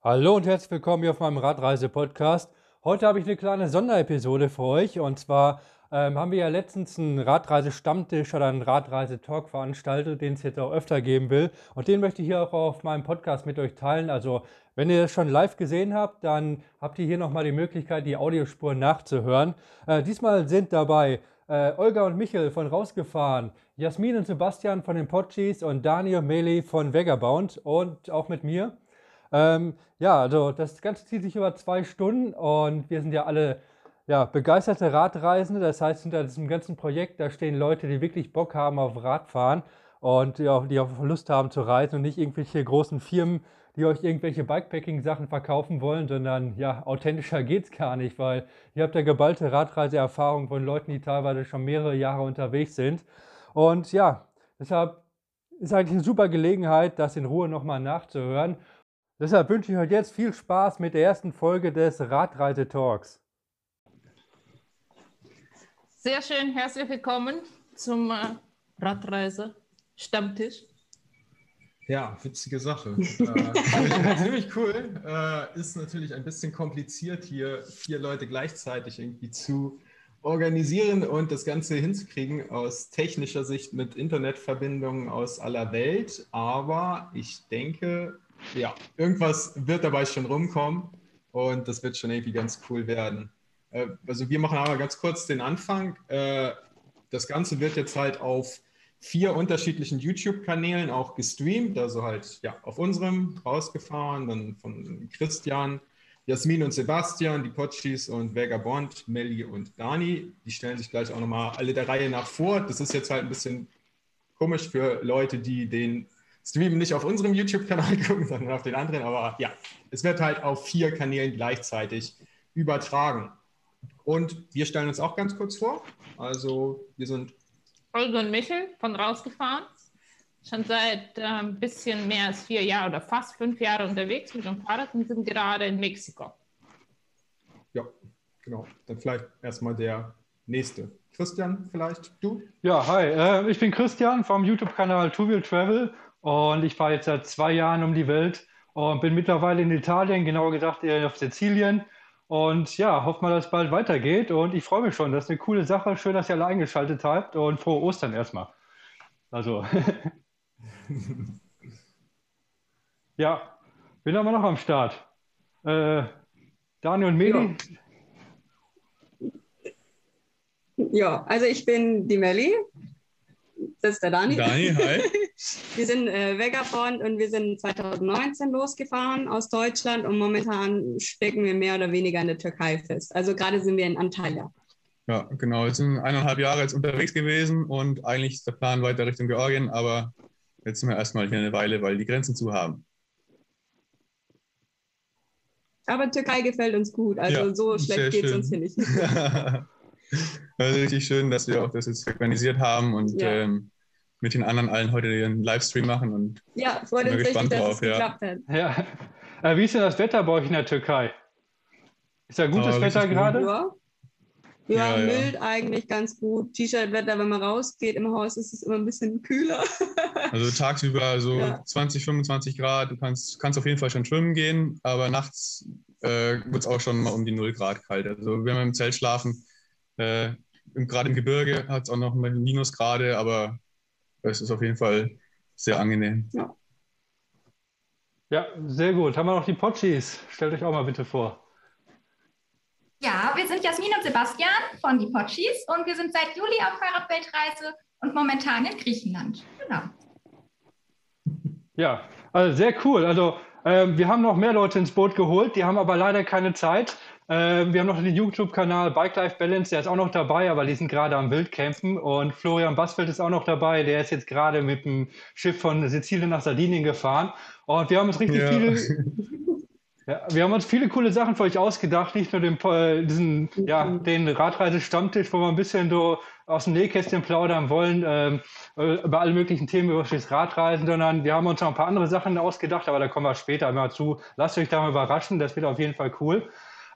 Hallo und herzlich willkommen hier auf meinem Radreise-Podcast. Heute habe ich eine kleine Sonderepisode für euch und zwar ähm, haben wir ja letztens einen Radreise-Stammtisch oder einen Radreise-Talk veranstaltet, den es jetzt auch öfter geben will. Und den möchte ich hier auch auf meinem Podcast mit euch teilen. Also, wenn ihr das schon live gesehen habt, dann habt ihr hier nochmal die Möglichkeit, die Audiospuren nachzuhören. Äh, diesmal sind dabei äh, Olga und Michel von Rausgefahren, Jasmin und Sebastian von den Podchis und Daniel Meli von Vagabond und auch mit mir. Ähm, ja, also das Ganze zieht sich über zwei Stunden und wir sind ja alle ja, begeisterte Radreisende. Das heißt, hinter diesem ganzen Projekt, da stehen Leute, die wirklich Bock haben auf Radfahren und die auch, die auch Lust haben zu reisen und nicht irgendwelche großen Firmen, die euch irgendwelche Bikepacking-Sachen verkaufen wollen, sondern ja, authentischer geht's gar nicht, weil ihr habt ja geballte Radreiseerfahrung von Leuten, die teilweise schon mehrere Jahre unterwegs sind. Und ja, deshalb ist eigentlich eine super Gelegenheit, das in Ruhe nochmal nachzuhören. Deshalb wünsche ich euch jetzt viel Spaß mit der ersten Folge des Radreise-Talks. Sehr schön, herzlich willkommen zum äh, Radreise-Stammtisch. Ja, witzige Sache. äh, ziemlich cool. Äh, ist natürlich ein bisschen kompliziert, hier vier Leute gleichzeitig irgendwie zu organisieren und das Ganze hinzukriegen aus technischer Sicht mit Internetverbindungen aus aller Welt. Aber ich denke, ja, irgendwas wird dabei schon rumkommen und das wird schon irgendwie ganz cool werden. Äh, also wir machen aber ganz kurz den Anfang. Äh, das Ganze wird jetzt halt auf vier unterschiedlichen YouTube-Kanälen auch gestreamt, also halt ja auf unserem rausgefahren, dann von Christian, Jasmin und Sebastian, die Potschis und Vagabond, Melli und Dani. Die stellen sich gleich auch nochmal alle der Reihe nach vor. Das ist jetzt halt ein bisschen komisch für Leute, die den Stream nicht auf unserem YouTube-Kanal gucken, sondern auf den anderen. Aber ja, es wird halt auf vier Kanälen gleichzeitig übertragen. Und wir stellen uns auch ganz kurz vor. Also wir sind Olga und Michel von rausgefahren. Schon seit äh, ein bisschen mehr als vier Jahren oder fast fünf Jahre unterwegs mit dem Fahrrad und sind gerade in Mexiko. Ja, genau. Dann vielleicht erstmal der nächste. Christian, vielleicht du? Ja, hi. Äh, ich bin Christian vom YouTube-Kanal Two Wheel Travel und ich fahre jetzt seit zwei Jahren um die Welt und bin mittlerweile in Italien, genauer gesagt auf Sizilien und ja, hoffe mal, dass es bald weitergeht. Und ich freue mich schon. Das ist eine coole Sache. Schön, dass ihr alle eingeschaltet habt. Und frohe Ostern erstmal. Also. ja, bin aber noch am Start. Äh, Daniel und Meli. Ja. ja, also ich bin die Melli das ist der Dani. Dani, hi. Wir sind äh, Vagabond und wir sind 2019 losgefahren aus Deutschland und momentan stecken wir mehr oder weniger in der Türkei fest. Also gerade sind wir in Antalya. Ja, genau. Wir sind eineinhalb Jahre jetzt unterwegs gewesen und eigentlich ist der Plan weiter Richtung Georgien, aber jetzt sind wir erstmal hier eine Weile, weil die Grenzen zu haben. Aber Türkei gefällt uns gut, also ja, so schlecht geht es uns hier nicht. Also richtig schön, dass wir auch das jetzt organisiert haben und ja. ähm, mit den anderen allen heute den Livestream machen. Und ja, freut uns richtig, dass es geklappt hat. Ja. Äh, wie ist denn das Wetter bei euch in der Türkei? Ist da gutes oh, Wetter gerade? Ja. Ja, ja, mild ja. eigentlich ganz gut. T-Shirt-Wetter, wenn man rausgeht im Haus, ist es immer ein bisschen kühler. also tagsüber so ja. 20, 25 Grad. Du kannst, kannst auf jeden Fall schon schwimmen gehen, aber nachts äh, wird es auch schon mal um die 0 Grad kalt. Also wenn wir im Zelt schlafen, äh, Gerade im Gebirge hat es auch noch Minusgrade, aber es ist auf jeden Fall sehr angenehm. Ja. ja, sehr gut. Haben wir noch die Potschis? Stellt euch auch mal bitte vor. Ja, wir sind Jasmin und Sebastian von die Potschis und wir sind seit Juli auf Fahrradweltreise und momentan in Griechenland. Genau. Ja, also sehr cool. Also äh, wir haben noch mehr Leute ins Boot geholt, die haben aber leider keine Zeit. Ähm, wir haben noch den YouTube-Kanal Bike Life Balance, der ist auch noch dabei, aber die sind gerade am Wildcampen. Und Florian Basfeld ist auch noch dabei, der ist jetzt gerade mit dem Schiff von Sizilien nach Sardinien gefahren. Und wir haben uns richtig ja. viele. Ja, wir haben uns viele coole Sachen für euch ausgedacht, nicht nur den, äh, diesen, ja, den Radreise-Stammtisch, wo wir ein bisschen so aus dem Nähkästchen plaudern wollen, ähm, äh, über alle möglichen Themen über das Radreisen, sondern wir haben uns noch ein paar andere Sachen ausgedacht, aber da kommen wir später mal zu. Lasst euch da mal überraschen, das wird auf jeden Fall cool.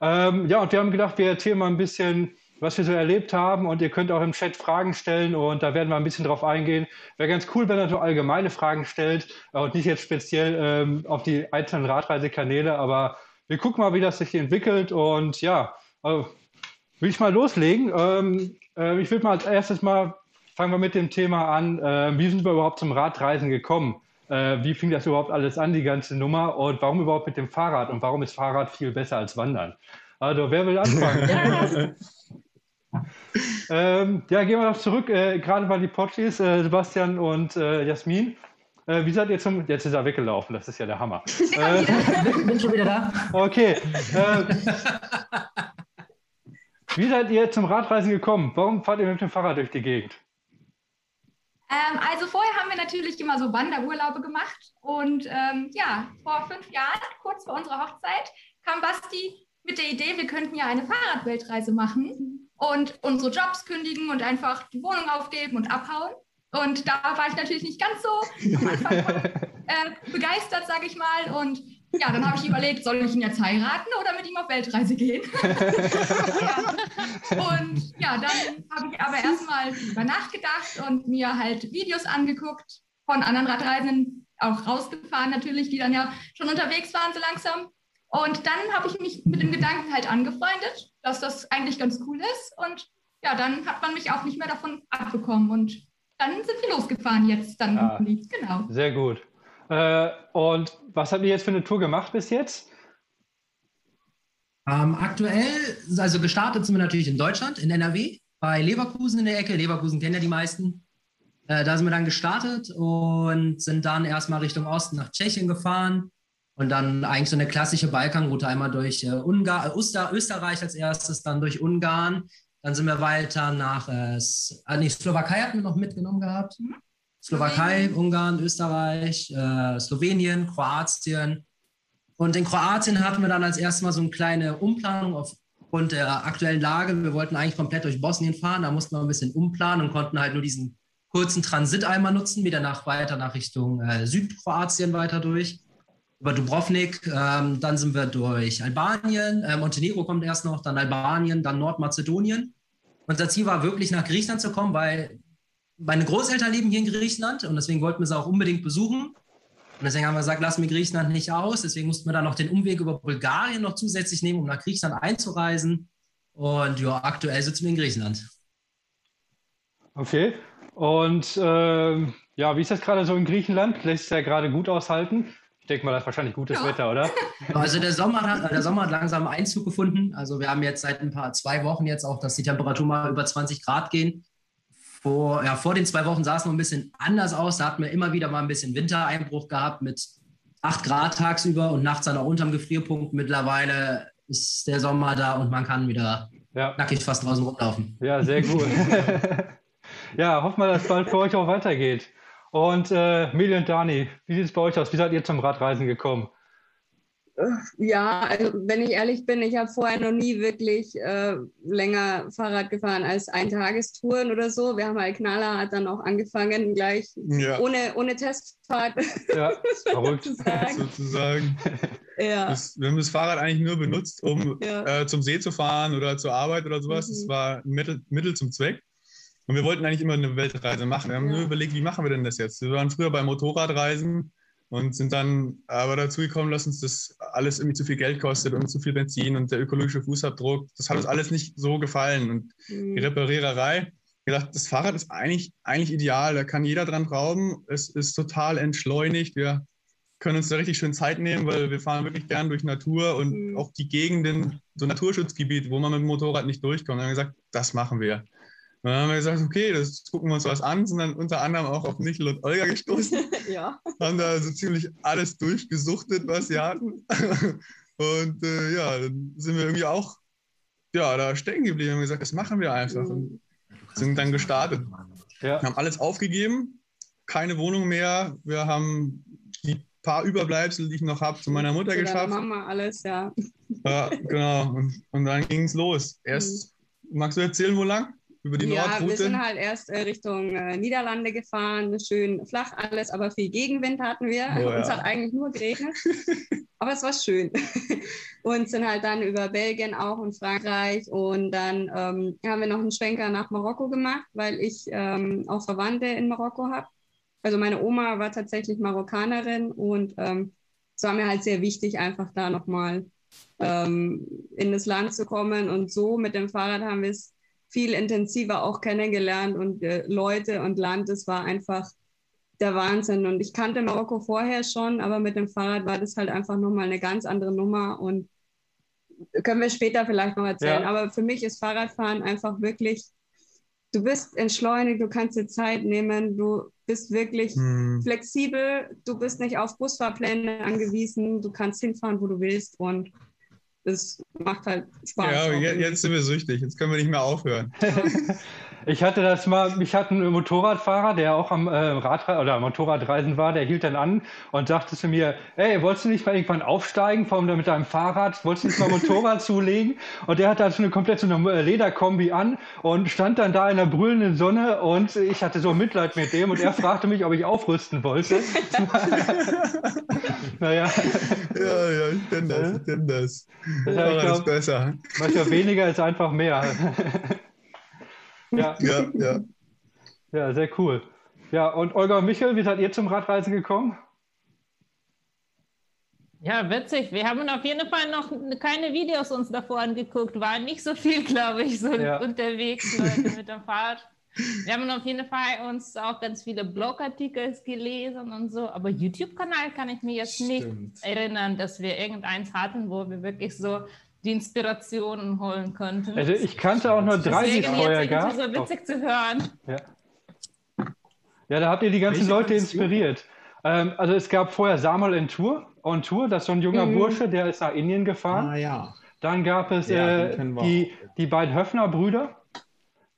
Ähm, ja, und wir haben gedacht, wir erzählen mal ein bisschen was wir so erlebt haben. Und ihr könnt auch im Chat Fragen stellen und da werden wir ein bisschen drauf eingehen. Wäre ganz cool, wenn ihr so allgemeine Fragen stellt und nicht jetzt speziell ähm, auf die einzelnen Radreisekanäle. Aber wir gucken mal, wie das sich entwickelt. Und ja, also, will ich mal loslegen. Ähm, äh, ich würde mal als erstes mal, fangen wir mit dem Thema an, äh, wie sind wir überhaupt zum Radreisen gekommen? Äh, wie fing das überhaupt alles an, die ganze Nummer? Und warum überhaupt mit dem Fahrrad? Und warum ist Fahrrad viel besser als Wandern? Also, wer will anfangen? ähm, ja, gehen wir noch zurück, äh, gerade bei die Potschis, äh, Sebastian und äh, Jasmin. Äh, wie seid ihr zum. Jetzt ist er weggelaufen, das ist ja der Hammer. Ja, äh, bin schon wieder da. Okay. Äh, wie seid ihr zum Radreisen gekommen? Warum fahrt ihr mit dem Fahrrad durch die Gegend? Ähm, also vorher haben wir natürlich immer so Wanderurlaube gemacht. Und ähm, ja, vor fünf Jahren, kurz vor unserer Hochzeit, kam Basti mit der Idee, wir könnten ja eine Fahrradweltreise machen und unsere Jobs kündigen und einfach die Wohnung aufgeben und abhauen. Und da war ich natürlich nicht ganz so am Anfang äh, begeistert, sage ich mal. Und ja, dann habe ich überlegt, soll ich ihn jetzt heiraten oder mit ihm auf Weltreise gehen? ja. Und ja, dann habe ich aber erstmal über nachgedacht und mir halt Videos angeguckt von anderen Radreisenden, auch rausgefahren natürlich, die dann ja schon unterwegs waren so langsam. Und dann habe ich mich mit dem Gedanken halt angefreundet, dass das eigentlich ganz cool ist. Und ja, dann hat man mich auch nicht mehr davon abbekommen. Und dann sind wir losgefahren jetzt dann. Ah, genau. Sehr gut. Äh, und was habt ihr jetzt für eine Tour gemacht bis jetzt? Ähm, aktuell, also gestartet sind wir natürlich in Deutschland, in NRW, bei Leverkusen in der Ecke. Leverkusen kennen ja die meisten. Äh, da sind wir dann gestartet und sind dann erstmal Richtung Osten nach Tschechien gefahren und dann eigentlich so eine klassische Balkanroute einmal durch äh, Ungar, Öster, Österreich als erstes, dann durch Ungarn. Dann sind wir weiter nach äh, ah, nee, Slowakei hatten wir noch mitgenommen gehabt. Mhm. Slowakei, Ungarn, Österreich, äh, Slowenien, Kroatien. Und in Kroatien hatten wir dann als erstes Mal so eine kleine Umplanung aufgrund der aktuellen Lage. Wir wollten eigentlich komplett durch Bosnien fahren, da mussten wir ein bisschen umplanen und konnten halt nur diesen kurzen Transit einmal nutzen, wieder nach weiter nach Richtung äh, Südkroatien weiter durch. Über Dubrovnik, ähm, dann sind wir durch Albanien, äh, Montenegro kommt erst noch, dann Albanien, dann Nordmazedonien. Unser Ziel war wirklich nach Griechenland zu kommen, weil meine Großeltern leben hier in Griechenland und deswegen wollten wir sie auch unbedingt besuchen. Und deswegen haben wir gesagt, lassen wir Griechenland nicht aus. Deswegen mussten wir dann noch den Umweg über Bulgarien noch zusätzlich nehmen, um nach Griechenland einzureisen. Und ja, aktuell sitzen wir in Griechenland. Okay. Und äh, ja, wie ist das gerade so in Griechenland? Lässt es ja gerade gut aushalten? Ich denke mal, das ist wahrscheinlich gutes ja. Wetter, oder? Also der Sommer, hat, der Sommer hat langsam Einzug gefunden. Also wir haben jetzt seit ein paar zwei Wochen jetzt auch, dass die Temperatur mal über 20 Grad gehen. Vor, ja, vor den zwei Wochen sah es noch ein bisschen anders aus. Da hatten wir immer wieder mal ein bisschen Wintereinbruch gehabt mit 8 Grad tagsüber und nachts dann auch unterm Gefrierpunkt. Mittlerweile ist der Sommer da und man kann wieder ja. nackig fast draußen rumlaufen. Ja, sehr gut. ja, hoffen wir, dass es bald für euch auch weitergeht. Und äh, Mili und Dani, wie sieht es bei euch aus? Wie seid ihr zum Radreisen gekommen? Ja, also wenn ich ehrlich bin, ich habe vorher noch nie wirklich äh, länger Fahrrad gefahren als Eintagestouren oder so. Wir haben halt Knaller hat dann auch angefangen, gleich ja. ohne, ohne Testfahrt. Ja, verrückt sozusagen. Ja. Das, wir haben das Fahrrad eigentlich nur benutzt, um ja. äh, zum See zu fahren oder zur Arbeit oder sowas. Mhm. Das war ein Mittel, Mittel zum Zweck. Und wir wollten eigentlich immer eine Weltreise machen. Wir haben nur überlegt, wie machen wir denn das jetzt? Wir waren früher bei Motorradreisen und sind dann aber dazu gekommen, dass uns das alles irgendwie zu viel Geld kostet und zu viel Benzin und der ökologische Fußabdruck. Das hat uns alles nicht so gefallen. Und die mhm. Repariererei, gedacht, das Fahrrad ist eigentlich, eigentlich ideal. Da kann jeder dran rauben. Es ist total entschleunigt. Wir können uns da richtig schön Zeit nehmen, weil wir fahren wirklich gern durch Natur und mhm. auch die Gegenden, so Naturschutzgebiet, wo man mit dem Motorrad nicht durchkommt. Da haben wir gesagt, das machen wir. Dann haben wir gesagt, okay, das gucken wir uns was an, sind dann unter anderem auch auf Michel und Olga gestoßen. ja. Haben da so ziemlich alles durchgesuchtet, was sie hatten. Und äh, ja, dann sind wir irgendwie auch ja, da stecken geblieben und gesagt, das machen wir einfach. Und sind dann gestartet. Ja. Wir haben alles aufgegeben, keine Wohnung mehr. Wir haben die paar Überbleibsel, die ich noch habe, zu meiner Mutter zu geschafft. Mama alles, ja. Ja, genau. Und, und dann ging es los. Erst, mhm. magst du erzählen, wo lang? Über die ja, Nordroute? wir sind halt erst äh, Richtung äh, Niederlande gefahren, schön flach alles, aber viel Gegenwind hatten wir. Oh, ja. Uns hat eigentlich nur geregnet, aber es war schön. und sind halt dann über Belgien auch und Frankreich und dann ähm, haben wir noch einen Schwenker nach Marokko gemacht, weil ich ähm, auch Verwandte in Marokko habe. Also meine Oma war tatsächlich Marokkanerin und ähm, es war mir halt sehr wichtig, einfach da nochmal ähm, in das Land zu kommen und so mit dem Fahrrad haben wir es viel intensiver auch kennengelernt und äh, Leute und Land, das war einfach der Wahnsinn. Und ich kannte Marokko vorher schon, aber mit dem Fahrrad war das halt einfach nochmal eine ganz andere Nummer und können wir später vielleicht noch erzählen. Ja. Aber für mich ist Fahrradfahren einfach wirklich, du bist entschleunigt, du kannst dir Zeit nehmen, du bist wirklich hm. flexibel, du bist nicht auf Busfahrpläne angewiesen, du kannst hinfahren, wo du willst und das macht halt Spaß. Ja, jetzt sind wir süchtig, jetzt können wir nicht mehr aufhören. Ich hatte das mal, ich hatte einen Motorradfahrer, der auch am äh, Rad oder Motorradreisen war, der hielt dann an und sagte zu mir, ey, wolltest du nicht mal irgendwann aufsteigen vom, mit deinem Fahrrad, wolltest du nicht mal Motorrad zulegen? Und der hatte also eine komplette Lederkombi an und stand dann da in der brüllenden Sonne und ich hatte so Mitleid mit dem und er fragte mich, ob ich aufrüsten wollte. naja. Ja, ja, ich kenne das, ich kenne das. das ja, ist besser. Manchmal weniger ist einfach mehr. Ja. ja, ja. Ja, sehr cool. Ja, und Olga und Michael, wie seid ihr zum Radreisen gekommen? Ja, witzig. Wir haben auf jeden Fall noch keine Videos uns davor angeguckt. Waren nicht so viel, glaube ich, so ja. unterwegs Leute mit dem Fahrrad. Wir haben auf jeden Fall uns auch ganz viele Blogartikel gelesen und so, aber YouTube-Kanal kann ich mir jetzt Stimmt. nicht erinnern, dass wir irgendeins hatten, wo wir wirklich so die Inspirationen holen könnten. Also ich kannte auch nur drei, die es vorher gab. so witzig oh. zu hören. Ja. ja, da habt ihr die ganzen Welche Leute inspiriert. Ähm, also es gab vorher Samuel in Tour, on Tour, das ist so ein junger mhm. Bursche, der ist nach Indien gefahren. Ah ja. Dann gab es ja, äh, die, die beiden Höffner-Brüder.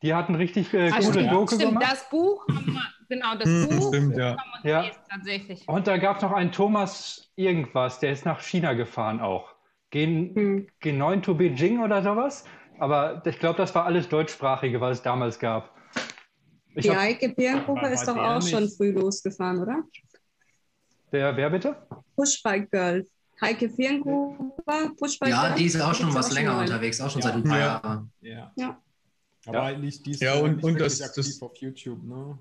Die hatten richtig äh, ah, gute Doku gemacht. Stimmt, das Buch haben wir, genau, das hm, Buch stimmt, ja. ja. tatsächlich. Und da gab es noch einen Thomas irgendwas, der ist nach China gefahren auch. G, G9 to Beijing oder sowas. Aber ich glaube, das war alles deutschsprachige, was es damals gab. Ich die Heike Birngruppe ist doch auch nicht. schon früh losgefahren, oder? Der, wer bitte? Pushbike Girl. Heike Birngruppe, Pushbike Ja, Girl. die ist auch schon was auch länger schon unterwegs, auch schon ja. seit ein paar ja. Jahren. Ja. ja. Aber ja. eigentlich die ist ja, und, und das, aktiv das, auf YouTube, ne?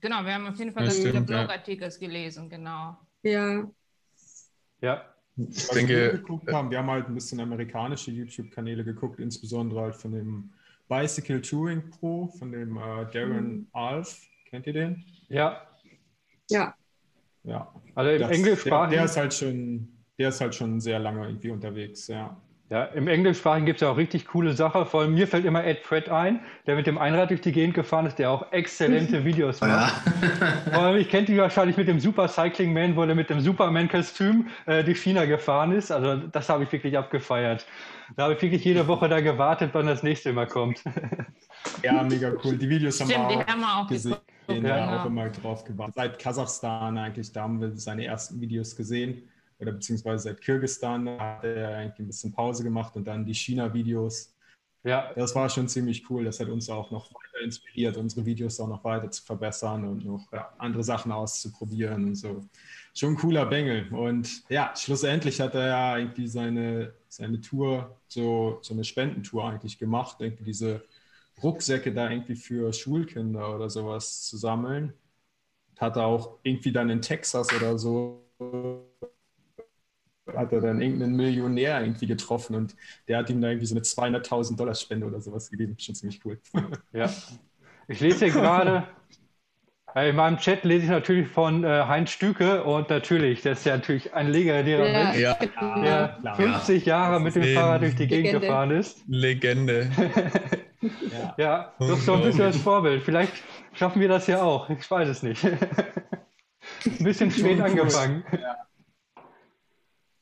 Genau, wir haben auf jeden Fall viele Blogartikel gelesen, genau. Ja. Ja, ich denke, wir geguckt haben, wir haben halt ein bisschen amerikanische YouTube-Kanäle geguckt, insbesondere halt von dem Bicycle Touring Pro, von dem äh, Darren mhm. Alf. Kennt ihr den? Ja. Ja. Ja. Also im Englischsprachigen. Der, der, ist halt schon, der ist halt schon sehr lange irgendwie unterwegs, ja. Ja, im Englischsprachigen gibt es ja auch richtig coole Sachen. Vor allem mir fällt immer Ed Fred ein, der mit dem Einrad durch die Gegend gefahren ist, der auch exzellente Videos macht. Ja. Vor allem, ich kennt ihn wahrscheinlich mit dem Super Cycling Man, wo er mit dem Superman-Kostüm äh, durch China gefahren ist. Also das habe ich wirklich abgefeiert. Da habe ich wirklich jede Woche da gewartet, wann das nächste Mal kommt. ja, mega cool. Die Videos haben Stimmt, wir auch, haben wir auch gesehen. Ja, auch immer drauf gewartet. Seit Kasachstan eigentlich, da haben wir seine ersten Videos gesehen oder beziehungsweise seit Kirgistan hat er eigentlich ein bisschen Pause gemacht und dann die China-Videos. Ja. Das war schon ziemlich cool. Das hat uns auch noch weiter inspiriert, unsere Videos auch noch weiter zu verbessern und noch ja, andere Sachen auszuprobieren und so. Schon ein cooler Bengel. Und ja, schlussendlich hat er ja irgendwie seine, seine Tour, so, so eine Spendentour eigentlich gemacht, irgendwie diese Rucksäcke da irgendwie für Schulkinder oder sowas zu sammeln. Hat er auch irgendwie dann in Texas oder so hat er dann irgendeinen Millionär irgendwie getroffen und der hat ihm da irgendwie so eine 200.000 Dollar Spende oder sowas gegeben. Schon ziemlich cool. Ja. Ich lese hier gerade, äh, in meinem Chat lese ich natürlich von äh, Heinz Stüke und natürlich, das ist ja natürlich ein legendärer ja, Mensch, ja, der ja, 50 Jahre mit dem Fahrrad durch die Gegend Legende. gefahren ist. Legende. ja, ja doch so ein bisschen als Vorbild. Vielleicht schaffen wir das ja auch. Ich weiß es nicht. ein bisschen spät angefangen. Ja.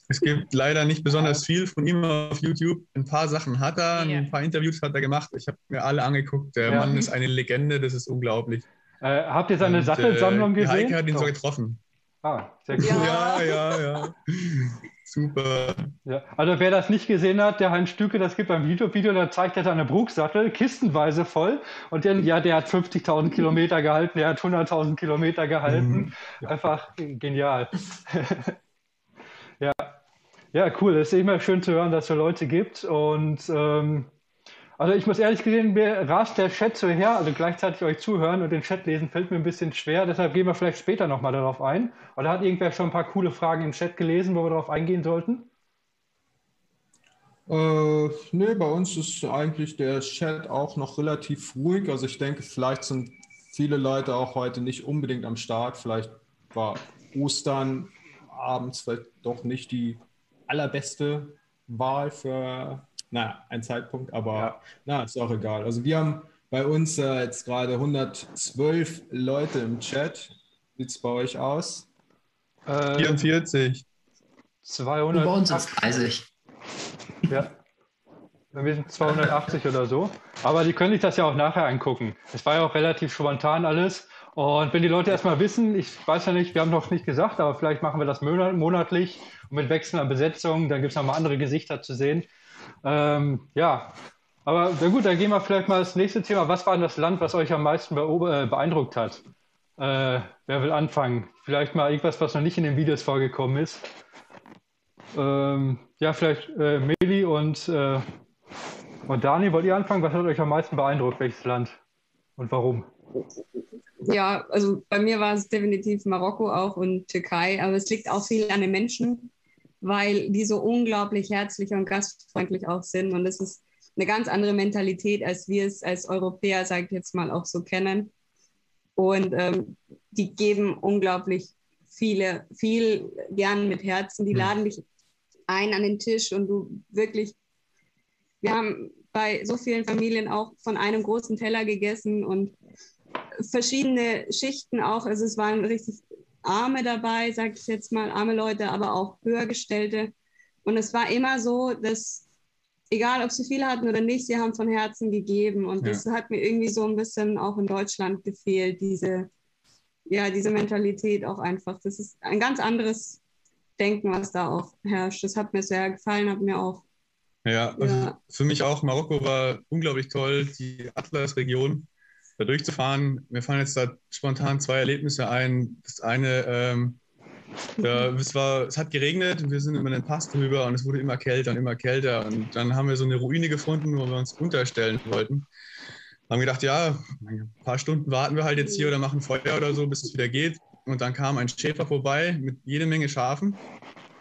Es gibt leider nicht besonders viel von ihm auf YouTube. Ein paar Sachen hat er, ein paar Interviews hat er gemacht. Ich habe mir alle angeguckt. Der ja. Mann ist eine Legende, das ist unglaublich. Äh, habt ihr seine Sattelsammlung äh, gesehen? Heike hat ihn oh. so getroffen. Ah, sehr cool. Ja, ja, ja. Super. Ja, also wer das nicht gesehen hat, der Heinz Stücke, das gibt beim YouTube-Video, da zeigt er seine Bruchsattel kistenweise voll und der, ja, der hat 50.000 Kilometer gehalten, der hat 100.000 Kilometer gehalten. Mhm. Einfach genial. Ja. Ja, cool. Es ist immer schön zu hören, dass es so Leute gibt. Und ähm, also ich muss ehrlich gesehen, mir rast der Chat so her, also gleichzeitig euch zuhören und den Chat lesen fällt mir ein bisschen schwer. Deshalb gehen wir vielleicht später nochmal darauf ein. Oder hat irgendwer schon ein paar coole Fragen im Chat gelesen, wo wir darauf eingehen sollten? Äh, nee, bei uns ist eigentlich der Chat auch noch relativ ruhig. Also ich denke, vielleicht sind viele Leute auch heute nicht unbedingt am Start. Vielleicht war Ostern abends vielleicht doch nicht die allerbeste Wahl für naja, ein Zeitpunkt, aber ja. na, ist auch egal. Also wir haben bei uns äh, jetzt gerade 112 Leute im Chat. Sieht es bei euch aus? Äh, 44. 200. Bei uns ist 30. Ja. Wir sind 280 oder so. Aber die können sich das ja auch nachher angucken. Es war ja auch relativ spontan alles. Und wenn die Leute erstmal wissen, ich weiß ja nicht, wir haben noch nicht gesagt, aber vielleicht machen wir das monatlich und mit wechselnder Besetzung, dann gibt es nochmal andere Gesichter zu sehen. Ähm, ja, aber na gut, dann gehen wir vielleicht mal das nächste Thema. Was war denn das Land, was euch am meisten äh, beeindruckt hat? Äh, wer will anfangen? Vielleicht mal irgendwas, was noch nicht in den Videos vorgekommen ist. Ähm, ja, vielleicht äh, Meli und, äh, und Dani, wollt ihr anfangen? Was hat euch am meisten beeindruckt? Welches Land und warum? Ja, also bei mir war es definitiv Marokko auch und Türkei, aber es liegt auch viel an den Menschen, weil die so unglaublich herzlich und gastfreundlich auch sind und es ist eine ganz andere Mentalität, als wir es als Europäer, sage ich jetzt mal, auch so kennen. Und ähm, die geben unglaublich viele, viel gern mit Herzen. Die hm. laden dich ein an den Tisch und du wirklich, wir haben bei so vielen Familien auch von einem großen Teller gegessen und verschiedene Schichten auch. Also es waren richtig Arme dabei, sage ich jetzt mal, arme Leute, aber auch Höhergestellte. Und es war immer so, dass, egal ob sie viel hatten oder nicht, sie haben von Herzen gegeben. Und ja. das hat mir irgendwie so ein bisschen auch in Deutschland gefehlt, diese, ja, diese Mentalität auch einfach. Das ist ein ganz anderes Denken, was da auch herrscht. Das hat mir sehr gefallen, hat mir auch. Ja, also ja. für mich auch. Marokko war unglaublich toll. Die Atlas-Region, da durchzufahren. Mir fallen jetzt da spontan zwei Erlebnisse ein. Das eine, ähm, ja, es, war, es hat geregnet und wir sind über den Pass drüber und es wurde immer kälter und immer kälter. Und dann haben wir so eine Ruine gefunden, wo wir uns unterstellen wollten. Haben gedacht, ja, ein paar Stunden warten wir halt jetzt hier oder machen Feuer oder so, bis es wieder geht. Und dann kam ein Schäfer vorbei mit jede Menge Schafen.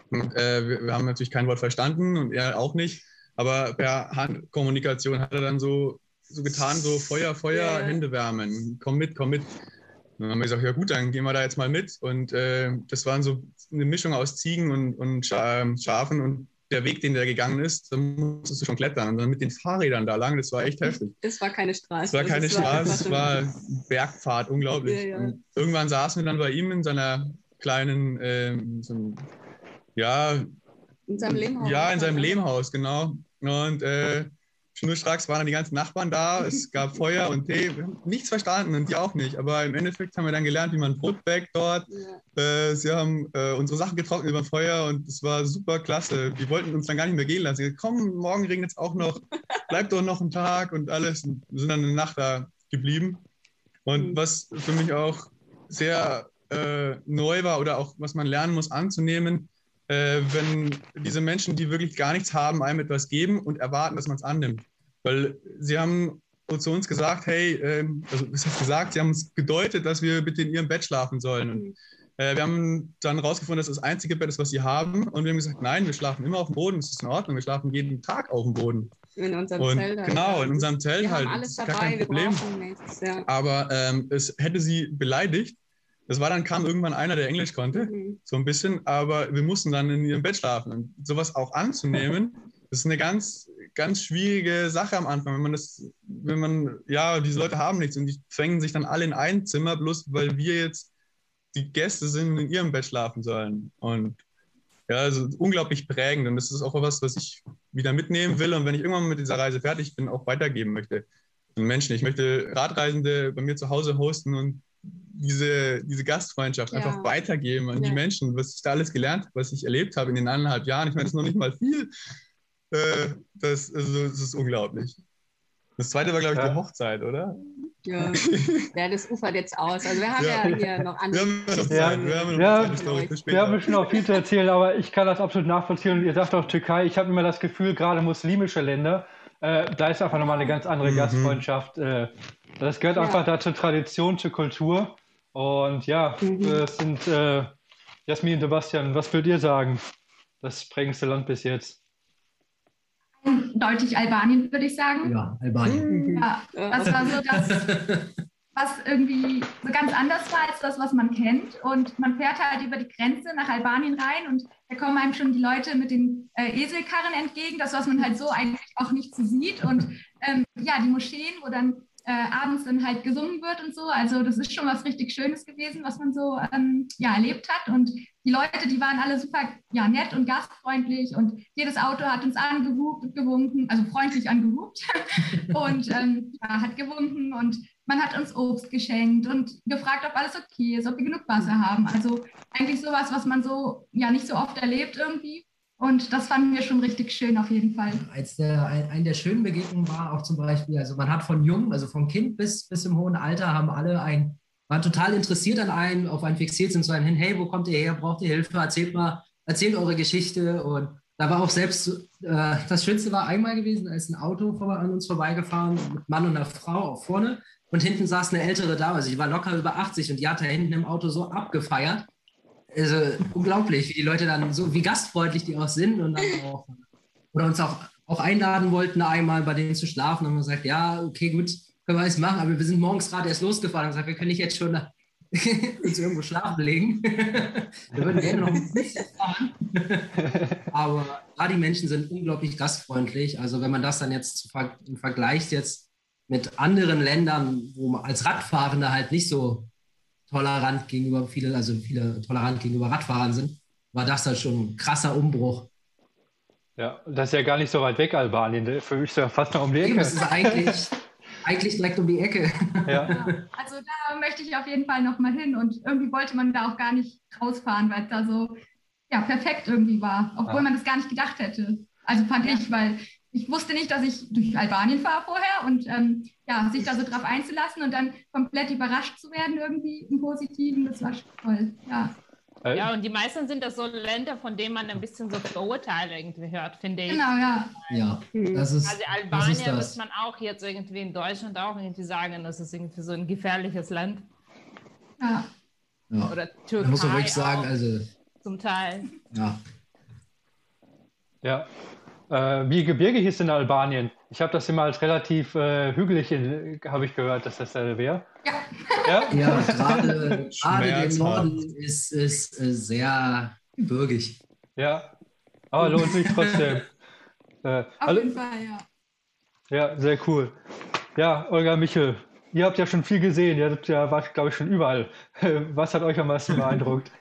Und äh, wir, wir, haben natürlich kein Wort verstanden und er auch nicht. Aber per Handkommunikation hat er dann so, so getan, so Feuer, Feuer, yeah. Hände wärmen, komm mit, komm mit. Und dann haben wir gesagt, ja gut, dann gehen wir da jetzt mal mit. Und äh, das waren so eine Mischung aus Ziegen und, und Schafen. Und der Weg, den der gegangen ist, da musstest du schon klettern. Und dann mit den Fahrrädern da lang, das war echt heftig. Das war keine Straße. Es war keine das Straße, es war Bergfahrt, unglaublich. Ja, ja. irgendwann saßen wir dann bei ihm in seiner kleinen, äh, so ja, in seinem Lehmhaus. Ja, in seinem Lehmhaus, genau. Und äh, Schnurstracks waren dann die ganzen Nachbarn da, es gab Feuer und Tee. Wir haben nichts verstanden und die auch nicht. Aber im Endeffekt haben wir dann gelernt, wie man Brot backt dort. Ja. Äh, sie haben äh, unsere Sachen getrocknet über Feuer und es war super klasse. Die wollten uns dann gar nicht mehr gehen lassen. Sie gesagt, komm, morgen regnet es auch noch, bleib doch noch einen Tag und alles. Und wir sind dann eine Nacht da geblieben. Und mhm. was für mich auch sehr äh, neu war oder auch was man lernen muss anzunehmen, äh, wenn diese Menschen, die wirklich gar nichts haben, einem etwas geben und erwarten, dass man es annimmt. Weil sie haben zu uns gesagt, hey, äh, also was heißt gesagt, sie haben uns gedeutet, dass wir bitte in ihrem Bett schlafen sollen. Und, äh, wir haben dann herausgefunden, dass das das einzige Bett ist, was sie haben. Und wir haben gesagt, nein, wir schlafen immer auf dem Boden, das ist in Ordnung, wir schlafen jeden Tag auf dem Boden. In unserem und, Zelt. Halt. Genau, in unserem Zelt wir halt. Haben alles dabei, wir brauchen nichts. Ja. Aber ähm, es hätte sie beleidigt, das war dann, kam irgendwann einer, der Englisch konnte, mhm. so ein bisschen, aber wir mussten dann in ihrem Bett schlafen. Und sowas auch anzunehmen, das ist eine ganz, ganz schwierige Sache am Anfang, wenn man das, wenn man, ja, diese Leute haben nichts und die zwängen sich dann alle in ein Zimmer, bloß weil wir jetzt die Gäste sind in ihrem Bett schlafen sollen. Und ja, also unglaublich prägend. Und das ist auch was, was ich wieder mitnehmen will und wenn ich irgendwann mit dieser Reise fertig bin, auch weitergeben möchte. Und Menschen, ich möchte Radreisende bei mir zu Hause hosten und diese, diese Gastfreundschaft ja. einfach weitergeben an ja. die Menschen, was ich da alles gelernt habe, was ich erlebt habe in den anderthalb Jahren. Ich meine, das ist noch nicht mal viel. Äh, das, also, das ist unglaublich. Das zweite war, glaube ich, ja. die Hochzeit, oder? Ja. ja, das ufert jetzt aus. Also wir haben ja, ja hier noch andere. Wir haben noch Zeit. Ja, wir haben, noch wir haben schon noch viel zu erzählen, aber ich kann das absolut nachvollziehen. Und ihr sagt auch Türkei, ich habe immer das Gefühl, gerade muslimische Länder, äh, da ist einfach nochmal eine ganz andere mhm. Gastfreundschaft. Äh, das gehört ja. einfach da zur Tradition, zur Kultur. Und ja, mhm. es sind äh, Jasmin und Sebastian, was würdet ihr sagen? Das prägendste Land bis jetzt? Deutlich Albanien, würde ich sagen. Ja, Albanien. Ja, das war so das, was irgendwie so ganz anders war als das, was man kennt. Und man fährt halt über die Grenze nach Albanien rein und da kommen einem schon die Leute mit den äh, Eselkarren entgegen, das, was man halt so eigentlich auch nicht so sieht. Und ähm, ja, die Moscheen, wo dann äh, abends dann halt gesungen wird und so. Also das ist schon was richtig Schönes gewesen, was man so ähm, ja, erlebt hat. Und die Leute, die waren alle super ja, nett und gastfreundlich und jedes Auto hat uns angehupt und gewunken, also freundlich angehupt und ähm, ja, hat gewunken und man hat uns Obst geschenkt und gefragt, ob alles okay ist, ob wir genug Wasser haben. Also eigentlich sowas, was man so ja nicht so oft erlebt irgendwie. Und das fanden wir schon richtig schön auf jeden Fall. Als der, ein, ein der schönen Begegnungen war auch zum Beispiel, also man hat von jung, also vom Kind bis, bis im hohen Alter, haben alle ein, waren total interessiert an einem, auf einen fixiert sind, zu einem hin, hey, wo kommt ihr her, braucht ihr Hilfe, erzählt mal, erzählt eure Geschichte. Und da war auch selbst, äh, das Schönste war einmal gewesen, als ein Auto vor, an uns vorbeigefahren, mit Mann und einer Frau auch vorne. Und hinten saß eine ältere Dame, also ich war locker über 80 und die hat da hinten im Auto so abgefeiert also unglaublich, wie die Leute dann so, wie gastfreundlich die auch sind und dann auch, oder uns auch, auch einladen wollten, einmal bei denen zu schlafen. Und haben gesagt, ja, okay, gut, können wir alles machen, aber wir sind morgens gerade erst losgefahren und gesagt, wir können nicht jetzt schon uns irgendwo schlafen legen. wir würden gerne noch ein bisschen fahren. aber ja, die Menschen sind unglaublich gastfreundlich. Also wenn man das dann jetzt im Vergleich jetzt mit anderen Ländern, wo man als Radfahrende halt nicht so tolerant gegenüber viele, also viele tolerant gegenüber Radfahrern sind, war das dann schon ein krasser Umbruch. Ja, das ist ja gar nicht so weit weg, Albanien. Für mich ist ja fast noch um die Ecke. Das ist eigentlich, eigentlich direkt um die Ecke. Ja. ja. Also da möchte ich auf jeden Fall nochmal hin und irgendwie wollte man da auch gar nicht rausfahren, weil es da so ja, perfekt irgendwie war, obwohl ah. man das gar nicht gedacht hätte. Also fand ja. ich, weil ich wusste nicht, dass ich durch Albanien fahre vorher und ähm, ja, sich da so drauf einzulassen und dann komplett überrascht zu werden irgendwie im Positiven, das war schon toll, ja. Äh? Ja, und die meisten sind das so Länder, von denen man ein bisschen so Vorurteile irgendwie hört, finde ich. Genau, ja. Ja, das ist Also Albanien muss man auch jetzt irgendwie in Deutschland auch irgendwie sagen, das ist irgendwie so ein gefährliches Land. Ja. ja. Oder Türkei. Da muss man wirklich sagen, also. Zum Teil. Ja. Ja, äh, wie gebirgig ist in Albanien? Ich habe das immer als relativ äh, hügelig, habe ich gehört, dass das da wäre. Ja, ja? ja gerade, der Norden ist, ist äh, sehr gebirgig. Ja, aber lohnt sich trotzdem. äh, Auf jeden Fall, ja. Ja, sehr cool. Ja, Olga Michel, ihr habt ja schon viel gesehen, ihr habt ja, wart, glaube ich, schon überall. Was hat euch am meisten beeindruckt?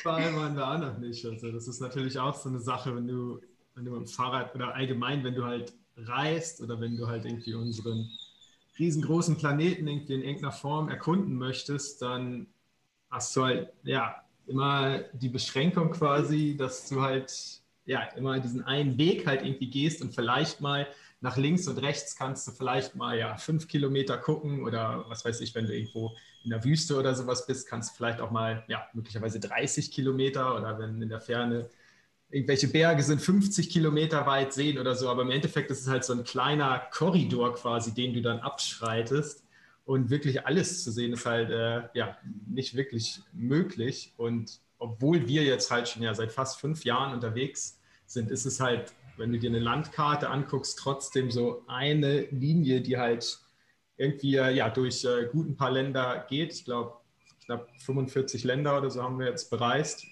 Überall waren wir auch noch nicht. Also das ist natürlich auch so eine Sache, wenn du, wenn du mit dem Fahrrad oder allgemein, wenn du halt reist oder wenn du halt irgendwie unseren riesengroßen Planeten irgendwie in irgendeiner Form erkunden möchtest, dann hast du halt ja immer die Beschränkung quasi, dass du halt ja immer diesen einen Weg halt irgendwie gehst und vielleicht mal nach links und rechts kannst du vielleicht mal ja fünf Kilometer gucken oder was weiß ich, wenn du irgendwo in der Wüste oder sowas bist, kannst du vielleicht auch mal ja möglicherweise 30 Kilometer oder wenn in der Ferne irgendwelche Berge sind 50 Kilometer weit sehen oder so, aber im Endeffekt ist es halt so ein kleiner Korridor quasi, den du dann abschreitest. Und wirklich alles zu sehen ist halt äh, ja nicht wirklich möglich. Und obwohl wir jetzt halt schon ja seit fast fünf Jahren unterwegs sind, ist es halt wenn du dir eine Landkarte anguckst, trotzdem so eine Linie, die halt irgendwie äh, ja, durch äh, gut ein paar Länder geht. Ich glaube, knapp 45 Länder oder so haben wir jetzt bereist.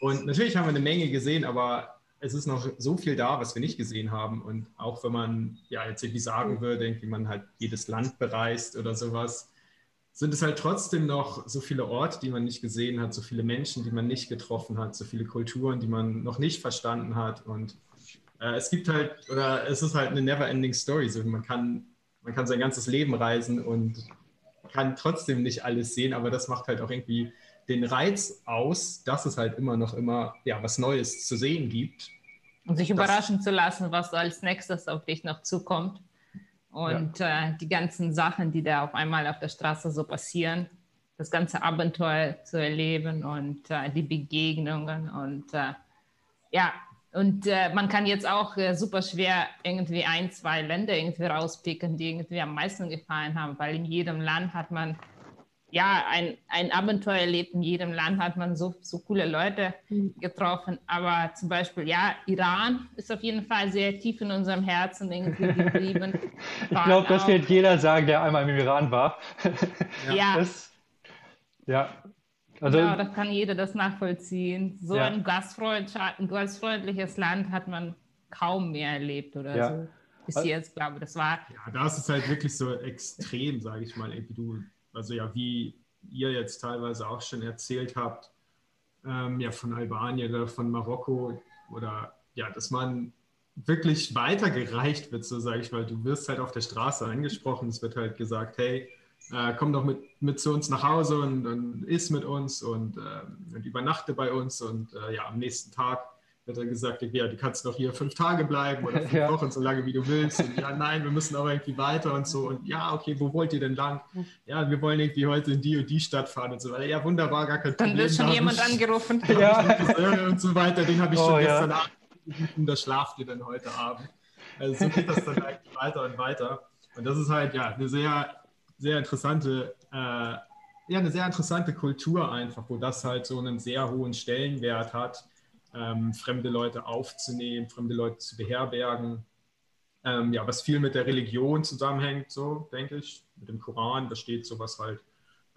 Und natürlich haben wir eine Menge gesehen, aber es ist noch so viel da, was wir nicht gesehen haben. Und auch wenn man ja jetzt irgendwie sagen würde, irgendwie man halt jedes Land bereist oder sowas, sind es halt trotzdem noch so viele Orte, die man nicht gesehen hat, so viele Menschen, die man nicht getroffen hat, so viele Kulturen, die man noch nicht verstanden hat. Und äh, es gibt halt, oder es ist halt eine never-ending Story. So, man, kann, man kann sein ganzes Leben reisen und kann trotzdem nicht alles sehen, aber das macht halt auch irgendwie den Reiz aus, dass es halt immer noch immer ja, was Neues zu sehen gibt. Und sich überraschen das, zu lassen, was als nächstes auf dich noch zukommt. Und ja. äh, die ganzen Sachen, die da auf einmal auf der Straße so passieren, das ganze Abenteuer zu erleben und äh, die Begegnungen und äh, ja, und äh, man kann jetzt auch äh, super schwer irgendwie ein, zwei Länder irgendwie rauspicken, die irgendwie am meisten gefallen haben, weil in jedem Land hat man ja ein, ein Abenteuer erlebt, in jedem Land hat man so, so coole Leute mhm. getroffen. Aber zum Beispiel, ja, Iran ist auf jeden Fall sehr tief in unserem Herzen irgendwie geblieben. ich glaube, das wird jeder sagen, der einmal im Iran war. ja. ja. Das, ja, also, genau, da kann jeder das nachvollziehen. So ja. ein, gastfreund, ein gastfreundliches Land hat man kaum mehr erlebt oder ja. so. Bis also, jetzt, glaube ich, das war. Ja, da ist es halt wirklich so extrem, sage ich mal, irgendwie du, also ja, wie ihr jetzt teilweise auch schon erzählt habt, ähm, ja, von Albanien oder von Marokko oder ja, dass man wirklich weitergereicht wird, so sage ich mal. Du wirst halt auf der Straße angesprochen, es wird halt gesagt, hey, äh, komm doch mit, mit zu uns nach Hause und, und iss mit uns und, äh, und übernachte bei uns. Und äh, ja, am nächsten Tag wird dann gesagt, ja, du kannst noch hier fünf Tage bleiben oder fünf ja. Wochen, so lange wie du willst. Und ja, nein, wir müssen aber irgendwie weiter und so. Und ja, okay, wo wollt ihr denn lang? Ja, wir wollen irgendwie heute in die und die Stadt fahren und so weiter. Ja, wunderbar, gar kein Problem. Dann wird schon da jemand ich, angerufen. Ja. Und so weiter, den habe ich oh, schon gestern ja. Abend und da schlaft ihr dann heute Abend. Also so geht das dann eigentlich weiter und weiter. Und das ist halt ja eine sehr sehr interessante, äh, ja, eine sehr interessante Kultur einfach, wo das halt so einen sehr hohen Stellenwert hat, ähm, fremde Leute aufzunehmen, fremde Leute zu beherbergen. Ähm, ja, was viel mit der Religion zusammenhängt, so denke ich. Mit dem Koran, da steht sowas halt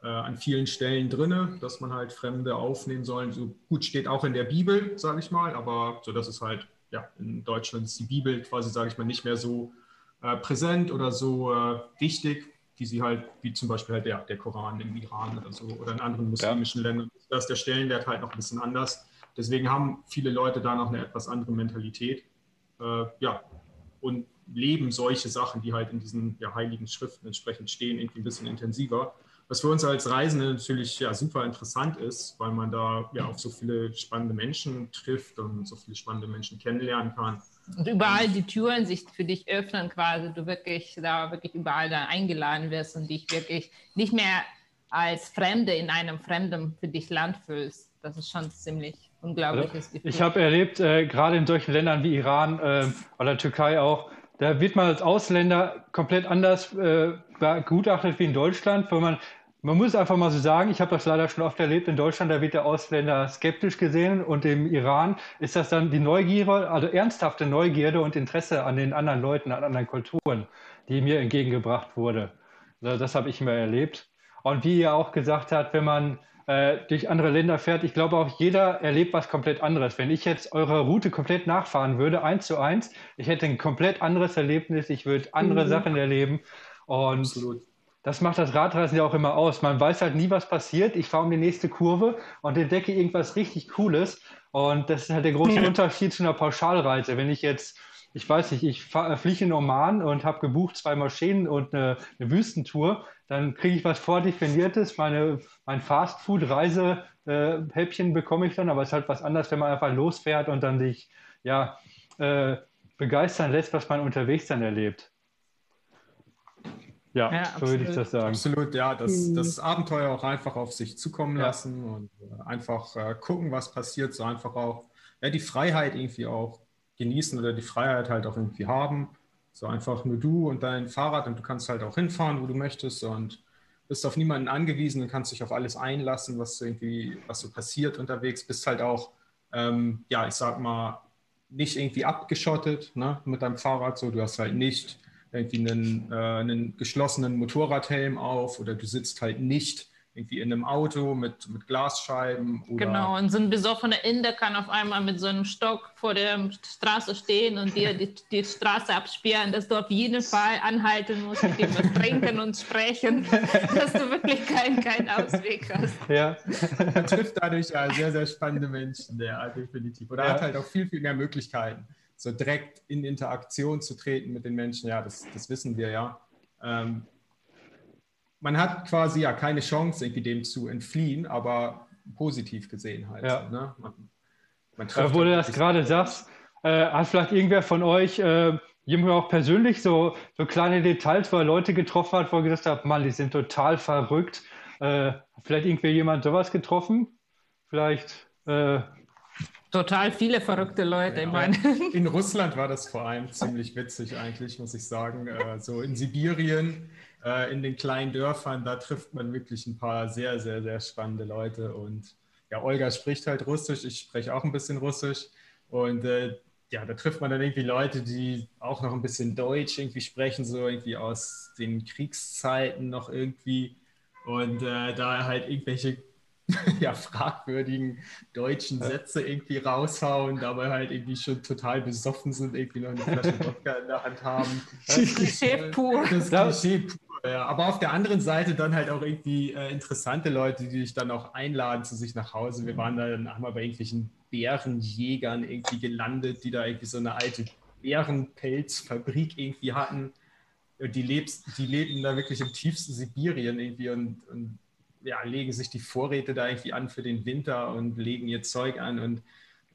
äh, an vielen Stellen drin, dass man halt Fremde aufnehmen soll. So gut steht auch in der Bibel, sage ich mal, aber so dass es halt, ja, in Deutschland ist die Bibel quasi, sage ich mal, nicht mehr so äh, präsent oder so äh, wichtig wie sie halt, wie zum Beispiel halt der, der Koran im Iran oder so oder in anderen muslimischen ja. Ländern, da ist der Stellenwert halt noch ein bisschen anders. Deswegen haben viele Leute da noch eine etwas andere Mentalität. Äh, ja, und leben solche Sachen, die halt in diesen ja, heiligen Schriften entsprechend stehen, irgendwie ein bisschen intensiver. Was für uns als Reisende natürlich ja, super interessant ist, weil man da ja auf so viele spannende Menschen trifft und so viele spannende Menschen kennenlernen kann. Und überall die Türen sich für dich öffnen, quasi, du wirklich da wirklich überall da eingeladen wirst und dich wirklich nicht mehr als Fremde in einem fremden für dich Land fühlst. Das ist schon ziemlich unglaubliches Gefühl. Ich habe erlebt, äh, gerade in solchen Ländern wie Iran äh, oder Türkei auch, da wird man als Ausländer komplett anders äh, begutachtet wie in Deutschland, wo man man muss einfach mal so sagen, ich habe das leider schon oft erlebt, in Deutschland, da wird der Ausländer skeptisch gesehen und im Iran ist das dann die Neugierde, also ernsthafte Neugierde und Interesse an den anderen Leuten, an anderen Kulturen, die mir entgegengebracht wurde. Also das habe ich immer erlebt. Und wie ihr auch gesagt habt, wenn man äh, durch andere Länder fährt, ich glaube auch jeder erlebt was komplett anderes. Wenn ich jetzt eure Route komplett nachfahren würde, eins zu eins, ich hätte ein komplett anderes Erlebnis, ich würde andere mhm. Sachen erleben. Und Absolut das macht das Radreisen ja auch immer aus. Man weiß halt nie, was passiert. Ich fahre um die nächste Kurve und entdecke irgendwas richtig Cooles. Und das ist halt der große Unterschied zu einer Pauschalreise. Wenn ich jetzt, ich weiß nicht, ich äh, fliege in Oman und habe gebucht zwei Moscheen und eine, eine Wüstentour, dann kriege ich was vordefiniertes. Meine, mein Fastfood-Reise-Häppchen äh, bekomme ich dann, aber es ist halt was anderes, wenn man einfach losfährt und dann sich ja, äh, begeistern lässt, was man unterwegs dann erlebt. Ja, ja so würde ich das sagen. Absolut, ja. Das, mhm. das Abenteuer auch einfach auf sich zukommen lassen ja. und äh, einfach äh, gucken, was passiert. So einfach auch ja, die Freiheit irgendwie auch genießen oder die Freiheit halt auch irgendwie haben. So einfach nur du und dein Fahrrad und du kannst halt auch hinfahren, wo du möchtest und bist auf niemanden angewiesen und kannst dich auf alles einlassen, was so irgendwie, was so passiert unterwegs. Bist halt auch, ähm, ja, ich sag mal, nicht irgendwie abgeschottet ne, mit deinem Fahrrad. So, du hast halt nicht irgendwie einen, äh, einen geschlossenen Motorradhelm auf oder du sitzt halt nicht irgendwie in einem Auto mit, mit Glasscheiben. Oder genau, und so ein besoffener Inder kann auf einmal mit so einem Stock vor der Straße stehen und dir die, die Straße absperren, dass du auf jeden Fall anhalten musst, mit dem was trinken und sprechen, dass du wirklich keinen, keinen Ausweg hast. Ja. Man trifft dadurch ja sehr, sehr spannende Menschen, ja, definitiv. Oder ja. hat halt auch viel, viel mehr Möglichkeiten so direkt in Interaktion zu treten mit den Menschen, ja, das, das wissen wir ja. Ähm, man hat quasi ja keine Chance, irgendwie dem zu entfliehen, aber positiv gesehen halt. Ja. Ne? Man, man äh, wo du das gerade sagst, äh, hat vielleicht irgendwer von euch äh, jemand auch persönlich so, so kleine Details, wo er Leute getroffen hat, wo er gesagt hat, Mann, die sind total verrückt. Äh, vielleicht irgendwie jemand sowas getroffen? Vielleicht. Äh, Total viele verrückte Leute, ja, ich meine. In Russland war das vor allem ziemlich witzig eigentlich, muss ich sagen. Äh, so in Sibirien, äh, in den kleinen Dörfern, da trifft man wirklich ein paar sehr, sehr, sehr spannende Leute. Und ja, Olga spricht halt Russisch, ich spreche auch ein bisschen Russisch. Und äh, ja, da trifft man dann irgendwie Leute, die auch noch ein bisschen Deutsch irgendwie sprechen, so irgendwie aus den Kriegszeiten noch irgendwie. Und äh, da halt irgendwelche ja, fragwürdigen deutschen Sätze irgendwie raushauen, dabei halt irgendwie schon total besoffen sind, irgendwie noch eine Flasche Wodka in der Hand haben. Das Klischee pur. Das Klischee pur. Ja, aber auf der anderen Seite dann halt auch irgendwie äh, interessante Leute, die dich dann auch einladen zu sich nach Hause. Wir waren dann, haben wir bei irgendwelchen Bärenjägern irgendwie gelandet, die da irgendwie so eine alte Bärenpelzfabrik irgendwie hatten. Und die, lebst, die leben da wirklich im tiefsten Sibirien irgendwie und, und ja, legen sich die Vorräte da irgendwie an für den Winter und legen ihr Zeug an und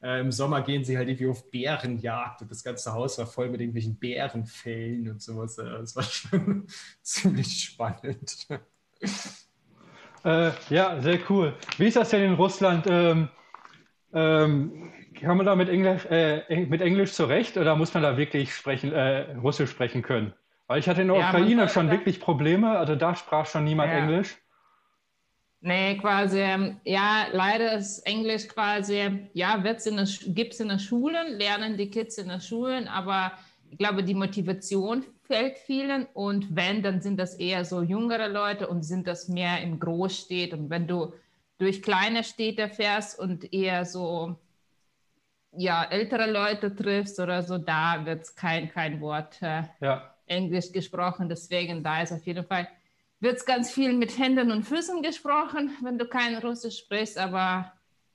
äh, im Sommer gehen sie halt irgendwie auf Bärenjagd und das ganze Haus war voll mit irgendwelchen Bärenfällen und sowas. Das war schon ziemlich spannend. Äh, ja, sehr cool. Wie ist das denn in Russland? Ähm, ähm, kann man da mit Englisch, äh, mit Englisch zurecht oder muss man da wirklich sprechen, äh, Russisch sprechen können? Weil ich hatte in der ja, Ukraine schon wirklich Probleme, also da sprach schon niemand ja. Englisch. Nee, quasi, ähm, ja, leider ist Englisch quasi, ja, gibt es in den Schulen, lernen die Kids in den Schulen, aber ich glaube, die Motivation fällt vielen und wenn, dann sind das eher so jüngere Leute und sind das mehr in Großstädten und wenn du durch kleine Städte fährst und eher so, ja, ältere Leute triffst oder so, da wird kein, kein Wort äh, ja. Englisch gesprochen, deswegen da ist auf jeden Fall wird ganz viel mit Händen und Füßen gesprochen, wenn du kein Russisch sprichst, aber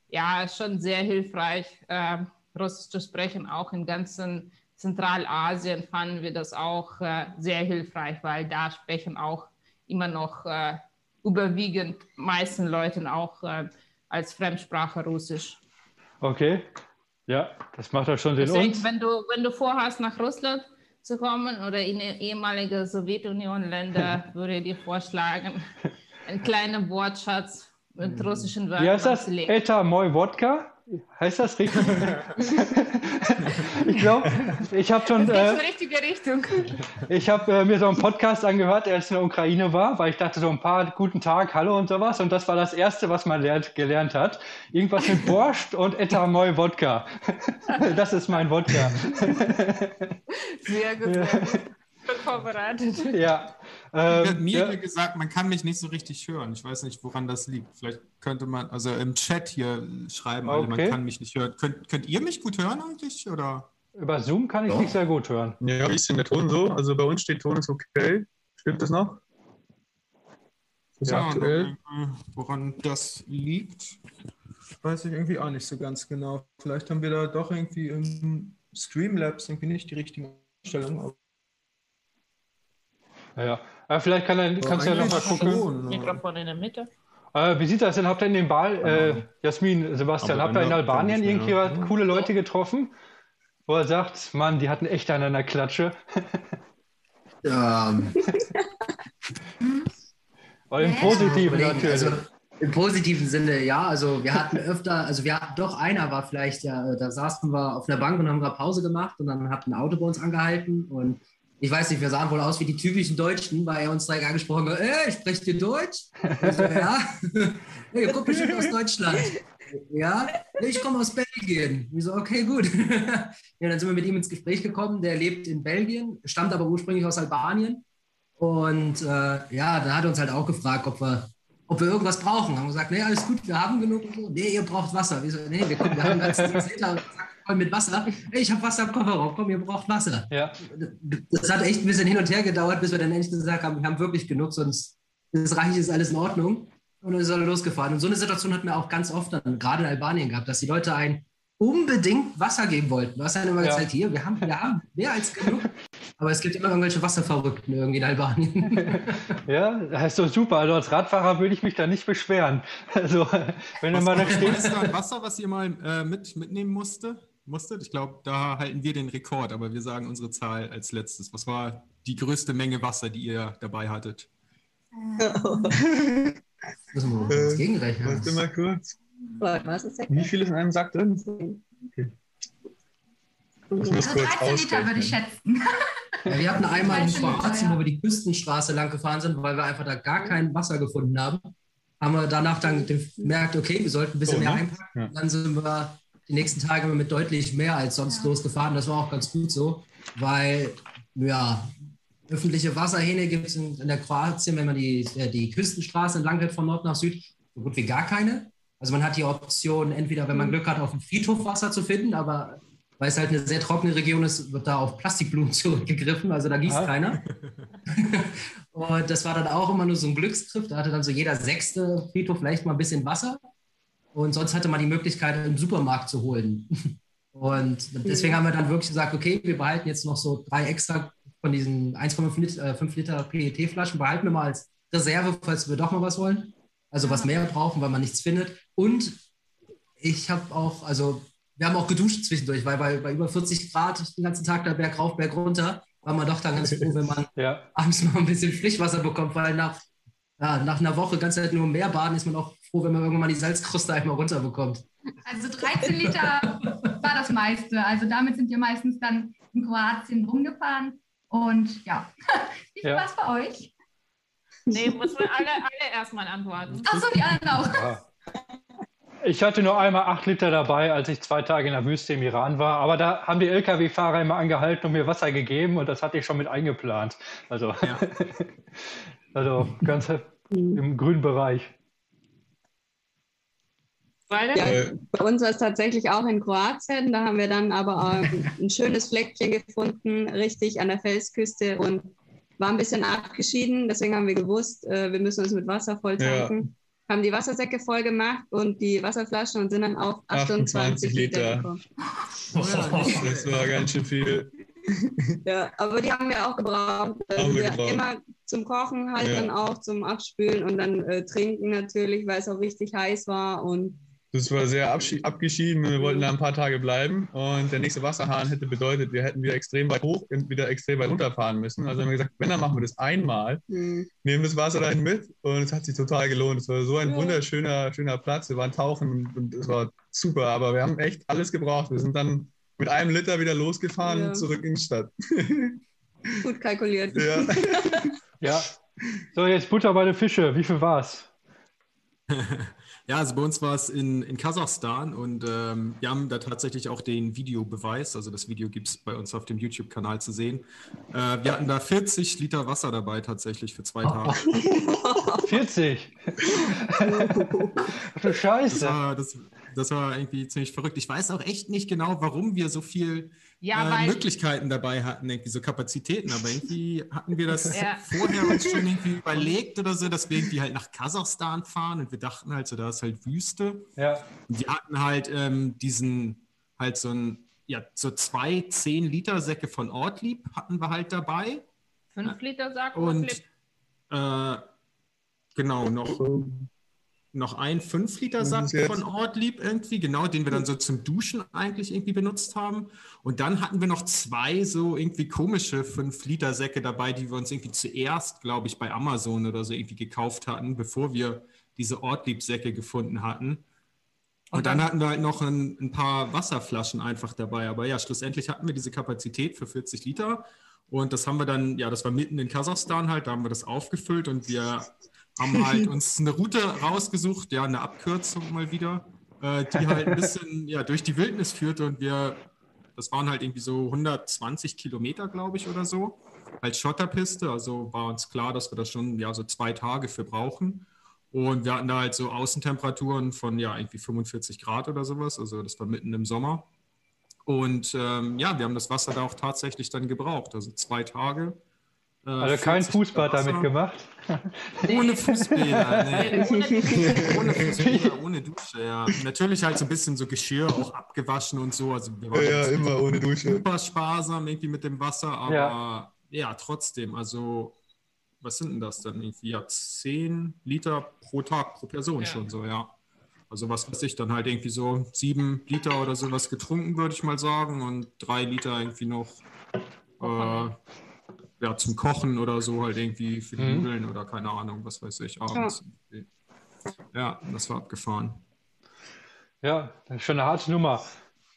ja, ist schon sehr hilfreich, äh, Russisch zu sprechen. Auch in ganzen Zentralasien fanden wir das auch äh, sehr hilfreich, weil da sprechen auch immer noch äh, überwiegend meisten Leuten auch äh, als Fremdsprache Russisch. Okay, ja, das macht ja schon Sinn. Deswegen, wenn du, wenn du vorhast, nach Russland zu kommen oder in ehemalige Sowjetunion-Länder würde ich dir vorschlagen, einen kleinen Wortschatz mit russischen Wörtern Wie heißt das? Eta Moi Wodka? Heißt das richtig? ich glaube, ich habe schon. Das geht äh, richtige Richtung. Ich habe äh, mir so einen Podcast angehört, als ich in der Ukraine war, weil ich dachte so ein paar guten Tag, Hallo und sowas. Und das war das Erste, was man lernt, gelernt hat. Irgendwas mit Borscht und Etamoy Wodka. das ist mein Wodka. Sehr gut. Sehr gut. vorbereitet. Ja. Ähm, mir ja. gesagt, man kann mich nicht so richtig hören. Ich weiß nicht, woran das liegt. Vielleicht könnte man, also im Chat hier schreiben, okay. alle, man kann mich nicht hören. Könnt, könnt ihr mich gut hören eigentlich? Oder? Über Zoom kann ich ja. nicht sehr gut hören. Ja, wie ist denn der Ton so? Also bei uns steht Ton ist okay. Stimmt das noch? Ist ja, aktuell. Äh, woran das liegt, weiß ich irgendwie auch nicht so ganz genau. Vielleicht haben wir da doch irgendwie im Streamlabs irgendwie nicht die richtigen Einstellungen. Ja, aber vielleicht kann er, kannst du ja nochmal gucken. Mikrofon in der Mitte. Äh, wie sieht das denn? Habt ihr in dem Ball, äh, Jasmin, Sebastian, habt ihr in Albanien irgendwie ja. coole Leute getroffen, wo er sagt, Mann, die hatten echt einen an der Klatsche? Ja. Aber im Positiven ja, natürlich. Also, Im positiven Sinne, ja. Also wir hatten öfter, also wir hatten doch einer war vielleicht, ja, da saßen wir auf einer Bank und haben gerade Pause gemacht und dann hat ein Auto bei uns angehalten und ich weiß nicht, wir sahen wohl aus wie die typischen Deutschen, weil er uns direkt angesprochen hat, ey, sprecht ihr Deutsch? So, ja. hey, ihr kommt bestimmt aus Deutschland. Ja, ich komme aus Belgien. Ich so, okay, gut. ja, dann sind wir mit ihm ins Gespräch gekommen. Der lebt in Belgien, stammt aber ursprünglich aus Albanien. Und äh, ja, dann hat er uns halt auch gefragt, ob wir, ob wir irgendwas brauchen. Haben gesagt, nee, alles gut, wir haben genug. So. Nee, ihr braucht Wasser. Wir so, nee, wir, wir haben ganz Liter voll mit Wasser. Ich habe Wasser im Kofferraum, komm, ihr braucht Wasser. Ja. Das hat echt ein bisschen hin und her gedauert, bis wir dann endlich gesagt haben, wir haben wirklich genug, sonst das reicht, ist alles in Ordnung. Und dann ist er losgefahren. Und so eine Situation hatten wir auch ganz oft dann, gerade in Albanien gehabt, dass die Leute ein unbedingt Wasser geben wollten. Du hast dann immer ja. gesagt, hier, wir haben, wir haben mehr als genug. Aber es gibt immer irgendwelche Wasserverrückten irgendwie in Albanien. ja, das ist doch super. Also als Radfahrer würde ich mich da nicht beschweren. Also, wenn was, du mal da stehst. Ist da Wasser, was ihr mal äh, mit, mitnehmen musste? Musstet. Ich glaube, da halten wir den Rekord, aber wir sagen unsere Zahl als letztes. Was war die größte Menge Wasser, die ihr dabei hattet? Müssen wir äh, uns gegenrechnen. Warte mal kurz. Wie viel ist in einem Sack drin? Okay. Also 13 Liter würde ich schätzen. Ja, wir hatten einmal in Kroatien, wo wir die Küstenstraße lang gefahren sind, weil wir einfach da gar kein Wasser gefunden haben. Haben wir danach dann gemerkt, okay, wir sollten ein bisschen oh, mehr ne? einpacken. Ja. Dann sind wir die nächsten Tage mit deutlich mehr als sonst ja. losgefahren. Das war auch ganz gut so, weil ja, öffentliche Wasserhähne gibt es in, in, der Kroatien, wenn man die, äh, die Küstenstraße entlang geht von Nord nach Süd, so gut wie gar keine. Also man hat die Option, entweder, wenn man Glück hat, auf dem Friedhof Wasser zu finden, aber weil es halt eine sehr trockene Region ist, wird da auf Plastikblumen zurückgegriffen, also da gießt ah. keiner. und das war dann auch immer nur so ein Glücksgriff, da hatte dann so jeder sechste Friedhof vielleicht mal ein bisschen Wasser und sonst hatte man die Möglichkeit, im Supermarkt zu holen. Und deswegen haben wir dann wirklich gesagt, okay, wir behalten jetzt noch so drei extra von diesen 1,5 Liter, äh, Liter PET-Flaschen, behalten wir mal als Reserve, falls wir doch mal was wollen. Also was mehr brauchen, weil man nichts findet. Und ich habe auch, also wir haben auch geduscht zwischendurch, weil bei, bei über 40 Grad den ganzen Tag da Berg rauf, Berg runter, war man doch dann ganz froh, wenn man ja. abends noch ein bisschen Frischwasser bekommt, weil nach, ja, nach einer Woche ganz halt nur mehr baden ist man auch froh, wenn man irgendwann die Salzkruste einmal runterbekommt. Also 13 Liter war das meiste. Also damit sind wir meistens dann in Kroatien rumgefahren. Und ja, wie viel ja. war es bei euch? Nee, müssen wir alle, alle erstmal antworten. Achso, die anderen auch. Ja. Ich hatte nur einmal acht Liter dabei, als ich zwei Tage in der Wüste im Iran war. Aber da haben die Lkw-Fahrer immer angehalten und mir Wasser gegeben und das hatte ich schon mit eingeplant. Also, ja. also ganz im grünen Bereich. Ja, bei uns war es tatsächlich auch in Kroatien. Da haben wir dann aber ein schönes Fleckchen gefunden, richtig an der Felsküste und war ein bisschen abgeschieden. Deswegen haben wir gewusst, äh, wir müssen uns mit Wasser voll tanken. Ja haben die Wassersäcke voll gemacht und die Wasserflaschen und sind dann auf 28, 28 Liter. Liter das war ganz schön viel. Ja, aber die haben wir auch gebraucht. Haben wir gebraucht. Immer zum Kochen halt ja. dann auch, zum Abspülen und dann äh, trinken natürlich, weil es auch richtig heiß war und das war sehr abgeschieden. Wir wollten da ein paar Tage bleiben und der nächste Wasserhahn hätte bedeutet, wir hätten wieder extrem weit hoch und wieder extrem weit runterfahren müssen. Also haben wir gesagt, wenn, dann machen wir das einmal, mhm. nehmen das Wasser dahin mit und es hat sich total gelohnt. Es war so ein wunderschöner schöner Platz. Wir waren tauchen und es war super, aber wir haben echt alles gebraucht. Wir sind dann mit einem Liter wieder losgefahren ja. und zurück in die Stadt. Gut kalkuliert. Ja. ja. So, jetzt Butter bei den Fische. Wie viel war es? Ja, also bei uns war es in, in Kasachstan und ähm, wir haben da tatsächlich auch den Videobeweis. Also das Video gibt es bei uns auf dem YouTube-Kanal zu sehen. Äh, wir hatten da 40 Liter Wasser dabei tatsächlich für zwei Tage. 40? Für Scheiße. Das war, das, das war irgendwie ziemlich verrückt. Ich weiß auch echt nicht genau, warum wir so viel ja, äh, Möglichkeiten dabei hatten, irgendwie so Kapazitäten. Aber irgendwie hatten wir das ja. vorher uns schon irgendwie überlegt oder so, dass wir irgendwie halt nach Kasachstan fahren und wir dachten halt so, da ist halt Wüste. Ja. Und wir hatten halt ähm, diesen, halt so ein, ja, so zwei 10 Liter Säcke von Ortlieb hatten wir halt dabei. 5 Liter Sack und äh, genau, noch noch ein 5-Liter-Sack von Ortlieb irgendwie, genau, den wir dann so zum Duschen eigentlich irgendwie benutzt haben. Und dann hatten wir noch zwei so irgendwie komische 5-Liter-Säcke dabei, die wir uns irgendwie zuerst, glaube ich, bei Amazon oder so irgendwie gekauft hatten, bevor wir diese Ortlieb-Säcke gefunden hatten. Und dann hatten wir halt noch ein, ein, paar Wasserflaschen einfach dabei. Aber ja, schlussendlich hatten wir diese Kapazität für 40 Liter. Und das haben wir dann, ja, das war mitten in Kasachstan halt, da haben wir das aufgefüllt und wir haben halt uns eine Route rausgesucht, ja, eine Abkürzung mal wieder, äh, die halt ein bisschen ja, durch die Wildnis führte und wir, das waren halt irgendwie so 120 Kilometer, glaube ich, oder so, als Schotterpiste. Also war uns klar, dass wir da schon ja so zwei Tage für brauchen. Und wir hatten da halt so Außentemperaturen von ja irgendwie 45 Grad oder sowas. Also das war mitten im Sommer. Und ähm, ja, wir haben das Wasser da auch tatsächlich dann gebraucht. Also zwei Tage äh, also kein Fußbad damit gemacht? Ohne Fußbäder, nee. ohne Fußbäder, ohne Dusche, ja. Natürlich halt so ein bisschen so Geschirr auch abgewaschen und so. Also wir waren ja, ja immer ohne Dusche. Super sparsam irgendwie mit dem Wasser, aber ja, ja trotzdem, also was sind denn das dann irgendwie? Ja, 10 Liter pro Tag, pro Person ja. schon so, ja. Also was weiß ich, dann halt irgendwie so sieben Liter oder sowas getrunken, würde ich mal sagen, und drei Liter irgendwie noch äh, ja, zum Kochen oder so, halt irgendwie für die mhm. Nudeln oder keine Ahnung, was weiß ich, abends. Ja, ja das war abgefahren. Ja, das ist schon eine harte Nummer.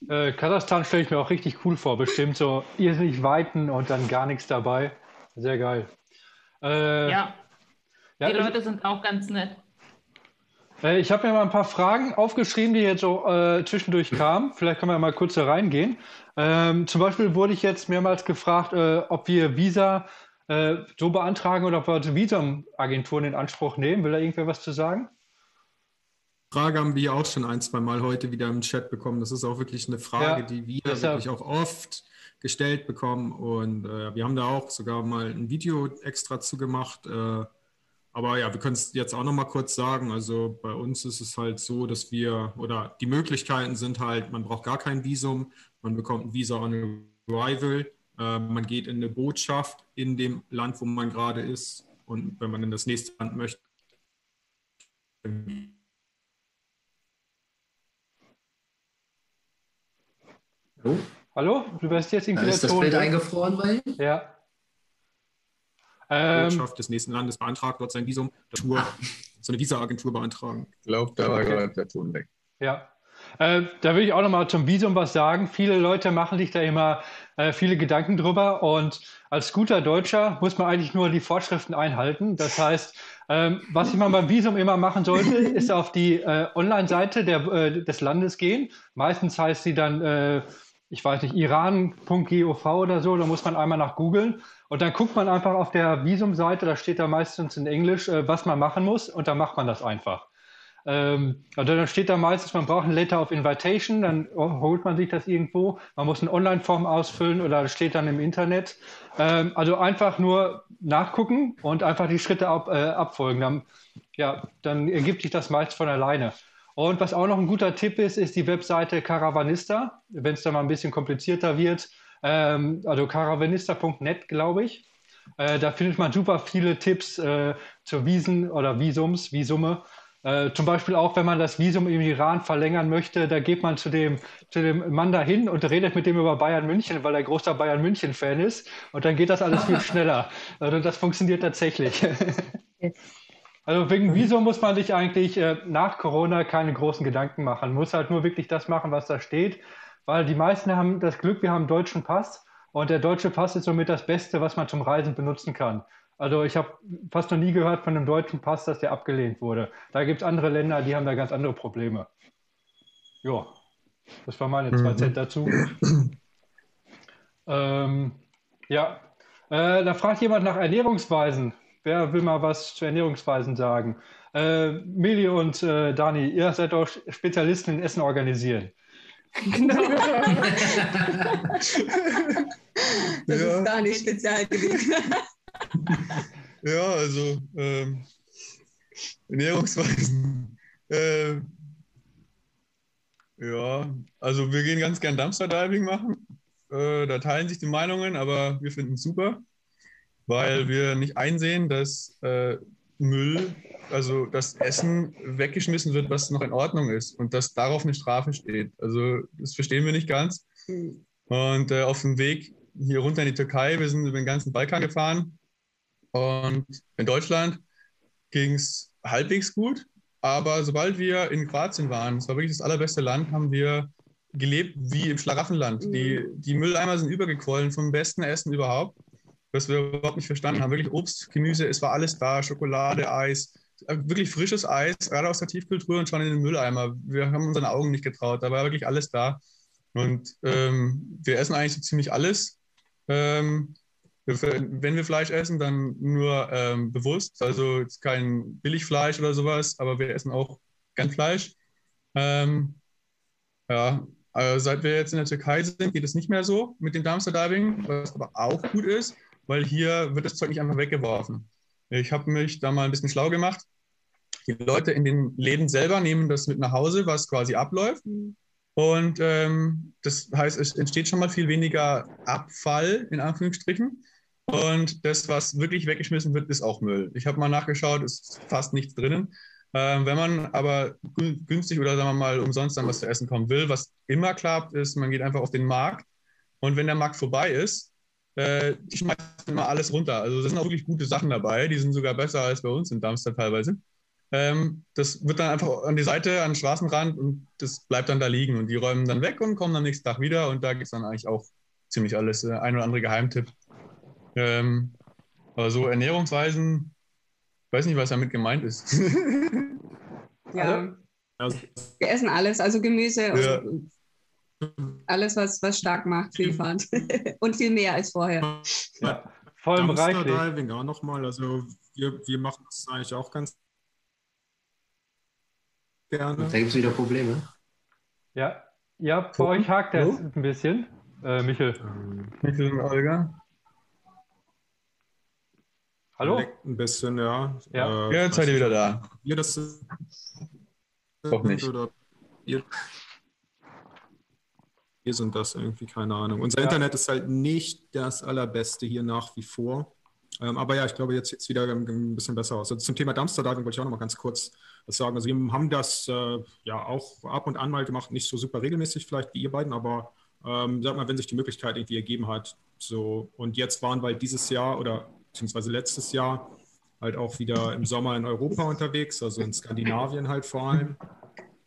Äh, Kasachstan stelle ich mir auch richtig cool vor, bestimmt so irrsinnig weiten und dann gar nichts dabei. Sehr geil. Äh, ja. ja. die Leute sind auch ganz nett. Äh, ich habe mir mal ein paar Fragen aufgeschrieben, die jetzt so äh, zwischendurch kamen. Vielleicht können wir mal kurz da reingehen. Ähm, zum Beispiel wurde ich jetzt mehrmals gefragt, äh, ob wir Visa äh, so beantragen oder ob wir Visumagenturen in Anspruch nehmen. Will da irgendwer was zu sagen? Frage haben wir auch schon ein, zwei Mal heute wieder im Chat bekommen. Das ist auch wirklich eine Frage, ja, die wir wirklich auch oft gestellt bekommen. Und äh, wir haben da auch sogar mal ein Video extra zu gemacht. Äh, aber ja, wir können es jetzt auch noch mal kurz sagen. Also bei uns ist es halt so, dass wir, oder die Möglichkeiten sind halt, man braucht gar kein Visum, man bekommt ein Visa on Arrival, äh, man geht in eine Botschaft in dem Land, wo man gerade ist. Und wenn man in das nächste Land möchte, Hallo? Hallo? Du wirst jetzt irgendwie da ist das Bild eingefroren bei Ja. Ähm, Botschaft des nächsten Landes beantragt dort sein Visum, Tour, so eine Visa-Agentur beantragen. Ich glaube, da war gerade der Ton weg. Ja. Äh, da will ich auch nochmal zum Visum was sagen. Viele Leute machen sich da immer äh, viele Gedanken drüber und als guter Deutscher muss man eigentlich nur die Vorschriften einhalten. Das heißt, ähm, was man beim Visum immer machen sollte, ist auf die äh, Online-Seite äh, des Landes gehen. Meistens heißt sie dann äh, ich weiß nicht, iran.gov oder so, da muss man einmal nach googeln und dann guckt man einfach auf der Visumseite, da steht da meistens in Englisch, äh, was man machen muss und dann macht man das einfach. Ähm, also dann steht da meistens, man braucht ein Letter of Invitation, dann holt man sich das irgendwo, man muss eine Online-Form ausfüllen oder das steht dann im Internet. Ähm, also einfach nur nachgucken und einfach die Schritte ab, äh, abfolgen. Dann, ja, dann ergibt sich das meist von alleine. Und was auch noch ein guter Tipp ist, ist die Webseite Caravanista, wenn es da mal ein bisschen komplizierter wird. Ähm, also caravanista.net, glaube ich. Äh, da findet man super viele Tipps äh, zur Wiesen oder Visums, Visumme. Äh, zum Beispiel auch, wenn man das Visum im Iran verlängern möchte, da geht man zu dem, zu dem Mann da hin und redet mit dem über Bayern München, weil er großer Bayern München-Fan ist. Und dann geht das alles viel schneller. Also das funktioniert tatsächlich. Also wegen Visum muss man sich eigentlich äh, nach Corona keine großen Gedanken machen. Man muss halt nur wirklich das machen, was da steht, weil die meisten haben das Glück, wir haben einen deutschen Pass und der deutsche Pass ist somit das Beste, was man zum Reisen benutzen kann. Also ich habe fast noch nie gehört von einem deutschen Pass, dass der abgelehnt wurde. Da gibt es andere Länder, die haben da ganz andere Probleme. Ja, das war meine zwei mhm. Cent dazu. ähm, ja, äh, da fragt jemand nach Ernährungsweisen. Wer will mal was zu Ernährungsweisen sagen? Äh, Mili und äh, Dani, ihr seid doch Spezialisten in Essen organisieren. Genau. das ja. ist Danis Spezialgebiet. ja, also ähm, Ernährungsweisen. Äh, ja, also wir gehen ganz gern Dumpster-Diving machen. Äh, da teilen sich die Meinungen, aber wir finden es super weil wir nicht einsehen, dass äh, Müll, also das Essen weggeschmissen wird, was noch in Ordnung ist und dass darauf eine Strafe steht. Also das verstehen wir nicht ganz. Und äh, auf dem Weg hier runter in die Türkei, wir sind über den ganzen Balkan gefahren und in Deutschland ging es halbwegs gut. Aber sobald wir in Kroatien waren, das war wirklich das allerbeste Land, haben wir gelebt wie im Schlaraffenland. Die, die Mülleimer sind übergequollen vom besten Essen überhaupt was wir überhaupt nicht verstanden haben. Wirklich Obst, Gemüse, es war alles da, Schokolade, Eis, äh, wirklich frisches Eis, gerade aus der Tiefkultur und schon in den Mülleimer. Wir haben unseren Augen nicht getraut, da war wirklich alles da. Und ähm, wir essen eigentlich so ziemlich alles. Ähm, wenn wir Fleisch essen, dann nur ähm, bewusst, also kein Billigfleisch oder sowas, aber wir essen auch gern Fleisch. Ähm, ja, also seit wir jetzt in der Türkei sind, geht es nicht mehr so mit dem Dumpster Diving, was aber auch gut ist weil hier wird das Zeug nicht einfach weggeworfen. Ich habe mich da mal ein bisschen schlau gemacht. Die Leute in den Läden selber nehmen das mit nach Hause, was quasi abläuft. Und ähm, das heißt, es entsteht schon mal viel weniger Abfall, in Anführungsstrichen. Und das, was wirklich weggeschmissen wird, ist auch Müll. Ich habe mal nachgeschaut, ist fast nichts drinnen. Ähm, wenn man aber günstig oder sagen wir mal umsonst dann was zu essen kommen will, was immer klappt, ist, man geht einfach auf den Markt und wenn der Markt vorbei ist, äh, die schmeißen alles runter. Also da sind auch wirklich gute Sachen dabei, die sind sogar besser als bei uns in Darmstadt teilweise. Ähm, das wird dann einfach an die Seite, an den Straßenrand und das bleibt dann da liegen und die räumen dann weg und kommen am nächsten Tag wieder und da gibt es dann eigentlich auch ziemlich alles. Äh, ein oder andere Geheimtipp. Ähm, aber so Ernährungsweisen, weiß nicht, was damit gemeint ist. ja. Also, wir essen alles, also Gemüse ja. und alles, was, was stark macht, Vielfalt. und viel mehr als vorher. Ja, vor allem reichlich. Diving auch nochmal. Also wir, wir machen das eigentlich auch ganz gerne. Da gibt es wieder Probleme. Ja, ja bei euch hakt das ein bisschen. Äh, Michel. Michel und Olga. Hallo? Leckt ein bisschen, ja. Ja, äh, ja jetzt seid ihr wieder da. Ihr das Doch nicht. Oder ihr, ihr sind das irgendwie, keine Ahnung. Unser ja. Internet ist halt nicht das allerbeste hier nach wie vor. Ähm, aber ja, ich glaube, jetzt sieht es wieder ein, bisschen besser aus. Also zum Thema Dumpster-Diving wollte ich auch noch mal ganz kurz was sagen. Also wir haben das äh, ja auch ab und an mal gemacht, nicht so super regelmäßig vielleicht wie ihr beiden, aber ähm, sag mal, wenn sich die Möglichkeit irgendwie ergeben hat. So, und jetzt waren wir halt dieses Jahr oder beziehungsweise letztes Jahr halt auch wieder im Sommer in Europa unterwegs, also in Skandinavien halt vor allem,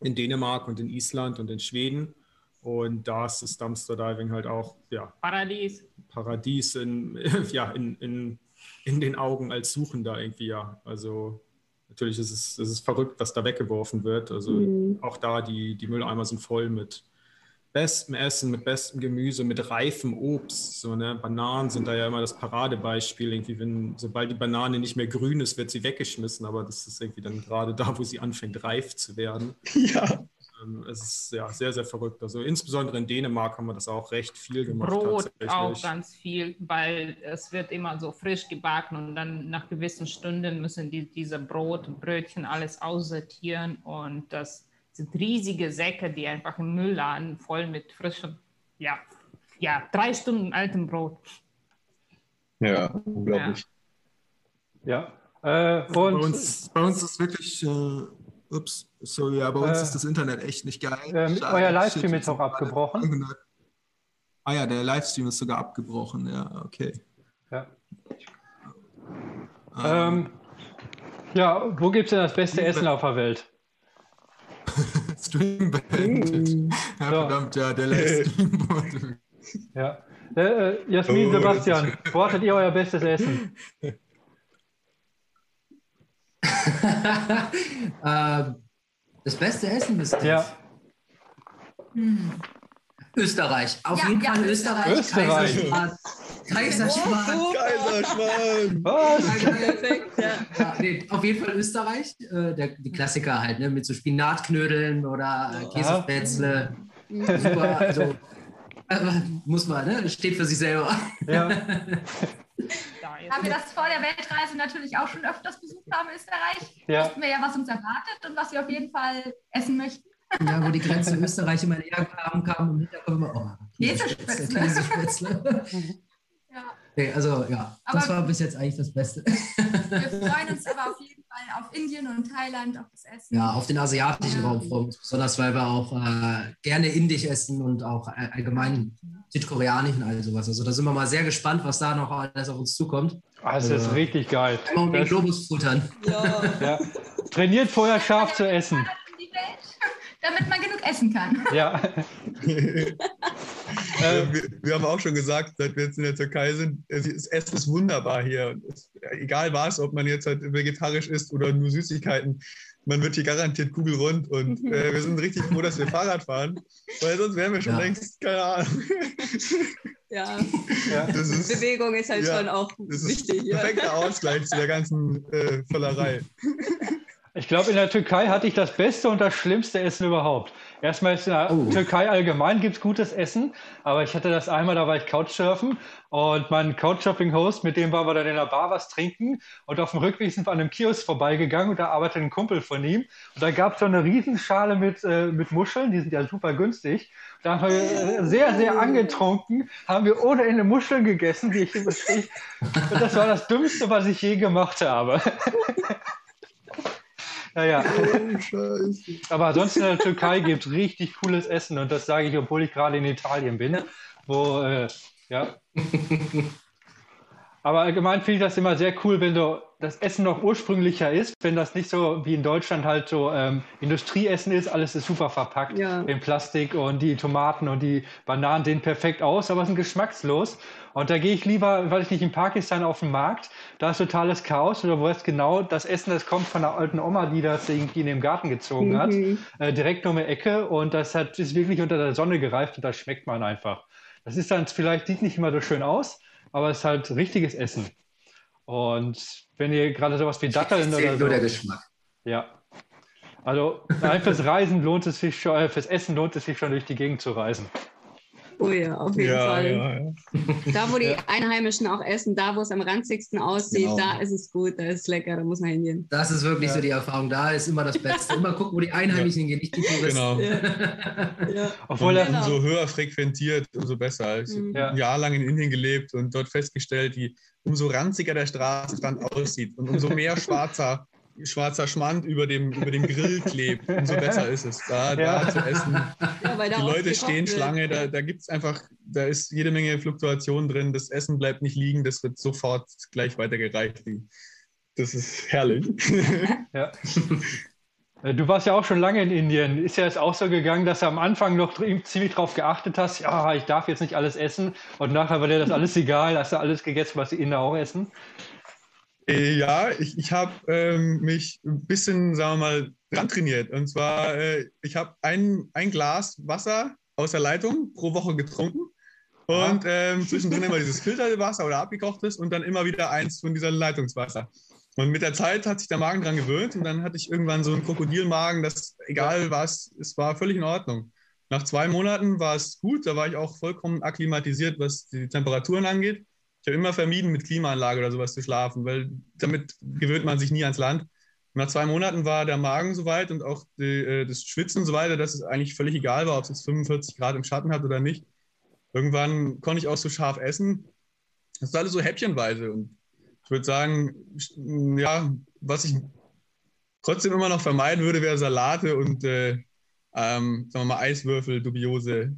in Dänemark und in Island und in Schweden. Und da ist das Dumpster Diving halt auch, ja. Paradies. Paradies in, ja, in, in, in den Augen als Suchender irgendwie, ja. Also natürlich ist es, es ist verrückt, was da weggeworfen wird. Also mhm. auch da, die, die Mülleimer sind voll mit bestem Essen, mit bestem Gemüse, mit reifem Obst. So, ne? Bananen sind da ja immer das Paradebeispiel. Irgendwie, wenn, sobald die Banane nicht mehr grün ist, wird sie weggeschmissen, aber das ist irgendwie dann gerade da, wo sie anfängt, reif zu werden. Ja. Ähm, es ist ja sehr, sehr verrückt. Also insbesondere in Dänemark haben wir das auch recht viel gemacht. Brot auch ganz viel, weil es wird immer so frisch gebacken und dann nach gewissen Stunden müssen die diese Brot und Brötchen alles aussortieren und das sind riesige Säcke, die einfach im Müll laden, voll mit frischem, ja, ja, drei Stunden altem Brot. Ja, unglaublich. Ja. ja. Äh, bei, uns, bei uns ist wirklich, äh, ups, sorry, ja, bei uns äh, ist das Internet echt nicht geil. Äh, euer Livestream ist auch abgebrochen. Ah ja, der Livestream ist sogar abgebrochen, ja, okay. Ja. Ähm, ja, wo gibt es denn das beste Essen auf der Welt? Stream beendet. Uh, ja, so. verdammt, ja, der Livestream wurde. Ja. Äh, äh, Jasmin, oh, Sebastian, wo hattet ihr euer bestes Essen? Ähm, das beste Essen ist das. Ja. Hm. Österreich. Auf ja, jeden Fall Österreich. Österreich. Kaiserschmarrn. Kaiserschmarrn. Was? Perfekt, ja. ja nee, auf jeden Fall Österreich. Äh, der, die Klassiker halt, ne? mit so Spinatknödeln oder äh, Käsespätzle. Super, also äh, muss man, ne? Steht für sich selber. Ja. Da wir das vor der Weltreise natürlich auch schon öfters besucht haben, Österreich, ja. wussten wir ja, was uns erwartet und was wir auf jeden Fall essen möchten. Ja, wo die Grenze Österreich immer näher kam, kam im Hinterkopf immer, oh, Käsespätzle. Käsespätzle. ja. Nee, also ja, aber das war bis jetzt eigentlich das Beste. Wir freuen uns aber auf jeden Fall auf Indien und Thailand, auf das Essen. Ja, auf den asiatischen ja. Raum freuen wir uns besonders, weil wir auch äh, gerne indisch essen und auch allgemein südkoreanisch und all sowas. Also da sind wir mal sehr gespannt, was da noch alles auf uns zukommt. Ah, das also, ist richtig geil. Immer um den Globus futtern. Ja. ja. Trainiert vorher scharf zu essen damit man genug essen kann. Ja. äh, wir, wir, haben auch schon gesagt, seit wir jetzt in der Türkei sind, das Essen ist wunderbar hier. Es, egal was, ob man jetzt halt vegetarisch isst oder nur Süßigkeiten, man wird hier garantiert kugelrund und äh, wir sind richtig froh, dass wir Fahrrad fahren, weil sonst wären wir schon ja. längst, keine Ahnung. Ja, ja. Ist, Bewegung ist halt ja, schon auch das wichtig. Ist perfekter Ausgleich zu der ganzen äh, Vollerei. Ich glaube, in der Türkei hatte ich das beste und das schlimmste Essen überhaupt. Erstmal ist in der oh. Türkei allgemein gibt es gutes Essen, aber ich hatte das einmal, da war ich Couchsurfen und mein Couchsurfing-Host, mit dem waren wir dann in der Bar was trinken und auf dem Rückweg sind wir an einem Kiosk vorbeigegangen und da arbeitet ein Kumpel von ihm und da gab es so eine Riesenschale mit, äh, mit Muscheln, die sind ja super günstig. Da haben wir äh, sehr, sehr angetrunken, haben wir ohne Ende Muscheln gegessen, die ich überstrich. Und das war das Dümmste, was ich je gemacht habe. Ja, ja. Aber ansonsten in der Türkei gibt es richtig cooles Essen und das sage ich, obwohl ich gerade in Italien bin, wo, äh, ja. Aber allgemein finde ich das immer sehr cool, wenn du das Essen noch ursprünglicher ist, wenn das nicht so wie in Deutschland halt so ähm, Industrieessen ist, alles ist super verpackt ja. in Plastik und die Tomaten und die Bananen sehen perfekt aus, aber sind geschmackslos. Und da gehe ich lieber, weil ich nicht in Pakistan auf den Markt, da ist totales Chaos oder wo es genau das Essen, das kommt von der alten Oma, die das irgendwie in den Garten gezogen mhm. hat, äh, direkt um die Ecke und das hat, ist wirklich unter der Sonne gereift und das schmeckt man einfach. Das ist dann vielleicht, sieht nicht immer so schön aus, aber es ist halt richtiges Essen. Und wenn ihr gerade sowas wie Datteln oder so. nur der Geschmack. Ja. Also fürs Reisen lohnt es sich schon, äh, fürs Essen lohnt es sich schon durch die Gegend zu reisen. Oh ja, auf jeden ja, Fall. Ja, ja. Da, wo die Einheimischen auch essen, da, wo es am ranzigsten aussieht, genau. da ist es gut, da ist es lecker, da muss man hingehen. Das ist wirklich so die Erfahrung. Da ist immer das Beste. Immer gucken, wo die Einheimischen hingehen, nicht die Touristen. Genau. Obwohl er genau. umso höher frequentiert, umso besser. Ich mhm. habe ein Jahr lang in Indien gelebt und dort festgestellt, wie umso ranziger der Straßenrand aussieht und umso mehr schwarzer schwarzer Schmand über dem, über dem Grill klebt, umso besser ist es, da, ja. da zu essen. Ja, die Leute stehen Schlange, da, da gibt es einfach, da ist jede Menge Fluktuation drin, das Essen bleibt nicht liegen, das wird sofort gleich weitergereicht. Das ist herrlich. Ja. Äh, du warst ja auch schon lange in Indien. Ist ja jetzt auch so gegangen, dass du am Anfang noch ziemlich darauf geachtet hast, ja, ich darf jetzt nicht alles essen und nachher war dir das alles egal, hast du alles gegessen, was die Inder auch essen? Äh, ja, ich, ich habe ähm, mich ein bisschen, sagen wir mal, dran trainiert. Und zwar, äh, ich habe ein, ein Glas Wasser aus der Leitung pro Woche getrunken. Und ähm, zwischendrin immer dieses Filterwasser oder abgekochtes und dann immer wieder eins von dieser Leitungswasser. Und mit der Zeit hat sich der Magen dran gewöhnt und dann hatte ich irgendwann so einen Krokodilmagen, das egal was, es war völlig in Ordnung. Nach zwei Monaten war es gut, da war ich auch vollkommen akklimatisiert, was die Temperaturen angeht. Ich habe immer vermieden, mit Klimaanlage oder sowas zu schlafen, weil damit gewöhnt man sich nie ans Land. nach zwei Monaten war der Magen soweit und auch die, äh, das Schwitzen und so weiter, dass es eigentlich völlig egal war, ob es jetzt 45 Grad im Schatten hat oder nicht. Irgendwann konnte ich auch so scharf essen. Das ist alles so häppchenweise. Und ich würde sagen, ja, was ich trotzdem immer noch vermeiden würde, wäre Salate und äh, ähm, sagen wir mal Eiswürfel, dubiose,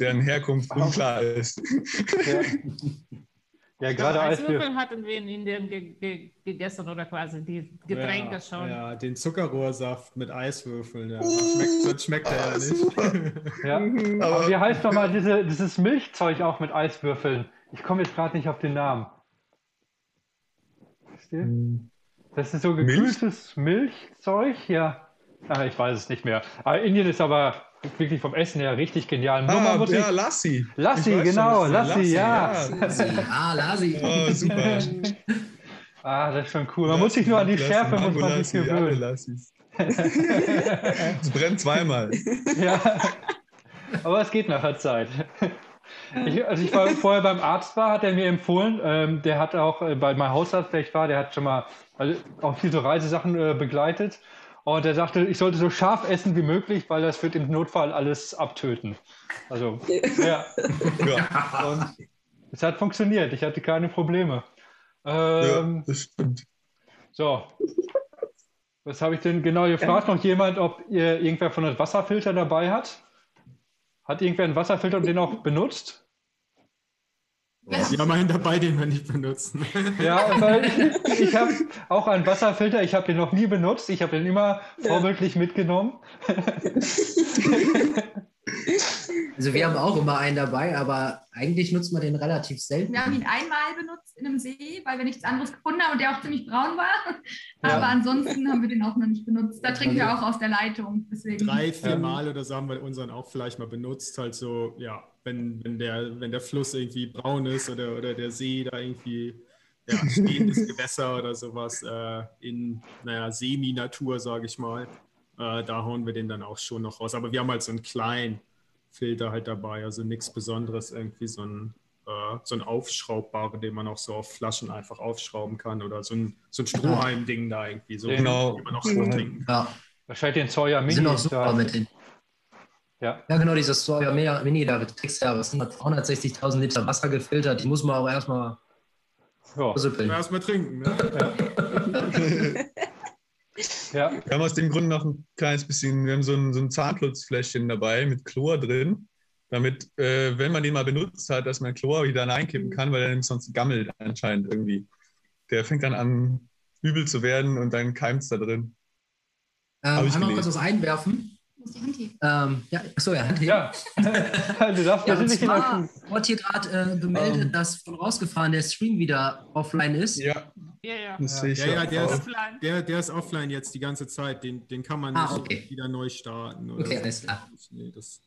deren Herkunft unklar ist. Ja. Ja, gerade Eiswürfel hatten wir in Indien ge ge gegessen oder quasi die Getränke ja, schon. Ja, den Zuckerrohrsaft mit Eiswürfeln, ja. Das schmeckt, schmeckt er ja nicht. ja. Mhm. Aber wie heißt nochmal diese, dieses Milchzeug auch mit Eiswürfeln? Ich komme jetzt gerade nicht auf den Namen. Hm. Das ist so gekühltes Milch? Milchzeug, ja. Ach, ich weiß es nicht mehr. Aber Indien ist aber wirklich vom Essen her richtig genial. Nur ah, ja, ich... Lassi. Lassi, genau, Lassi, Lassi, ja. Ah, Lassi. Oh, super. ah, das ist schon cool. Man muss sich nur an die Schärfe muss man sich gewöhnen. es brennt zweimal. ja, aber es geht nach der Zeit. Ich, als ich war, vorher beim Arzt war, hat er mir empfohlen, ähm, der hat auch äh, bei meinem Hausarzt, der ich war, der hat schon mal also auch viele so Reisesachen äh, begleitet. Und er sagte, ich sollte so scharf essen wie möglich, weil das wird im Notfall alles abtöten. Also, ja. ja. Und es hat funktioniert. Ich hatte keine Probleme. Ähm, ja, das stimmt. So. Was habe ich denn genau gefragt? Noch jemand, ob ihr irgendwer von einem Wasserfilter dabei hat? Hat irgendwer einen Wasserfilter und den auch benutzt? Sie haben einen dabei, den wir nicht benutzen. Ja, weil ich, ich habe auch einen Wasserfilter, ich habe den noch nie benutzt, ich habe den immer ja. vorbildlich mitgenommen. Also wir haben auch immer einen dabei, aber eigentlich nutzt man den relativ selten. Wir haben ihn einmal benutzt in einem See, weil wir nichts anderes gefunden haben und der auch ziemlich braun war. Ja. Aber ansonsten haben wir den auch noch nicht benutzt. Da trinken wir auch aus der Leitung. Deswegen. Drei, vier Mal oder so haben wir unseren auch vielleicht mal benutzt. Halt so, ja, wenn, wenn, der, wenn der Fluss irgendwie braun ist oder, oder der See da irgendwie ja, stehendes Gewässer oder sowas äh, in, naja, Semi-Natur, sage ich mal. Äh, da hauen wir den dann auch schon noch raus. Aber wir haben halt so einen kleinen Filter halt dabei, also nichts Besonderes, irgendwie so ein, äh, so ein aufschraubbare, den man auch so auf Flaschen einfach aufschrauben kann oder so ein, so ein Strohhalm-Ding da irgendwie, so genau. man noch so trinken. Ja. Wahrscheinlich den Sawyer Mini. Sind auch super da. mit den ja. ja, genau, dieses Sawyer Mini, da kriegst du ja, was sind 360.000 Liter Wasser gefiltert, die muss man auch erstmal ja. erstmal trinken. Ne? Ja. Ja. Wir haben aus dem Grund noch ein kleines bisschen, wir haben so ein, so ein Zahnputzfläschchen dabei mit Chlor drin, damit, äh, wenn man den mal benutzt hat, dass man Chlor wieder reinkippen kann, weil er nämlich sonst gammelt anscheinend irgendwie. Der fängt dann an, übel zu werden und dann keimt es da drin. Ähm, einmal kurz was einwerfen muss die Hand heben. Ähm, ja, achso, ja, Hand heben. Ja, du darfst ja, nicht zwar wurde hier gerade äh, gemeldet, um, ähm. dass von rausgefahren der Stream wieder offline ist. Ja, ja, ja. ja, ja, ja der, ist, der, der, ist offline jetzt die ganze Zeit. Den, den kann man ah, nicht okay. wieder neu starten. okay, alles klar. Nee, das,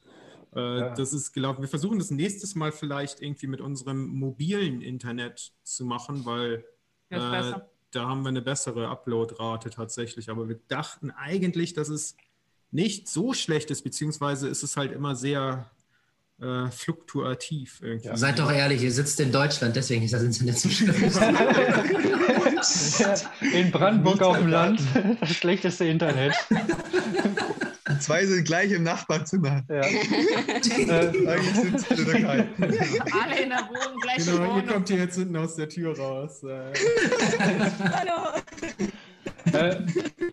äh, ja. das ist gelaufen. Wir versuchen das nächstes Mal vielleicht irgendwie mit unserem mobilen Internet zu machen, weil äh, da haben wir eine bessere Uploadrate tatsächlich. Aber wir dachten eigentlich, dass es nicht so schlecht ist, beziehungsweise ist es halt immer sehr äh, fluktuativ. Ja. Seid doch ehrlich, ihr sitzt in Deutschland, deswegen ist das Internet so schlimm. in Brandenburg auf dem Land, das schlechteste Internet. Zwei sind gleich im Nachbarzimmer. Ja. äh, Eigentlich sind es in der Türkei. Alle in der Wohnung gleich Genau, ihr kommt hier jetzt hinten aus der Tür raus. Äh. Hallo. Äh,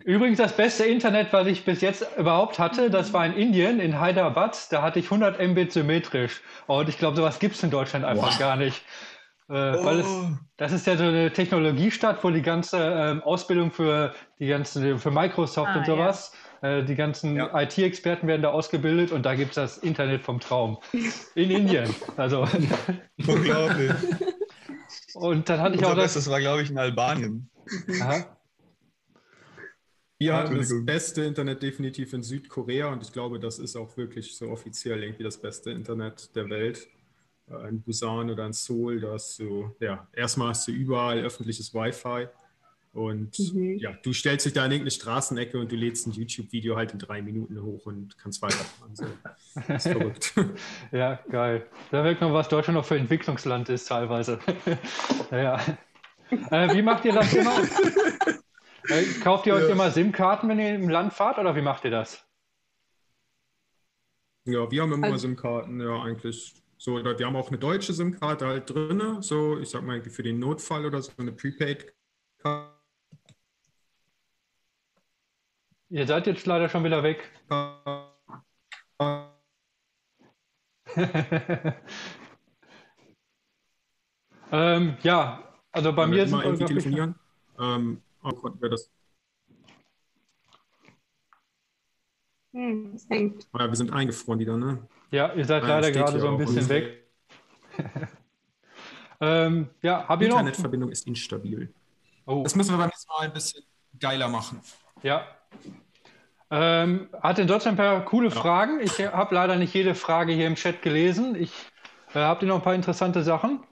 übrigens, das beste Internet, was ich bis jetzt überhaupt hatte, das war in Indien, in Hyderabad. Da hatte ich 100 Mbit symmetrisch. Und ich glaube, sowas gibt es in Deutschland einfach wow. gar nicht. Äh, oh. weil es, das ist ja so eine Technologiestadt, wo die ganze ähm, Ausbildung für die ganzen, für Microsoft ah, und sowas, ja. äh, die ganzen ja. IT-Experten werden da ausgebildet und da gibt es das Internet vom Traum. In Indien. Also. Unglaublich. Und dann hatte ich auch das. Das war, glaube ich, in Albanien. Aha. Wir haben das beste Internet definitiv in Südkorea und ich glaube, das ist auch wirklich so offiziell irgendwie das beste Internet der Welt. Äh, in Busan oder in Seoul, da hast du, ja, erstmal hast du überall öffentliches Wi-Fi und mhm. ja, du stellst dich da in irgendeine Straßenecke und du lädst ein YouTube-Video halt in drei Minuten hoch und kannst weiterfahren. So. Das ist verrückt. ja, geil. Da wirkt noch, was Deutschland noch für Entwicklungsland ist teilweise. ja. Äh, wie macht ihr das immer? Äh, kauft ihr euch ja. immer SIM-Karten, wenn ihr im Land fahrt, oder wie macht ihr das? Ja, wir haben immer also, SIM-Karten, ja, eigentlich. So, wir haben auch eine deutsche SIM-Karte halt drin, so, ich sag mal, für den Notfall oder so eine Prepaid-Karte. Ihr seid jetzt leider schon wieder weg. ähm, ja, also bei mir sind wir telefonieren. Ähm, konnten wir das. Hm, das hängt. Ja, wir sind eingefroren wieder, ne? Ja, ihr seid leider gerade so ein bisschen weg. ähm, ja, habe ich noch? Internetverbindung ist instabil. Oh. Das müssen wir beim nächsten Mal ein bisschen geiler machen. Ja. Ähm, hat in Deutschland ein paar coole ja. Fragen. Ich habe leider nicht jede Frage hier im Chat gelesen. Ich äh, habt ihr noch ein paar interessante Sachen?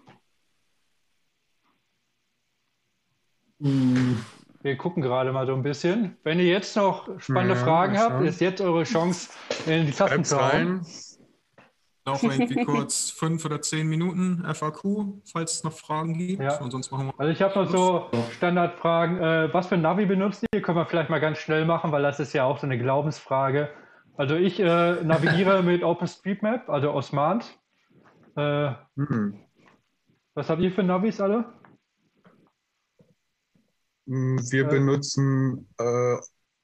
Hm. Wir gucken gerade mal so ein bisschen. Wenn ihr jetzt noch spannende ja, Fragen habt, ist jetzt eure Chance, in die Tasten zu hauen. Noch irgendwie kurz fünf oder zehn Minuten FAQ, falls es noch Fragen gibt. Ja. Und sonst machen wir also ich habe noch so Standardfragen. Äh, was für ein Navi benutzt ihr? Können wir vielleicht mal ganz schnell machen, weil das ist ja auch so eine Glaubensfrage. Also ich äh, navigiere mit OpenStreetMap, also Osmant. Äh, mhm. Was habt ihr für Navis alle? Wir benutzen äh,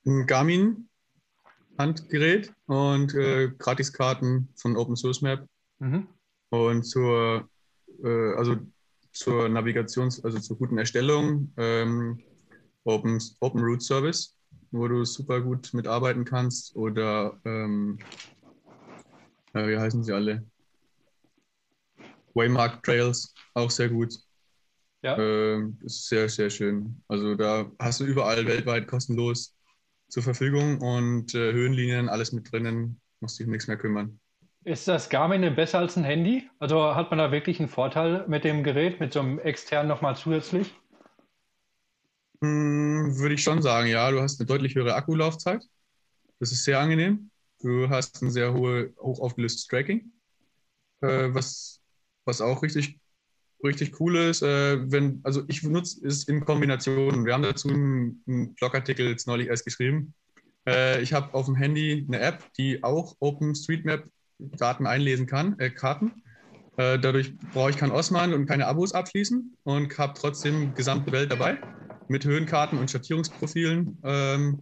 ein Garmin-Handgerät und äh, Gratiskarten von Open Source Map. Mhm. Und zur, äh, also zur Navigations-, also zur guten Erstellung ähm, Open, Open Route Service, wo du super gut mitarbeiten kannst. Oder ähm, äh, wie heißen sie alle? Waymark Trails, auch sehr gut. Ja. Äh, ist sehr, sehr schön. Also da hast du überall weltweit kostenlos zur Verfügung und äh, Höhenlinien, alles mit drinnen, musst dich um nichts mehr kümmern. Ist das Garmin denn besser als ein Handy? Also hat man da wirklich einen Vorteil mit dem Gerät, mit so einem externen nochmal zusätzlich? Hm, würde ich schon sagen, ja. Du hast eine deutlich höhere Akkulaufzeit. Das ist sehr angenehm. Du hast ein sehr hohe, hoch aufgelöstes Tracking, äh, was, was auch richtig richtig cool ist, äh, wenn, also ich benutze es in Kombination. Wir haben dazu einen, einen Blogartikel jetzt neulich erst geschrieben. Äh, ich habe auf dem Handy eine App, die auch OpenStreetMap-Daten einlesen kann, äh, Karten. Äh, dadurch brauche ich kein Osman und keine Abos abschließen und habe trotzdem gesamte Welt dabei mit Höhenkarten und Schattierungsprofilen. Ähm,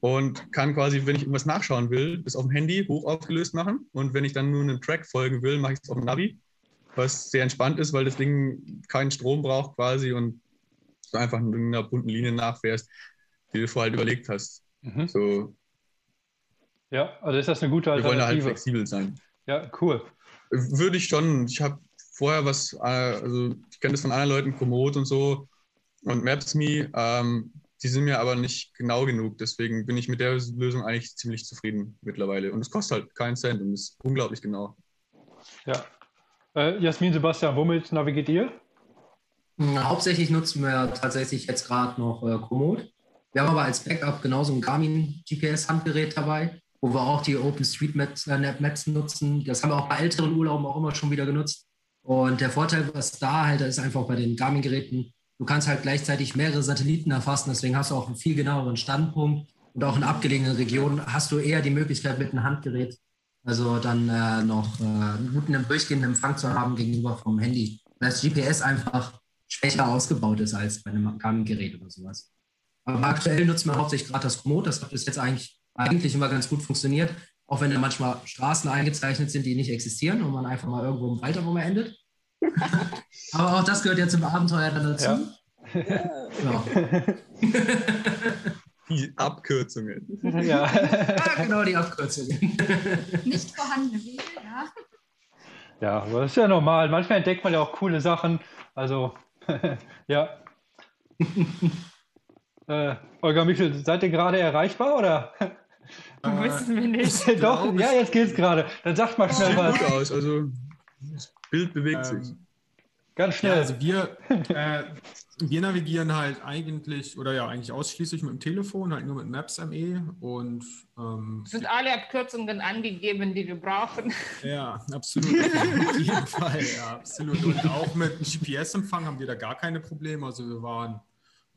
und kann quasi, wenn ich irgendwas nachschauen will, das auf dem Handy hoch aufgelöst machen. Und wenn ich dann nur einem Track folgen will, mache ich es auf dem Navi, was sehr entspannt ist, weil das Ding keinen Strom braucht quasi und du einfach in einer bunten Linie nachfährst, die du vorher halt überlegt hast. Mhm. So. Ja, also ist das eine gute Alternative. Wir wollen halt flexibel sein. Ja, cool. Würde ich schon. Ich habe vorher was, äh, also ich kenne das von anderen Leuten, Komoot und so und Maps.me. Ähm, die sind mir aber nicht genau genug. Deswegen bin ich mit der Lösung eigentlich ziemlich zufrieden mittlerweile. Und es kostet halt keinen Cent und ist unglaublich genau. Ja. Äh, Jasmin, Sebastian, womit navigiert ihr? Hauptsächlich nutzen wir tatsächlich jetzt gerade noch äh, Komoot. Wir haben aber als Backup genauso ein Garmin GPS-Handgerät dabei, wo wir auch die OpenStreetMaps äh, nutzen. Das haben wir auch bei älteren Urlauben auch immer schon wieder genutzt. Und der Vorteil, was da halt ist, einfach bei den Garmin-Geräten, du kannst halt gleichzeitig mehrere Satelliten erfassen, deswegen hast du auch einen viel genaueren Standpunkt. Und auch in abgelegenen Regionen hast du eher die Möglichkeit, mit einem Handgerät also dann äh, noch äh, einen guten durchgehenden Empfang zu haben gegenüber vom Handy. Weil das GPS einfach schwächer ausgebaut ist als bei einem Garmin-Gerät oder sowas. Aber aktuell nutzen wir hauptsächlich gerade das Komoot. Das hat bis jetzt eigentlich, eigentlich immer ganz gut funktioniert. Auch wenn da manchmal Straßen eingezeichnet sind, die nicht existieren und man einfach mal irgendwo im Wald rum endet. Aber auch das gehört ja zum Abenteuer dann dazu. Ja. ja. Die Abkürzungen. Ja. ja, genau, die Abkürzungen. Nicht vorhandene Wege, ja. Ja, aber das ist ja normal. Manchmal entdeckt man ja auch coole Sachen. Also, ja. äh, Olga Michel, seid ihr gerade erreichbar oder? Äh, Wissen wir nicht. Doch, ja, jetzt geht's gerade. Dann sagt mal schnell was. Sieht gut aus. Also, das Bild bewegt ähm, sich. Ganz schnell. Ja, also wir, äh, wir navigieren halt eigentlich oder ja eigentlich ausschließlich mit dem Telefon, halt nur mit Maps.me und ähm, sind alle Abkürzungen angegeben, die wir brauchen. Ja, absolut. Auf jeden Fall, ja, absolut. Und auch mit GPS-Empfang haben wir da gar keine Probleme. Also wir waren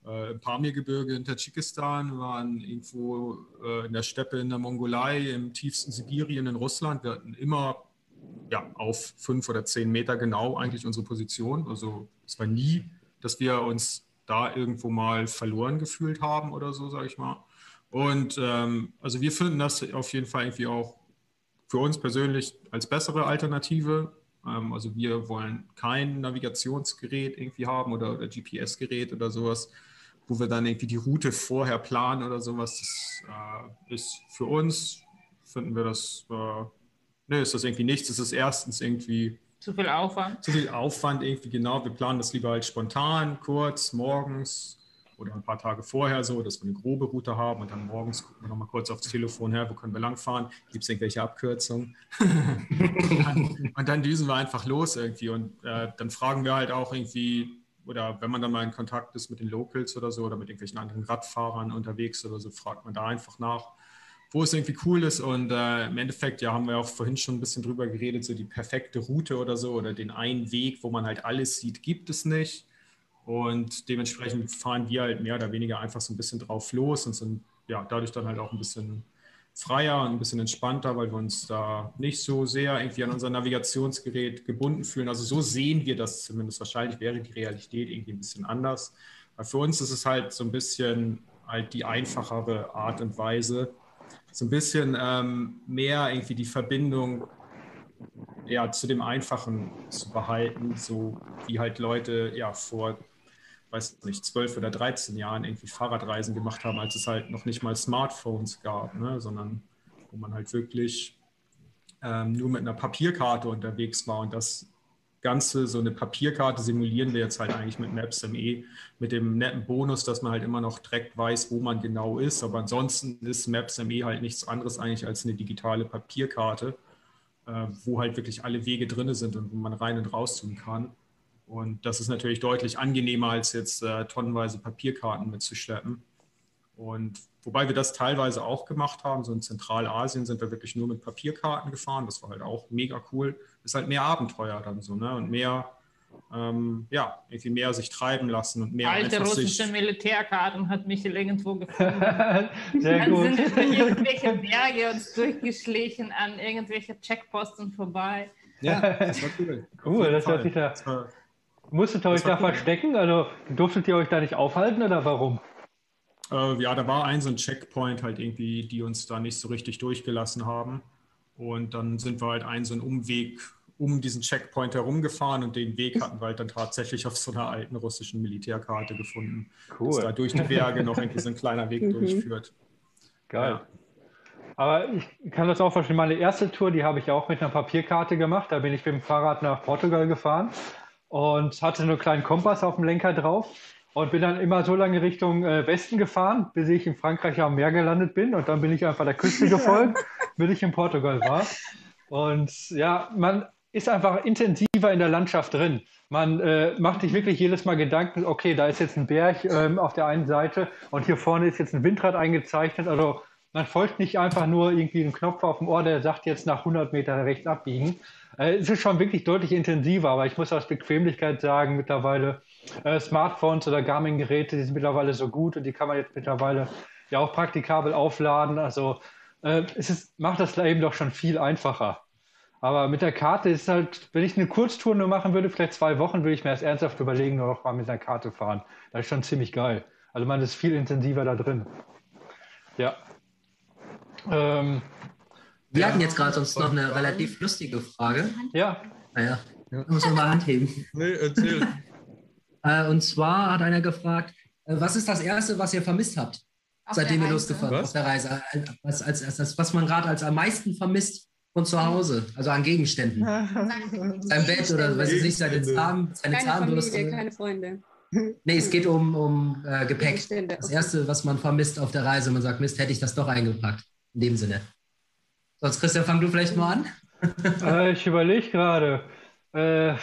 äh, im Pamirgebirge in Tadschikistan, waren irgendwo äh, in der Steppe in der Mongolei, im tiefsten Sibirien in Russland. Wir hatten immer ja, auf fünf oder zehn Meter genau eigentlich unsere Position. Also es war nie, dass wir uns da irgendwo mal verloren gefühlt haben oder so, sage ich mal. Und ähm, also wir finden das auf jeden Fall irgendwie auch für uns persönlich als bessere Alternative. Ähm, also wir wollen kein Navigationsgerät irgendwie haben oder, oder GPS-Gerät oder sowas, wo wir dann irgendwie die Route vorher planen oder sowas. Das äh, ist für uns, finden wir das äh, ne, ist das irgendwie nichts. Es ist erstens irgendwie zu viel Aufwand. Zu viel Aufwand irgendwie, genau. Wir planen das lieber halt spontan, kurz, morgens oder ein paar Tage vorher so, dass wir eine grobe Route haben und dann morgens gucken wir nochmal kurz aufs Telefon her, wo können wir langfahren, gibt es irgendwelche Abkürzungen? und, dann, und, dann, düsen wir einfach los irgendwie und äh, dann fragen wir halt auch irgendwie, oder wenn man dann mal in Kontakt ist mit den Locals oder so oder mit irgendwelchen anderen Radfahrern unterwegs oder so, fragt man da einfach nach wo es irgendwie cool ist. Und äh, im Endeffekt, ja, haben wir auch vorhin schon ein bisschen drüber geredet, so die perfekte Route oder so oder den einen Weg, wo man halt alles sieht, gibt es nicht. Und dementsprechend fahren wir halt mehr oder weniger einfach so ein bisschen drauf los und sind ja dadurch dann halt auch ein bisschen freier und ein bisschen entspannter, weil wir uns da nicht so sehr irgendwie an unser Navigationsgerät gebunden fühlen. Also so sehen wir das zumindest. Wahrscheinlich wäre die Realität irgendwie ein bisschen anders. Weil für uns ist es halt so ein bisschen halt die einfachere Art und Weise, so ein bisschen ähm, mehr irgendwie die Verbindung ja, zu dem Einfachen zu behalten, so wie halt Leute ja vor, weiß nicht, zwölf oder 13 Jahren irgendwie Fahrradreisen gemacht haben, als es halt noch nicht mal Smartphones gab, ne, sondern wo man halt wirklich ähm, nur mit einer Papierkarte unterwegs war und das Ganze, so eine Papierkarte simulieren wir jetzt halt eigentlich mit Maps.me mit dem netten Bonus, dass man halt immer noch direkt weiß, wo man genau ist. Aber ansonsten ist Maps.me halt nichts anderes eigentlich als eine digitale Papierkarte, äh, wo halt wirklich alle Wege drin sind und wo man rein und raus tun kann. Und das ist natürlich deutlich angenehmer, als jetzt äh, tonnenweise Papierkarten mitzuschleppen. Und wobei wir das teilweise auch gemacht haben, so in Zentralasien sind wir wirklich nur mit Papierkarten gefahren. Das war halt auch mega cool. Ist halt mehr Abenteuer dann so, ne? Und mehr, ähm, ja, irgendwie mehr sich treiben lassen und mehr. Alte russische Militärkarten hat Michel irgendwo gefunden. Sehr dann gut. sind wir durch irgendwelche Berge uns durchgeschlichen an irgendwelche Checkposten vorbei. Ja, das war cool. Cool, das hört sich da. Musstet ihr euch da cool. verstecken? Also durftet ihr euch da nicht aufhalten oder warum? Äh, ja, da war ein so ein Checkpoint halt irgendwie, die uns da nicht so richtig durchgelassen haben. Und dann sind wir halt einen so einen Umweg um diesen Checkpoint herumgefahren und den Weg hatten wir halt dann tatsächlich auf so einer alten russischen Militärkarte gefunden. Cool. Dass da durch die Berge noch irgendwie so ein kleiner Weg mhm. durchführt. Geil. Ja. Aber ich kann das auch verstehen. Meine erste Tour, die habe ich auch mit einer Papierkarte gemacht. Da bin ich mit dem Fahrrad nach Portugal gefahren und hatte nur einen kleinen Kompass auf dem Lenker drauf und bin dann immer so lange Richtung äh, Westen gefahren, bis ich in Frankreich am Meer gelandet bin. Und dann bin ich einfach der Küste gefolgt, bis ich in Portugal war. Und ja, man ist einfach intensiver in der Landschaft drin. Man äh, macht sich wirklich jedes Mal Gedanken, okay, da ist jetzt ein Berg ähm, auf der einen Seite und hier vorne ist jetzt ein Windrad eingezeichnet. Also man folgt nicht einfach nur irgendwie einen Knopf auf dem Ohr, der sagt jetzt nach 100 Meter rechts abbiegen. Äh, es ist schon wirklich deutlich intensiver, aber ich muss aus Bequemlichkeit sagen, mittlerweile äh, Smartphones oder Garmin-Geräte, die sind mittlerweile so gut und die kann man jetzt mittlerweile ja auch praktikabel aufladen. Also äh, es ist, macht das Leben doch schon viel einfacher. Aber mit der Karte ist halt, wenn ich eine Kurztour nur machen würde, vielleicht zwei Wochen, würde ich mir das ernsthaft überlegen, nur noch mal mit einer Karte fahren. Das ist schon ziemlich geil. Also man ist viel intensiver da drin. Ja. Ähm, Wir ja, hatten jetzt gerade sonst noch eine relativ lustige Frage. Ja. Naja, ja. muss man mal Hand heben. Nee, erzähl. Äh, und zwar hat einer gefragt, äh, was ist das Erste, was ihr vermisst habt, auf seitdem ihr losgefahren seid auf der Reise? Äh, was, als, als, als, was man gerade als am meisten vermisst von zu Hause, also an Gegenständen. Sein Bett oder was weiß ich, seine, Zahn, seine keine Zahnbürste. Familie, keine Freunde. Nee, es geht um, um äh, Gepäck. Das Erste, was man vermisst auf der Reise, man sagt, Mist, hätte ich das doch eingepackt. In dem Sinne. Sonst, Christian, fang du vielleicht mal an. äh, ich überlege gerade. Äh,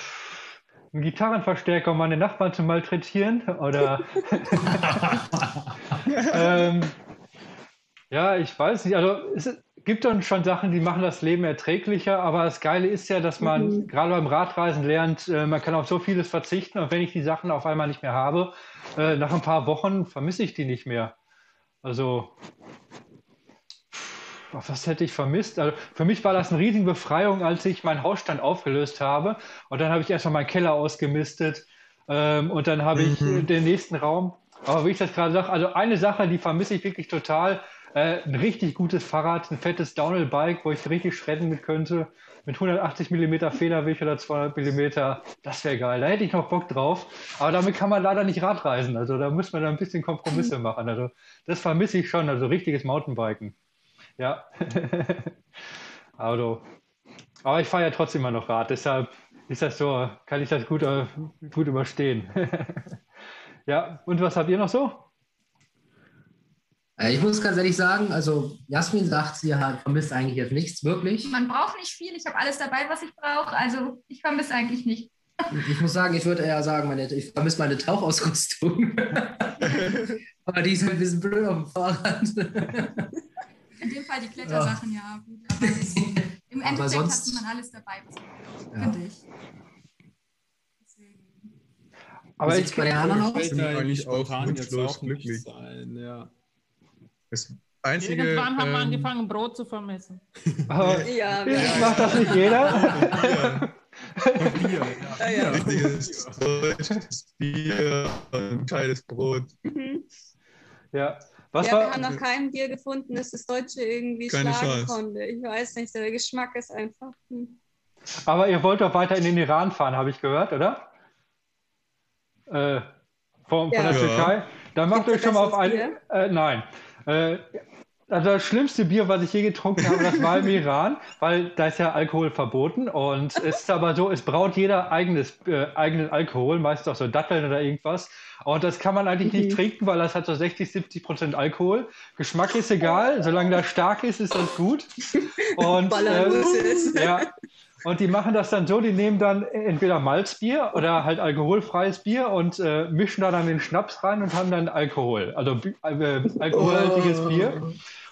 einen Gitarrenverstärker, um meine Nachbarn zu malträtieren? Oder. ähm, ja, ich weiß nicht. Also, es, gibt dann schon Sachen, die machen das Leben erträglicher, aber das Geile ist ja, dass man mhm. gerade beim Radreisen lernt, äh, man kann auf so vieles verzichten und wenn ich die Sachen auf einmal nicht mehr habe, äh, nach ein paar Wochen vermisse ich die nicht mehr. Also, was hätte ich vermisst? Also, für mich war das eine riesige Befreiung, als ich meinen Hausstand aufgelöst habe und dann habe ich erstmal meinen Keller ausgemistet ähm, und dann habe ich mhm. den nächsten Raum. Aber wie ich das gerade sage, also eine Sache, die vermisse ich wirklich total, äh, ein richtig gutes Fahrrad, ein fettes Downhill-Bike, wo ich richtig schredden mit könnte, mit 180 mm Federweg oder 200 mm. Das wäre geil. Da hätte ich noch Bock drauf. Aber damit kann man leider nicht Radreisen. Also da muss man da ein bisschen Kompromisse machen. Also das vermisse ich schon. Also richtiges Mountainbiken. Ja. also, aber ich fahre ja trotzdem immer noch Rad. Deshalb ist das so, kann ich das gut, äh, gut überstehen. ja, und was habt ihr noch so? Äh, ich muss ganz ehrlich sagen, also Jasmin sagt, sie hat, vermisst eigentlich jetzt nichts, wirklich. Man braucht nicht viel, ich habe alles dabei, was ich brauche, also ich vermisse eigentlich nicht. Ich muss sagen, ich würde eher sagen, meine, ich vermisse meine Tauchausrüstung. aber die ist ein bisschen blöd auf dem Fahrrad. In dem Fall die Klettersachen, ja, ja gut. Aber im Endeffekt sonst, hat man alles dabei, was man ja. finde ich. Aber ich bei der anderen aus? Ich bin eigentlich auch wunschlos glücklich. Sein, ja. Das einzige, Irgendwann haben wir ähm, angefangen, Brot zu vermessen. Aber ja, ja, macht das nicht jeder? Bier, ja. ja. Richtiges deutsches Bier und kleines Brot. Mhm. Ja. Was ja, war? wir haben noch kein Bier gefunden, das das Deutsche irgendwie Keine schlagen Chance. konnte. Ich weiß nicht, der Geschmack ist einfach. Hm. Aber ihr wollt doch weiter in den Iran fahren, habe ich gehört, oder? Äh, von, ja. von der Türkei. Dann macht euch schon mal auf ein. Äh, nein. Äh, also das schlimmste Bier, was ich je getrunken habe, das war im Iran, weil da ist ja Alkohol verboten und es ist aber so, es braut jeder eigenes, äh, eigenen Alkohol, meistens auch so Datteln oder irgendwas. Und das kann man eigentlich mhm. nicht trinken, weil das hat so 60, 70 Prozent Alkohol. Geschmack ist egal, solange das stark ist, ist das gut. Und, äh, ja, und die machen das dann so, die nehmen dann entweder Malzbier oder halt alkoholfreies Bier und äh, mischen da dann den Schnaps rein und haben dann Alkohol, also äh, alkoholhaltiges oh. Bier.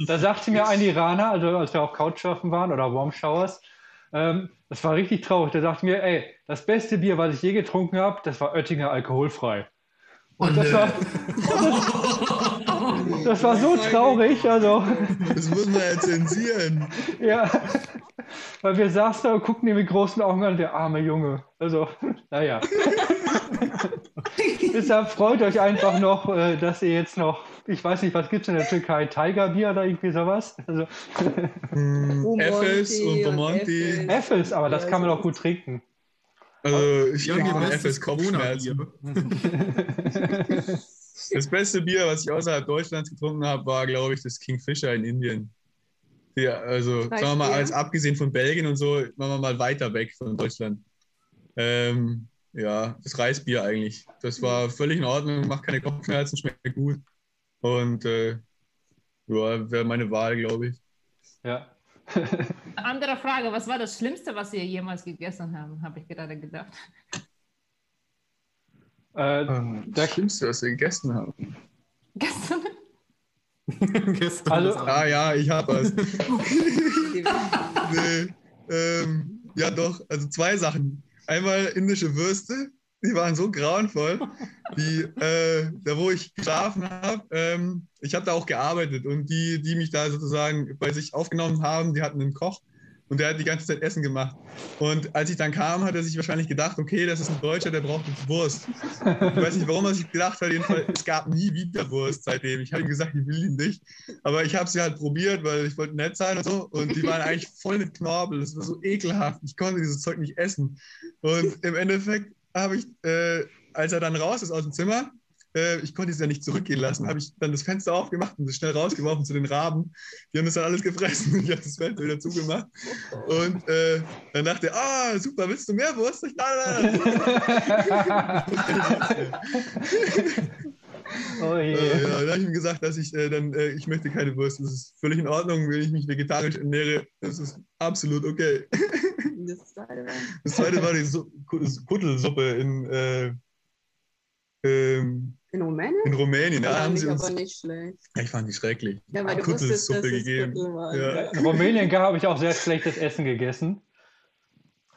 Da sagte mir ein Iraner, also als wir auf Couchsurfen waren oder Warm Showers, ähm, das war richtig traurig. Der sagte mir, ey, das beste Bier, was ich je getrunken habe, das war Oettinger alkoholfrei. Und das, war, das war so traurig. Also. Das muss man ja zensieren. Ja, weil wir saßen da und guckten ihn mit großen Augen an, der arme Junge. Also, naja. Deshalb freut euch einfach noch, äh, dass ihr jetzt noch, ich weiß nicht, was gibt es in der Türkei? Tigerbier oder irgendwie sowas? Also, mm, Effes und Bomonti. Effes, aber das kann man auch gut trinken. Also, ich trinke von Effes Kopfschmerzen. Das beste Bier, was ich außerhalb Deutschlands getrunken habe, war, glaube ich, das Kingfisher in Indien. Ja, also sagen wir mal, als abgesehen von Belgien und so, machen wir mal weiter weg von Deutschland. Ähm, ja, das Reisbier eigentlich. Das war völlig in Ordnung, macht keine Kopfschmerzen, schmeckt gut. Und äh, ja, wäre meine Wahl, glaube ich. Ja. Andere Frage, was war das Schlimmste, was ihr jemals gegessen haben, habe ich gerade gedacht. Äh, ähm, das Schlimmste, was wir gegessen haben. Gestern? Gestern. Also, ah ja, ich habe was. nee, ähm, ja doch, also zwei Sachen. Einmal indische Würste, die waren so grauenvoll. Die, äh, da wo ich geschlafen habe, ähm, ich habe da auch gearbeitet und die, die mich da sozusagen bei sich aufgenommen haben, die hatten einen Koch und der hat die ganze Zeit Essen gemacht. Und als ich dann kam, hat er sich wahrscheinlich gedacht, okay, das ist ein Deutscher, der braucht Wurst. Ich weiß nicht, warum er sich gedacht hat, jedenfalls, es gab nie wieder Wurst seitdem. Ich habe ihm gesagt, ich will ihn nicht. Aber ich habe sie halt probiert, weil ich wollte nett sein und so. Und die waren eigentlich voll mit Knorpel. Das war so ekelhaft. Ich konnte dieses Zeug nicht essen. Und im Endeffekt habe ich, äh, als er dann raus ist aus dem Zimmer, äh, ich konnte es ja nicht zurückgehen lassen, habe ich dann das Fenster aufgemacht und es schnell rausgeworfen zu den Raben. Die haben das dann alles gefressen. Ich habe das Fenster wieder zugemacht. Und äh, dann dachte er, ah, super, willst du mehr Wurst? Ich, nein, nein. Oh je. Äh, ja, dann habe ich ihm gesagt, dass ich äh, dann, äh, ich möchte keine Wurst. Das ist völlig in Ordnung, wenn ich mich vegetarisch ernähre. Das ist absolut okay. Das zweite war, das zweite war die Su Kuttelsuppe in, äh, ähm, in Rumänien? In Rumänien, da haben sie uns. aber nicht schlecht. ich fand die schrecklich. Ja, weil du wusstest, dass gegeben. Ja. In Rumänien habe ich auch sehr schlechtes Essen gegessen.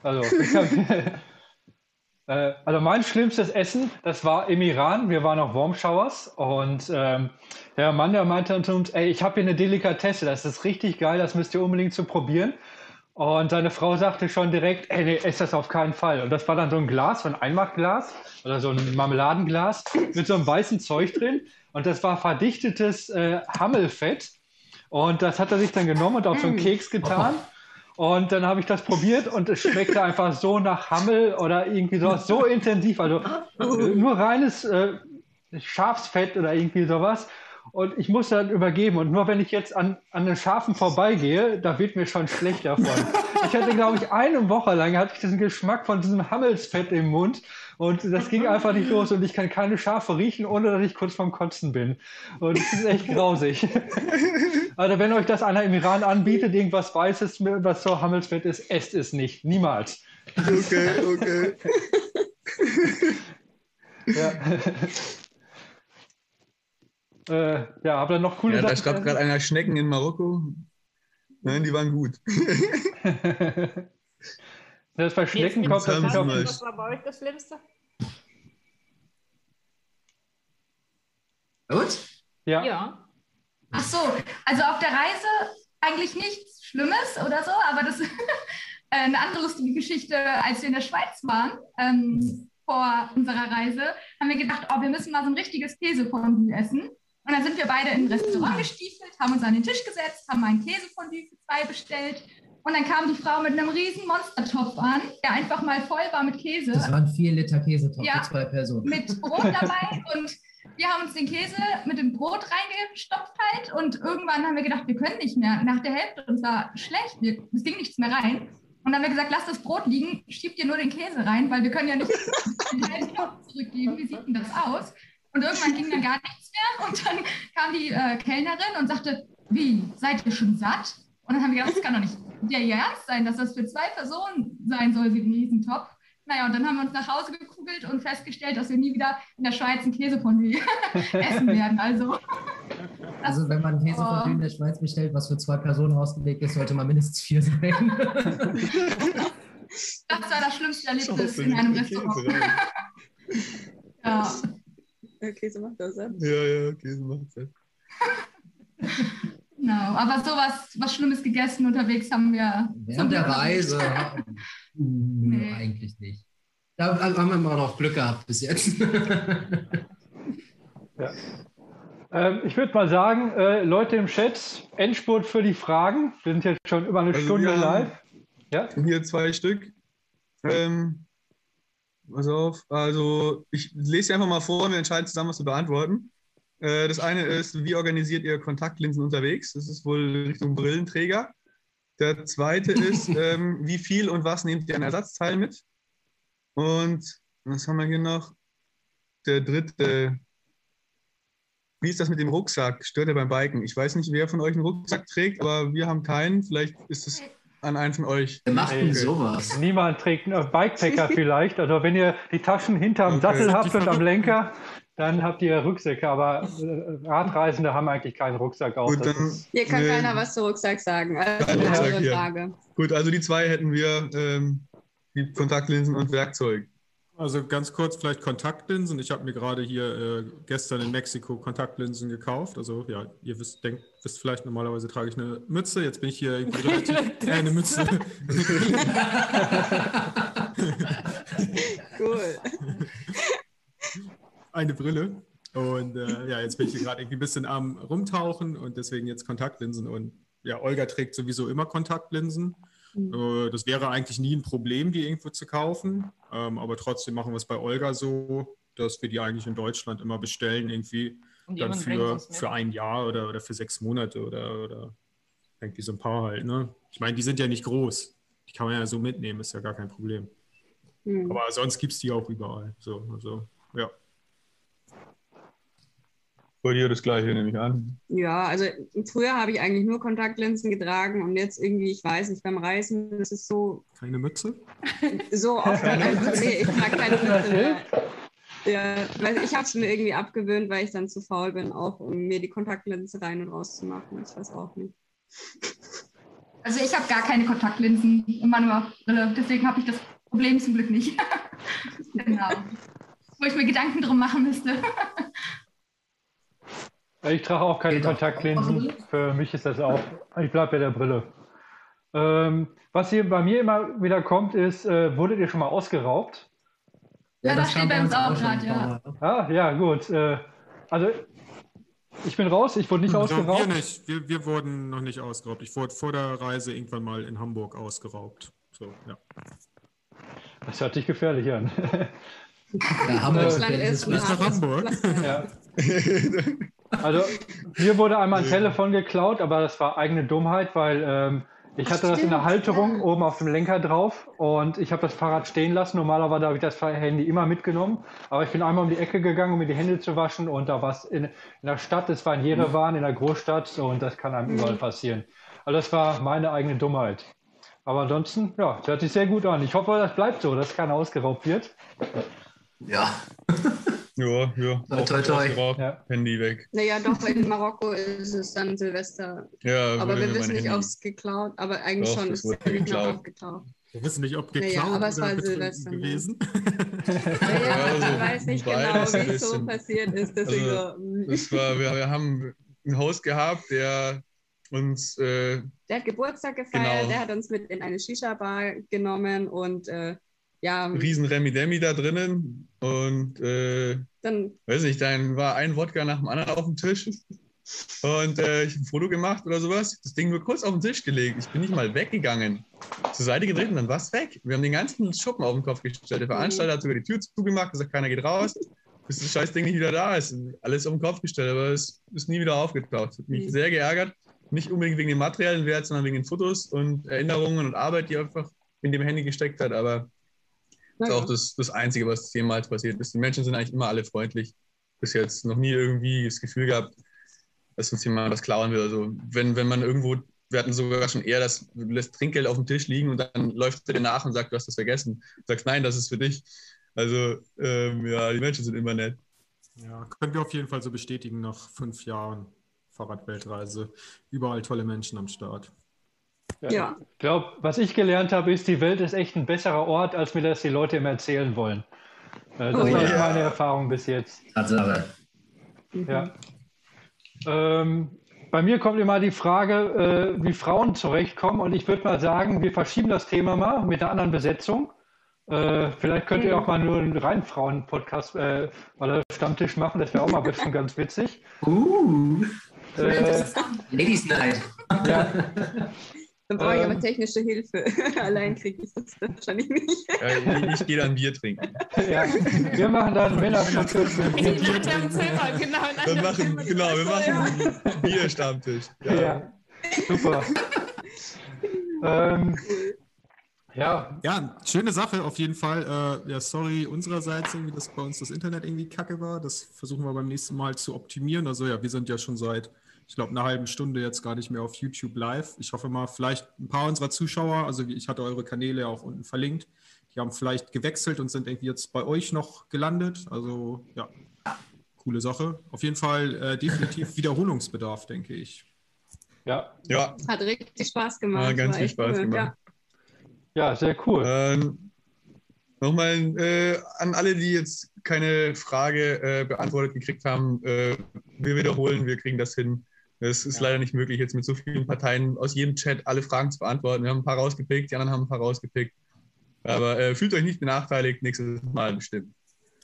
Also, hab, äh, also mein schlimmstes Essen, das war im Iran. Wir waren auf Warm Showers und ähm, der Mann, der meinte zu uns, ey, ich habe hier eine Delikatesse, das ist richtig geil, das müsst ihr unbedingt so probieren. Und seine Frau sagte schon direkt, ey, nee, ist das auf keinen Fall. Und das war dann so ein Glas, so ein Einmachglas oder so ein Marmeladenglas mit so einem weißen Zeug drin. Und das war verdichtetes äh, Hammelfett. Und das hat er sich dann genommen und auf so einen mm. Keks getan. Und dann habe ich das probiert und es schmeckte einfach so nach Hammel oder irgendwie sowas, so intensiv. Also äh, nur reines äh, Schafsfett oder irgendwie sowas. Und ich muss dann übergeben. Und nur wenn ich jetzt an, an den Schafen vorbeigehe, da wird mir schon schlecht davon. ich hatte, glaube ich, eine Woche lang hatte ich diesen Geschmack von diesem Hammelsfett im Mund. Und das ging einfach nicht los. Und ich kann keine Schafe riechen, ohne dass ich kurz vorm Kotzen bin. Und das ist echt grausig. also wenn euch das einer im Iran anbietet, irgendwas Weißes, was so Hammelsfett ist, esst es nicht. Niemals. Okay, okay. ja. Äh, ja, aber dann noch coole ja, Sachen. Da schreibt gerade einer Schnecken in Marokko. Nein, die waren gut. das bei Schnecken kommt das nicht auf. Was war bei euch das Schlimmste? Gut? Ja. ja. Ach so, also auf der Reise eigentlich nichts Schlimmes oder so, aber das ist eine andere lustige Geschichte, als wir in der Schweiz waren. Ähm, vor unserer Reise haben wir gedacht, oh, wir müssen mal so ein richtiges Käsefondue essen. Und dann sind wir beide in ein Restaurant gestiefelt, haben uns an den Tisch gesetzt, haben einen Käsefondue für zwei bestellt. Und dann kam die Frau mit einem riesen Monstertopf an, der einfach mal voll war mit Käse. Das waren vier Liter Käsetopf ja, für zwei Personen. Mit Brot dabei und wir haben uns den Käse mit dem Brot reingestopft halt und irgendwann haben wir gedacht, wir können nicht mehr. Nach der Hälfte uns war schlecht, es ging nichts mehr rein. Und dann haben wir gesagt, lass das Brot liegen, schiebt ihr nur den Käse rein, weil wir können ja nicht die Hälfte zurückgeben. Wie sieht denn das aus? Und irgendwann ging dann gar nichts mehr. Und dann kam die äh, Kellnerin und sagte, wie, seid ihr schon satt? Und dann haben wir gedacht, das kann doch nicht der Ernst sein, dass das für zwei Personen sein soll, so ein Riesentopf. Naja, und dann haben wir uns nach Hause gekugelt und festgestellt, dass wir nie wieder in der Schweiz ein Käsefondue essen werden. Also, also wenn man Käsefondue oh. in der Schweiz bestellt, was für zwei Personen ausgelegt ist, sollte man mindestens vier sein. das war das schlimmste Erlebnis in einem Restaurant. ja. Ja, Käse macht das Ja, ja, Käse macht das. Genau, aber sowas, was Schlimmes gegessen unterwegs haben wir. Während der Reise nee. eigentlich nicht. Da haben wir immer noch Glück gehabt bis jetzt. ja. Ähm, ich würde mal sagen, äh, Leute im Chat, Endspurt für die Fragen. Wir sind jetzt schon über eine also Stunde live. Ja? Hier zwei Stück. Ähm, pass auf. Also, ich lese einfach mal vor und wir entscheiden zusammen, was wir beantworten. Äh, das eine ist, wie organisiert ihr Kontaktlinsen unterwegs? Das ist wohl Richtung Brillenträger. Der zweite ist, ähm, wie viel und was nehmt ihr an Ersatzteilen mit? Und was haben wir hier noch? Der dritte, wie ist das mit dem Rucksack? Stört er beim Biken? Ich weiß nicht, wer von euch einen Rucksack trägt, aber wir haben keinen. Vielleicht ist es an einen von euch. Wir machen okay. sowas. Niemand trägt einen Bikepacker vielleicht. Also wenn ihr die Taschen hinterm okay. Sattel habt und am Lenker, dann habt ihr Rucksäcke. Aber äh, Radreisende haben eigentlich keinen Rucksack auf. Gut, dann, Hier kann nee. keiner was zu Rucksack sagen. Also Rucksack, Frage. Gut, also die zwei hätten wir, ähm, die Kontaktlinsen und Werkzeug. Also ganz kurz vielleicht Kontaktlinsen. Ich habe mir gerade hier äh, gestern in Mexiko Kontaktlinsen gekauft. Also ja, ihr wisst, denkt, wisst vielleicht, normalerweise trage ich eine Mütze. Jetzt bin ich hier irgendwie relativ... äh, eine Mütze. cool. Eine Brille. Und äh, ja, jetzt bin ich hier gerade irgendwie ein bisschen am Rumtauchen und deswegen jetzt Kontaktlinsen. Und ja, Olga trägt sowieso immer Kontaktlinsen. Mhm. Äh, das wäre eigentlich nie ein Problem, die irgendwo zu kaufen. Ähm, aber trotzdem machen wir es bei Olga so, dass wir die eigentlich in Deutschland immer bestellen, irgendwie dann für, für ein Jahr oder, oder für sechs Monate oder, oder irgendwie so ein paar halt. Ne? Ich meine, die sind ja nicht groß. Die kann man ja so mitnehmen, ist ja gar kein Problem. Mhm. Aber sonst gibt es die auch überall. So, also, ja. Bei dir das gleiche, nehme ich an. Ja, also früher habe ich eigentlich nur Kontaktlinsen getragen und jetzt irgendwie, ich weiß nicht, beim Reisen ist es so. Keine Mütze? So oft. also, nee, ich trage keine Mütze mehr. Ja, weil ich habe es mir irgendwie abgewöhnt, weil ich dann zu faul bin, auch um mir die Kontaktlinse rein und raus zu machen. Ich weiß auch nicht. Also ich habe gar keine Kontaktlinsen in meiner Brille, deswegen habe ich das Problem zum Glück nicht. genau. Wo ich mir Gedanken drum machen müsste. Ich trage auch keine Kontaktlinsen. Für mich ist das auch, ich bleibe bei der Brille. Ähm, was hier bei mir immer wieder kommt, ist, äh, wurdet ihr schon mal ausgeraubt? Ja, das, das steht bei uns auch gerade, ja. Ah, ja, gut. Äh, also, ich bin raus, ich wurde nicht no, ausgeraubt. Wir nicht, wir, wir wurden noch nicht ausgeraubt. Ich wurde vor der Reise irgendwann mal in Hamburg ausgeraubt. So, ja. Das hört sich gefährlich an. Ja, Hamburg ist, ist Hamburg. Ja. Also mir wurde einmal ein Telefon geklaut, aber das war eigene Dummheit, weil ähm, ich hatte das in der Halterung oben auf dem Lenker drauf und ich habe das Fahrrad stehen lassen. Normalerweise habe ich das Handy immer mitgenommen, aber ich bin einmal um die Ecke gegangen, um mir die Hände zu waschen und da war es in, in, der Stadt, es war in Jerewan, in der Großstadt und das kann einem überall passieren. Also das war meine eigene Dummheit. Aber ansonsten, ja, das hört sich sehr gut an. Ich hoffe, das bleibt so, dass keiner ausgeraubt wird. Ja. Ja, ja. Toi, toi, toi. Ja. Handy weg. Naja, doch, in Marokko ist es dann Silvester. Ja, aber wir wissen nicht, ob es geklaut, aber eigentlich doch, schon ist es geklaut. geklaut. Wir wissen nicht, ob geklaut naja, aber es war Silvester gewesen. naja, also, ich weiß nicht genau, wie es so passiert ist. Deswegen also, so. Das war, wir, wir haben ein Host gehabt, der uns. Äh, der hat Geburtstag gefeiert, genau. der hat uns mit in eine Shisha-Bar genommen und. Äh, ja. Riesen Remi Demi da drinnen und äh, dann weiß ich, dann war ein Wodka nach dem anderen auf dem Tisch und äh, ich habe ein Foto gemacht oder sowas. Das Ding nur kurz auf den Tisch gelegt. Ich bin nicht mal weggegangen. Zur Seite gedreht und dann war es weg. Wir haben den ganzen Schuppen auf den Kopf gestellt. Der Veranstalter hat sogar die Tür zugemacht, gesagt, keiner geht raus, bis das scheiß Ding nicht wieder da ist. Alles auf den Kopf gestellt, aber es ist nie wieder aufgetaucht. Hat mich mhm. sehr geärgert. Nicht unbedingt wegen dem materiellen Wert, sondern wegen den Fotos und Erinnerungen und Arbeit, die einfach in dem Handy gesteckt hat. Aber das ist auch das, das Einzige, was jemals passiert ist. Die Menschen sind eigentlich immer alle freundlich. Bis jetzt noch nie irgendwie das Gefühl gehabt, dass uns jemand was klauen will. Also wenn, wenn man irgendwo, wir hatten sogar schon eher das, du lässt Trinkgeld auf dem Tisch liegen und dann läuft er dir nach und sagt, du hast das vergessen. Du sagst, nein, das ist für dich. Also ähm, ja, die Menschen sind immer nett. Ja, können wir auf jeden Fall so bestätigen nach fünf Jahren Fahrradweltreise. Überall tolle Menschen am Start. Ja. ja. Ich glaube, was ich gelernt habe, ist, die Welt ist echt ein besserer Ort, als mir das die Leute immer erzählen wollen. Äh, das oh, war ja. meine Erfahrung bis jetzt. Tatsache. Ja. Ähm, bei mir kommt immer die Frage, äh, wie Frauen zurechtkommen. Und ich würde mal sagen, wir verschieben das Thema mal mit einer anderen Besetzung. Äh, vielleicht könnt ihr auch mal nur einen rein Frauen-Podcast äh, oder Stammtisch machen. Das wäre auch mal bestimmt ganz witzig. Uh, äh, Ladies Night. Ja. Dann brauche ich aber ähm. technische Hilfe. Allein kriege ich das wahrscheinlich nicht. Ja, ich gehe dann Bier trinken. Ja, wir machen dann Männer-Stammtisch. Bier genau. Dann machen, genau, wir machen Bier-Stammtisch. Ja. ja. super. ähm, ja. Ja, schöne Sache auf jeden Fall. Äh, ja, sorry unsererseits, irgendwie, dass bei uns das Internet irgendwie kacke war. Das versuchen wir beim nächsten Mal zu optimieren. Also ja, wir sind ja schon seit ich glaube, eine halbe Stunde jetzt gar nicht mehr auf YouTube live. Ich hoffe mal, vielleicht ein paar unserer Zuschauer, also ich hatte eure Kanäle ja auch unten verlinkt, die haben vielleicht gewechselt und sind irgendwie jetzt bei euch noch gelandet. Also ja, coole Sache. Auf jeden Fall äh, definitiv Wiederholungsbedarf, denke ich. Ja. ja. Hat richtig Spaß gemacht. Ja, ganz viel Spaß cool. gemacht. Ja. ja, sehr cool. Ähm, Nochmal äh, an alle, die jetzt keine Frage äh, beantwortet gekriegt haben, äh, wir wiederholen, wir kriegen das hin. Es ist ja. leider nicht möglich, jetzt mit so vielen Parteien aus jedem Chat alle Fragen zu beantworten. Wir haben ein paar rausgepickt, die anderen haben ein paar rausgepickt. Aber äh, fühlt euch nicht benachteiligt, nächstes Mal bestimmt.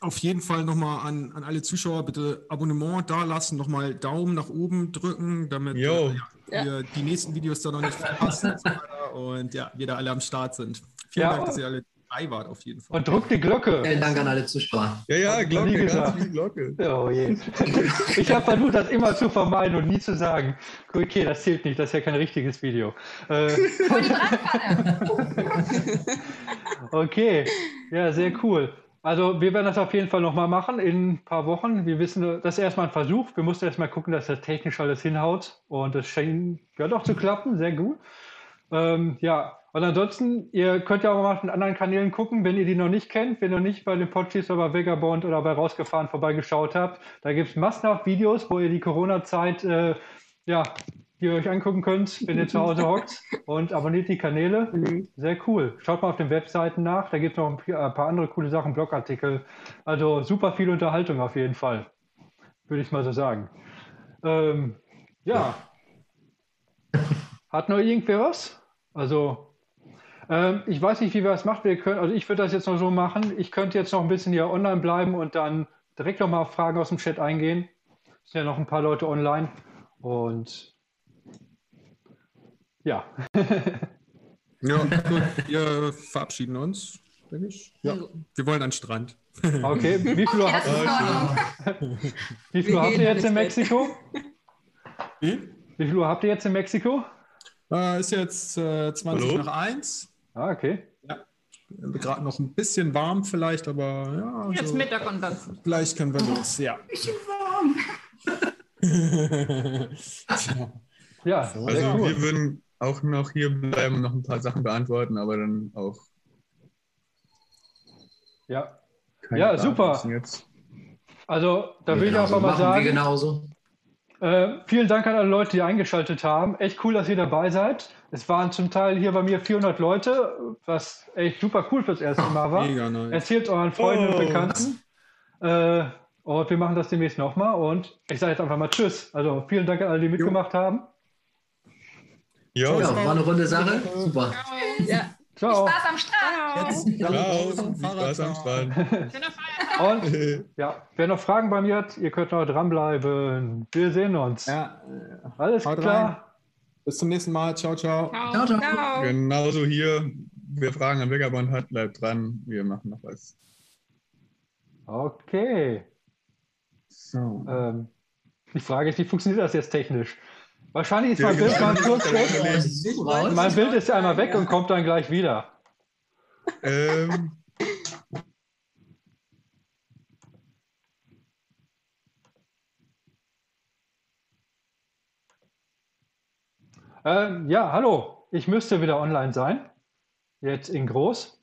Auf jeden Fall nochmal an, an alle Zuschauer bitte Abonnement dalassen, nochmal Daumen nach oben drücken, damit äh, ja, wir die nächsten Videos da noch nicht verpassen und ja, wir da alle am Start sind. Vielen Dank, dass ihr alle dabei wart auf jeden Fall. Und drückt die Glocke. Vielen Dank an alle Zuschauer. Ja, ja, Glocke, ganz die Glocke. Oh je. Ich habe versucht, das immer zu vermeiden und nie zu sagen, okay, das zählt nicht, das ist ja kein richtiges Video. Äh, okay, ja, sehr cool. Also wir werden das auf jeden Fall nochmal machen in ein paar Wochen. Wir wissen, das ist erstmal ein Versuch. Wir mussten erstmal gucken, dass das technisch alles hinhaut. Und das scheint ja doch zu klappen, sehr gut. Ähm, ja, und ansonsten, ihr könnt ja auch mal auf den anderen Kanälen gucken, wenn ihr die noch nicht kennt, wenn ihr nicht bei dem Podchies oder bei Vagabond oder bei Rausgefahren vorbeigeschaut habt. Da gibt es massenhaft Videos, wo ihr die Corona-Zeit, äh, ja, die ihr euch angucken könnt, wenn ihr zu Hause hockt und abonniert die Kanäle. Mhm. Sehr cool. Schaut mal auf den Webseiten nach, da gibt es noch ein paar andere coole Sachen, Blogartikel. Also super viel Unterhaltung auf jeden Fall, würde ich mal so sagen. Ähm, ja. Hat noch irgendwer was? Also ähm, ich weiß nicht, wie wir das machen. Wir können, also ich würde das jetzt noch so machen. Ich könnte jetzt noch ein bisschen hier online bleiben und dann direkt noch mal auf Fragen aus dem Chat eingehen. Es sind ja noch ein paar Leute online. Und ja. ja, gut. Wir verabschieden uns, denke ich. Ja. Wir wollen an den Strand. Okay, wie viel Uhr, habt, wie viel Uhr habt ihr jetzt in Mexiko? Wie? Wie viel Uhr habt ihr jetzt in Mexiko? Äh, ist jetzt äh, 20 Hallo? nach 1. Ah, okay. Ja. Gerade noch ein bisschen warm vielleicht, aber ja. Jetzt also, Mittag und dann. Gleich können wir los, ja. Ein bisschen warm. ja, also cool. wir würden auch noch hier bleiben und noch ein paar Sachen beantworten, aber dann auch. Ja. Ja, super. Also, da will ich auch mal sagen. Wir genauso. Äh, vielen Dank an alle Leute, die eingeschaltet haben. Echt cool, dass ihr dabei seid. Es waren zum Teil hier bei mir 400 Leute, was echt super cool fürs erste Mal war. Mega nice. Erzählt euren Freunden oh. und Bekannten. Äh, und wir machen das demnächst nochmal. Und ich sage jetzt einfach mal Tschüss. Also vielen Dank an alle, die mitgemacht jo. haben. Jo. Ja, war eine runde Sache. Super. Ja. Ciao. Viel Spaß am Strand. Ciao. Viel Spaß am Strand. Schöne Feiertag. Und ja, wer noch Fragen bei mir hat, ihr könnt noch dranbleiben. Wir sehen uns. Ja. Alles Haut klar. Rein. Bis zum nächsten Mal. Ciao, ciao. Ciao, ciao. ciao. Genauso hier. Wer Fragen an Vagabond hat, bleibt dran. Wir machen noch was. Okay. So. Ähm, die Frage ist, wie funktioniert das jetzt technisch? Wahrscheinlich ist mein Bild mal kurz weg. Mein Bild ist ja einmal weg und kommt dann gleich wieder. Ähm. Äh, ja, hallo. Ich müsste wieder online sein. Jetzt in groß.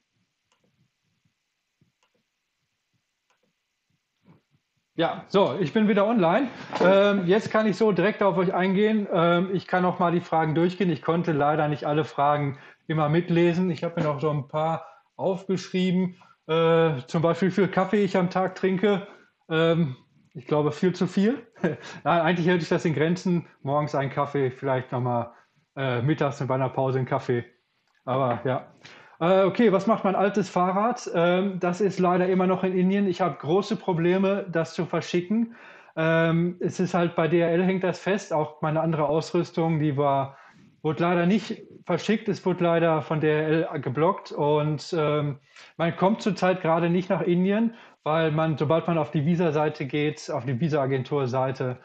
Ja, so, ich bin wieder online. Ähm, jetzt kann ich so direkt auf euch eingehen. Ähm, ich kann auch mal die Fragen durchgehen. Ich konnte leider nicht alle Fragen immer mitlesen. Ich habe mir noch so ein paar aufgeschrieben Äh, zum Beispiel wie viel Kaffee ich am Tag trinke. Ähm, ich glaube viel zu viel. Nein, eigentlich hätte ich das in Grenzen. Morgens einen Kaffee, vielleicht nochmal äh, mittags und bei einer Pause einen Kaffee. Aber ja. Äh, okay, was macht mein altes Fahrrad? Ähm, das ist leider immer noch in Indien. Ich habe große Probleme, das zu verschicken. Ähm, es ist halt bei DHL hängt das fest. Auch meine andere Ausrüstung, die war, wurde leider nicht verschickt. Es wurde leider von DHL geblockt und ähm, man kommt zurzeit gerade nicht nach Indien, weil man, sobald man auf die Visa-Seite geht, auf die Visa-Agentur-Seite,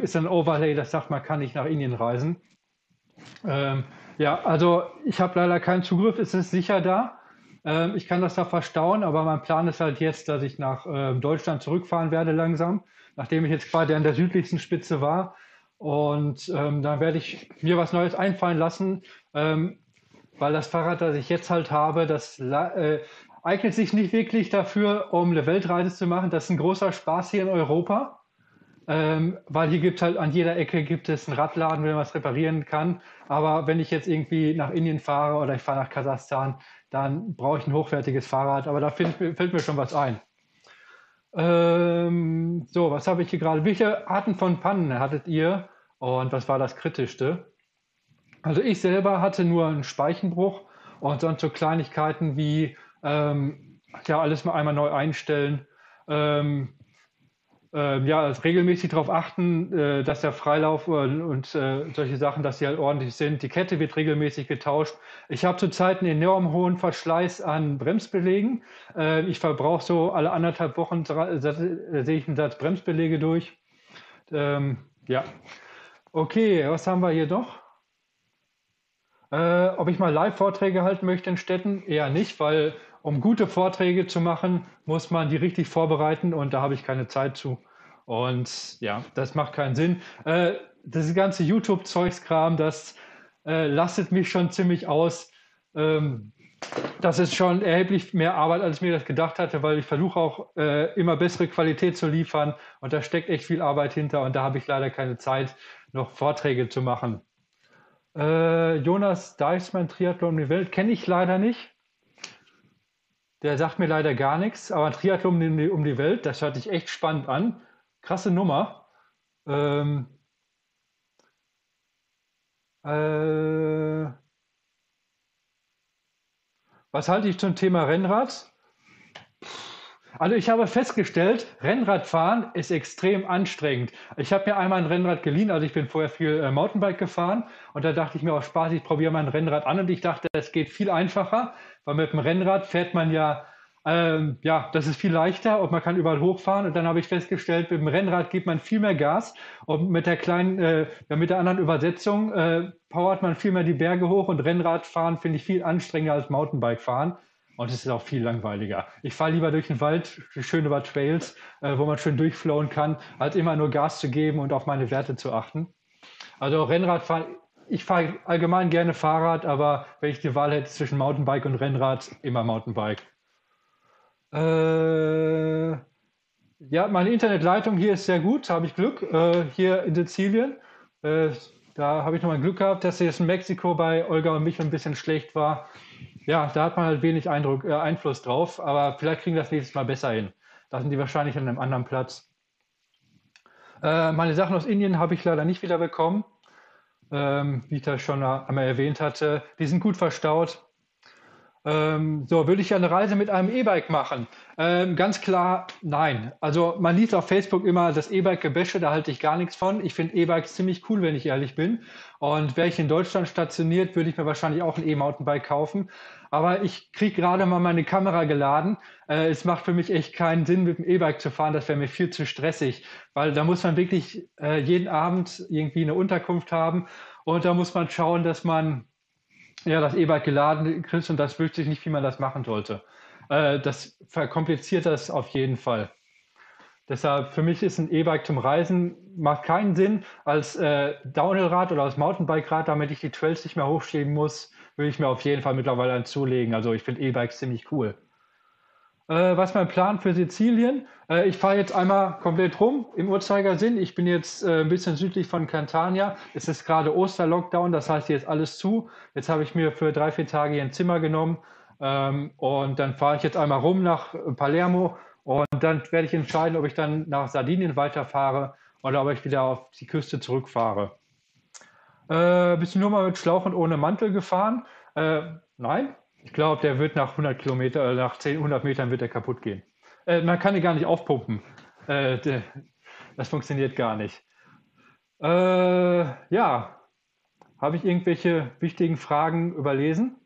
ist ein Overlay, das sagt, man kann nicht nach Indien reisen. Ja, also ich habe leider keinen Zugriff, es ist sicher da. Ähm, ich kann das da verstauen, aber mein Plan ist halt jetzt, dass ich nach ähm, Deutschland zurückfahren werde langsam, nachdem ich jetzt quasi an der südlichsten Spitze war. Und ähm, dann werde ich mir was Neues einfallen lassen, ähm, weil das Fahrrad, das ich jetzt halt habe, das äh, eignet sich nicht wirklich dafür, um eine Weltreise zu machen. Das ist ein großer Spaß hier in Europa. Ähm, weil hier gibt halt an jeder Ecke gibt es einen Radladen, wenn man was reparieren kann. Aber wenn ich jetzt irgendwie nach Indien fahre oder ich fahre nach Kasachstan, dann brauche ich ein hochwertiges Fahrrad. Aber da find, fällt mir schon was ein. Ähm, so, was habe ich hier gerade? Welche Arten von Pannen hattet ihr und was war das Kritischste? Also ich selber hatte nur einen Speichenbruch und sonst so Kleinigkeiten wie ähm, ja alles mal einmal neu einstellen. Ähm, äh, ja, also regelmäßig darauf achten, äh, dass der Freilauf und, und äh, solche Sachen, dass sie halt ordentlich sind. Die Kette wird regelmäßig getauscht. Ich habe zurzeit einen enorm hohen Verschleiß an Bremsbelegen. Äh, ich verbrauche so alle anderthalb Wochen, äh, sehe ich einen Satz Bremsbelege durch. Ähm, ja. Okay, was haben wir hier doch? Äh, ob ich mal Live-Vorträge halten möchte in Städten? Eher nicht, weil um gute Vorträge zu machen, muss man die richtig vorbereiten und da habe ich keine Zeit zu. Und ja, das macht keinen Sinn. Äh, das ganze YouTube-Zeugskram, das äh, lastet mich schon ziemlich aus. Ähm, das ist schon erheblich mehr Arbeit, als ich mir das gedacht hatte, weil ich versuche auch äh, immer bessere Qualität zu liefern und da steckt echt viel Arbeit hinter und da habe ich leider keine Zeit, noch Vorträge zu machen. Äh, Jonas Deichsmann, Triathlon um die Welt, kenne ich leider nicht. Der sagt mir leider gar nichts, aber Triathlon um die, um die Welt, das hört sich echt spannend an krasse Nummer. Ähm, äh, was halte ich zum Thema Rennrad? Also ich habe festgestellt, Rennradfahren ist extrem anstrengend. Ich habe mir einmal ein Rennrad geliehen, also ich bin vorher viel äh, Mountainbike gefahren und da dachte ich mir auch Spaß, ich probiere mal ein Rennrad an und ich dachte, es geht viel einfacher, weil mit dem Rennrad fährt man ja ähm, ja, das ist viel leichter und man kann überall hochfahren. Und dann habe ich festgestellt, mit dem Rennrad gibt man viel mehr Gas und mit der kleinen, äh, ja, mit der anderen Übersetzung äh, powert man viel mehr die Berge hoch und Rennradfahren finde ich viel anstrengender als Mountainbike-Fahren. Und es ist auch viel langweiliger. Ich fahre lieber durch den Wald, schön über Trails, äh, wo man schön durchflowen kann, als immer nur Gas zu geben und auf meine Werte zu achten. Also Rennradfahren, ich fahre allgemein gerne Fahrrad, aber wenn ich die Wahl hätte zwischen Mountainbike und Rennrad, immer Mountainbike. Äh, ja, meine Internetleitung hier ist sehr gut, habe ich Glück, äh, hier in Sizilien. Äh, da habe ich nochmal Glück gehabt, dass jetzt in Mexiko bei Olga und mich ein bisschen schlecht war. Ja, da hat man halt wenig Eindruck, äh, Einfluss drauf, aber vielleicht kriegen wir das nächstes Mal besser hin. Da sind die wahrscheinlich an einem anderen Platz. Äh, meine Sachen aus Indien habe ich leider nicht wieder bekommen, ähm, wie ich das schon einmal erwähnt hatte. Die sind gut verstaut. Ähm, so, würde ich eine Reise mit einem E-Bike machen? Ähm, ganz klar, nein. Also man liest auf Facebook immer das E-Bike-Gebäsche, da halte ich gar nichts von. Ich finde E-Bikes ziemlich cool, wenn ich ehrlich bin. Und wäre ich in Deutschland stationiert, würde ich mir wahrscheinlich auch ein E-Mountainbike kaufen. Aber ich kriege gerade mal meine Kamera geladen. Äh, es macht für mich echt keinen Sinn, mit dem E-Bike zu fahren. Das wäre mir viel zu stressig, weil da muss man wirklich äh, jeden Abend irgendwie eine Unterkunft haben. Und da muss man schauen, dass man ja, das E-Bike geladen kriegst und das wüsste ich nicht, wie man das machen sollte. Äh, das verkompliziert das auf jeden Fall. Deshalb für mich ist ein E-Bike zum Reisen macht keinen Sinn als äh, Downhill-Rad oder als Mountainbike-Rad, damit ich die Trails nicht mehr hochschieben muss, würde ich mir auf jeden Fall mittlerweile einen zulegen. Also ich finde E-Bikes ziemlich cool. Äh, was mein Plan für Sizilien? Äh, ich fahre jetzt einmal komplett rum im Uhrzeigersinn. Ich bin jetzt äh, ein bisschen südlich von Catania. Es ist gerade Osterlockdown, das heißt, hier ist alles zu. Jetzt habe ich mir für drei, vier Tage hier ein Zimmer genommen. Ähm, und dann fahre ich jetzt einmal rum nach Palermo und dann werde ich entscheiden, ob ich dann nach Sardinien weiterfahre oder ob ich wieder auf die Küste zurückfahre. Äh, bist du nur mal mit Schlauch und ohne Mantel gefahren? Äh, nein, ich glaube, der wird nach 100 Kilometer, äh, nach 10, 100 Metern wird er kaputt gehen. Äh, man kann ihn gar nicht aufpumpen. Äh, der, das funktioniert gar nicht. Äh, ja, habe ich irgendwelche wichtigen Fragen überlesen?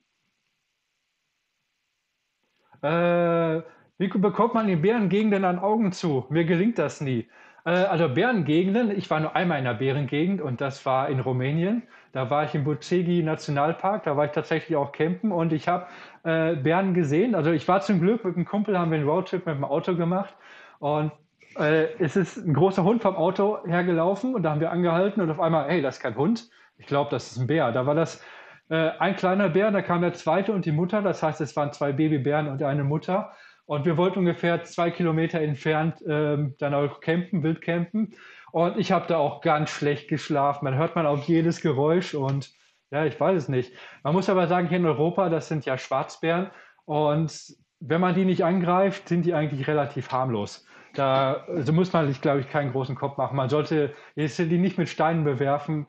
Äh, wie bekommt man in Bärengegenden an Augen zu? Mir gelingt das nie. Äh, also Bärengegenden, ich war nur einmal in der Bärengegend und das war in Rumänien. Da war ich im Bucegi Nationalpark, da war ich tatsächlich auch campen und ich habe äh, Bären gesehen. Also ich war zum Glück mit einem Kumpel, haben wir einen Roadtrip mit dem Auto gemacht und äh, es ist ein großer Hund vom Auto hergelaufen und da haben wir angehalten und auf einmal, hey, das ist kein Hund. Ich glaube, das ist ein Bär. Da war das äh, ein kleiner Bär, da kam der zweite und die Mutter. Das heißt, es waren zwei Babybären und eine Mutter. Und wir wollten ungefähr zwei Kilometer entfernt ähm, dann auch campen, wild campen. Und ich habe da auch ganz schlecht geschlafen. Man hört man auch jedes Geräusch und ja, ich weiß es nicht. Man muss aber sagen, hier in Europa, das sind ja Schwarzbären. Und wenn man die nicht angreift, sind die eigentlich relativ harmlos. Da also muss man sich, glaube ich, keinen großen Kopf machen. Man sollte die nicht mit Steinen bewerfen.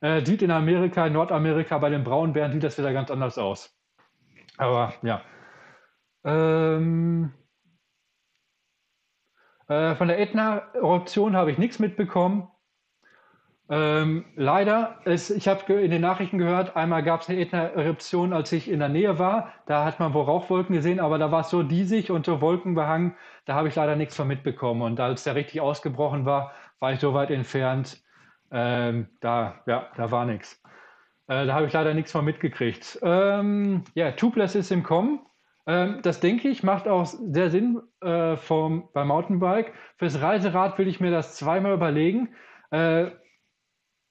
Äh, sieht in Amerika, in Nordamerika bei den Braunbären sieht das wieder ganz anders aus. Aber ja. Ähm, äh, von der Ätna-Eruption habe ich nichts mitbekommen. Ähm, leider, es, ich habe in den Nachrichten gehört, einmal gab es eine Ätna-Eruption, als ich in der Nähe war. Da hat man wohl Rauchwolken gesehen, aber da war es so diesig und so wolkenbehangen, da habe ich leider nichts von mitbekommen. Und als der richtig ausgebrochen war, war ich so weit entfernt, ähm, da, ja, da war nichts. Äh, da habe ich leider nichts von mitgekriegt. Ähm, ja, Tubeless ist im Kommen. Ähm, das denke ich, macht auch sehr Sinn äh, vom, beim Mountainbike. Fürs Reiserad will ich mir das zweimal überlegen. Äh,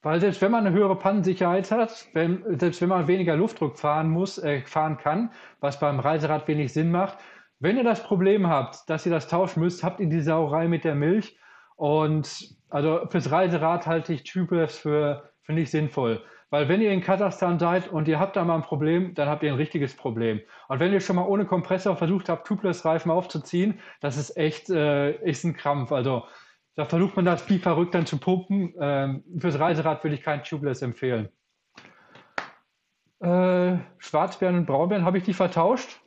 weil selbst wenn man eine höhere Pannensicherheit hat, wenn, selbst wenn man weniger Luftdruck fahren muss, äh, fahren kann, was beim Reiserad wenig Sinn macht, wenn ihr das Problem habt, dass ihr das tauschen müsst, habt ihr die Sauerei mit der Milch. Und also fürs Reiserad halte ich Tubeless für, für nicht sinnvoll. Weil wenn ihr in Kasachstan seid und ihr habt da mal ein Problem, dann habt ihr ein richtiges Problem. Und wenn ihr schon mal ohne Kompressor versucht habt, Tubeless-Reifen aufzuziehen, das ist echt äh, ist ein Krampf. Also da versucht man das wie verrückt dann zu pumpen. Ähm, fürs Reiserad würde ich kein Tubeless empfehlen. Äh, Schwarzbären und Braunbären, habe ich die vertauscht?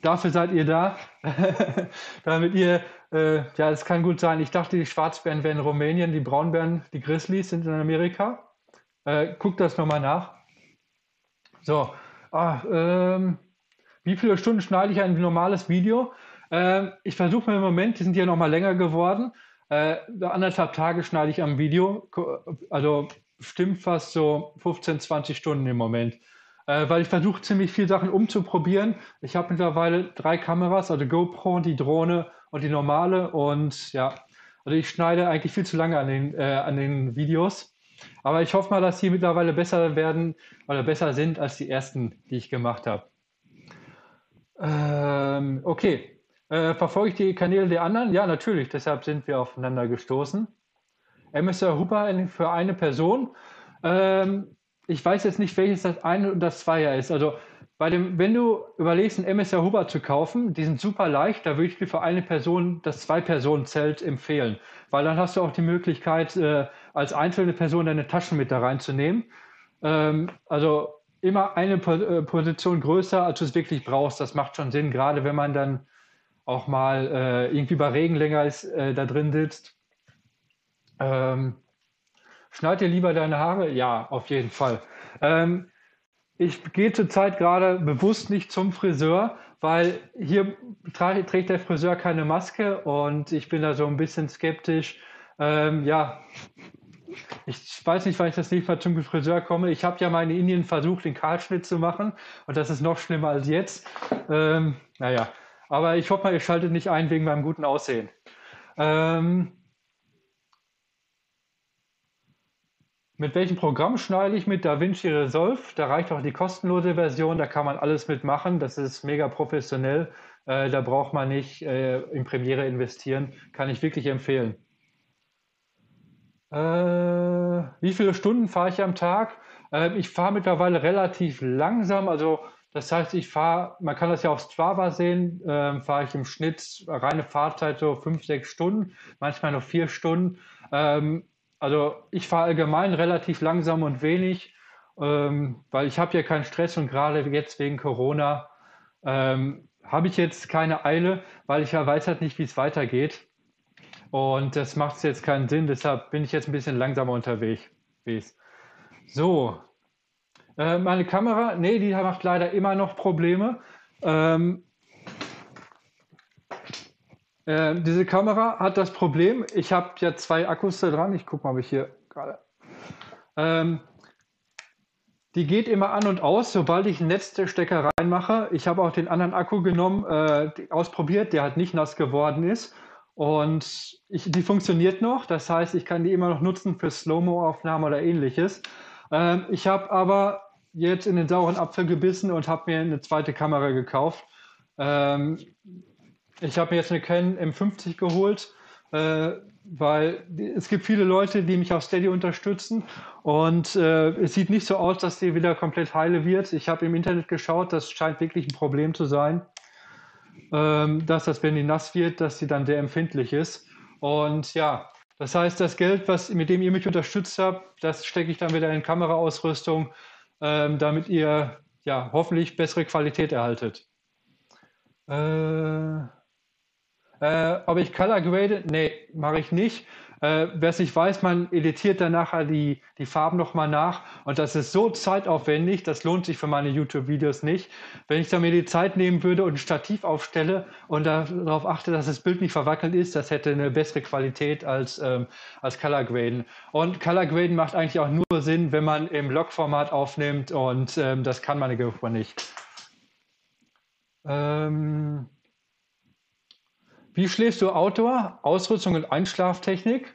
Dafür seid ihr da, damit ihr, äh, ja, es kann gut sein. Ich dachte, die Schwarzbären wären in Rumänien, die Braunbären, die Grizzlies sind in Amerika. Äh, guck das nochmal nach. So, ah, ähm, wie viele Stunden schneide ich ein normales Video? Ähm, ich versuche mir im Moment, die sind ja nochmal länger geworden. Äh, anderthalb Tage schneide ich am Video, also stimmt fast so 15, 20 Stunden im Moment. Äh, weil ich versuche ziemlich viele Sachen umzuprobieren. Ich habe mittlerweile drei Kameras, also GoPro, die Drohne und die normale. Und ja, also ich schneide eigentlich viel zu lange an den, äh, an den Videos. Aber ich hoffe mal, dass die mittlerweile besser werden oder besser sind als die ersten, die ich gemacht habe. Ähm, okay. Äh, verfolge ich die Kanäle der anderen? Ja, natürlich. Deshalb sind wir aufeinander gestoßen. MSR Hooper für eine Person. Ähm, ich weiß jetzt nicht, welches das eine und das Zweier ist. Also bei dem, wenn du überlegst, einen MSR Huber zu kaufen, die sind super leicht, da würde ich dir für eine Person das Zwei-Personen-Zelt empfehlen. Weil dann hast du auch die Möglichkeit, äh, als einzelne Person deine Taschen mit da reinzunehmen. Ähm, also immer eine po äh, Position größer, als du es wirklich brauchst. Das macht schon Sinn, gerade wenn man dann auch mal äh, irgendwie bei Regen länger ist, äh, da drin sitzt. Ähm, schneid dir lieber deine Haare? Ja, auf jeden Fall. Ähm, ich gehe zurzeit gerade bewusst nicht zum Friseur, weil hier trägt der Friseur keine Maske und ich bin da so ein bisschen skeptisch. Ähm, ja, ich weiß nicht, wann ich das nächste Mal zum Friseur komme. Ich habe ja mal in Indien versucht, den Kahlschnitt zu machen und das ist noch schlimmer als jetzt. Ähm, naja, aber ich hoffe mal, ihr schaltet nicht ein wegen meinem guten Aussehen. Ähm, Mit welchem Programm schneide ich mit DaVinci Resolve? Da reicht auch die kostenlose Version, da kann man alles mitmachen. Das ist mega professionell. Äh, da braucht man nicht äh, in Premiere investieren. Kann ich wirklich empfehlen. Äh, wie viele Stunden fahre ich am Tag? Ähm, ich fahre mittlerweile relativ langsam. Also Das heißt, ich fahre, man kann das ja auf Strava sehen, äh, fahre ich im Schnitt reine Fahrzeit so fünf, sechs Stunden, manchmal noch vier Stunden. Ähm, also ich fahre allgemein relativ langsam und wenig, ähm, weil ich habe ja keinen Stress und gerade jetzt wegen Corona ähm, habe ich jetzt keine Eile, weil ich ja weiß halt nicht, wie es weitergeht. Und das macht jetzt keinen Sinn, deshalb bin ich jetzt ein bisschen langsamer unterwegs. So, äh, meine Kamera, nee, die macht leider immer noch Probleme. Ähm, äh, diese Kamera hat das Problem, ich habe ja zwei Akkus da dran. Ich gucke mal, ob ich hier gerade. Ähm, die geht immer an und aus, sobald ich einen Netzstecker reinmache. Ich habe auch den anderen Akku genommen, äh, ausprobiert, der halt nicht nass geworden ist. Und ich, die funktioniert noch. Das heißt, ich kann die immer noch nutzen für Slow-Mo-Aufnahmen oder ähnliches. Ähm, ich habe aber jetzt in den sauren Apfel gebissen und habe mir eine zweite Kamera gekauft. Ähm, ich habe mir jetzt eine Canon M50 geholt, äh, weil es gibt viele Leute, die mich auf Steady unterstützen und äh, es sieht nicht so aus, dass die wieder komplett heile wird. Ich habe im Internet geschaut, das scheint wirklich ein Problem zu sein, ähm, dass das, wenn die nass wird, dass sie dann sehr empfindlich ist. Und ja, das heißt, das Geld, was, mit dem ihr mich unterstützt habt, das stecke ich dann wieder in Kameraausrüstung, ähm, damit ihr ja hoffentlich bessere Qualität erhaltet. Äh, äh, ob ich Color grade? Nee, mache ich nicht. Äh, Wer es nicht weiß, man editiert dann nachher die, die Farben nochmal nach und das ist so zeitaufwendig, das lohnt sich für meine YouTube-Videos nicht. Wenn ich da mir die Zeit nehmen würde und ein Stativ aufstelle und darauf achte, dass das Bild nicht verwackelt ist, das hätte eine bessere Qualität als, ähm, als Color Graden. Und Color Graden macht eigentlich auch nur Sinn, wenn man im Log-Format aufnimmt und ähm, das kann meine GoPro nicht. Ähm wie schläfst du Outdoor? Ausrüstung und Einschlaftechnik?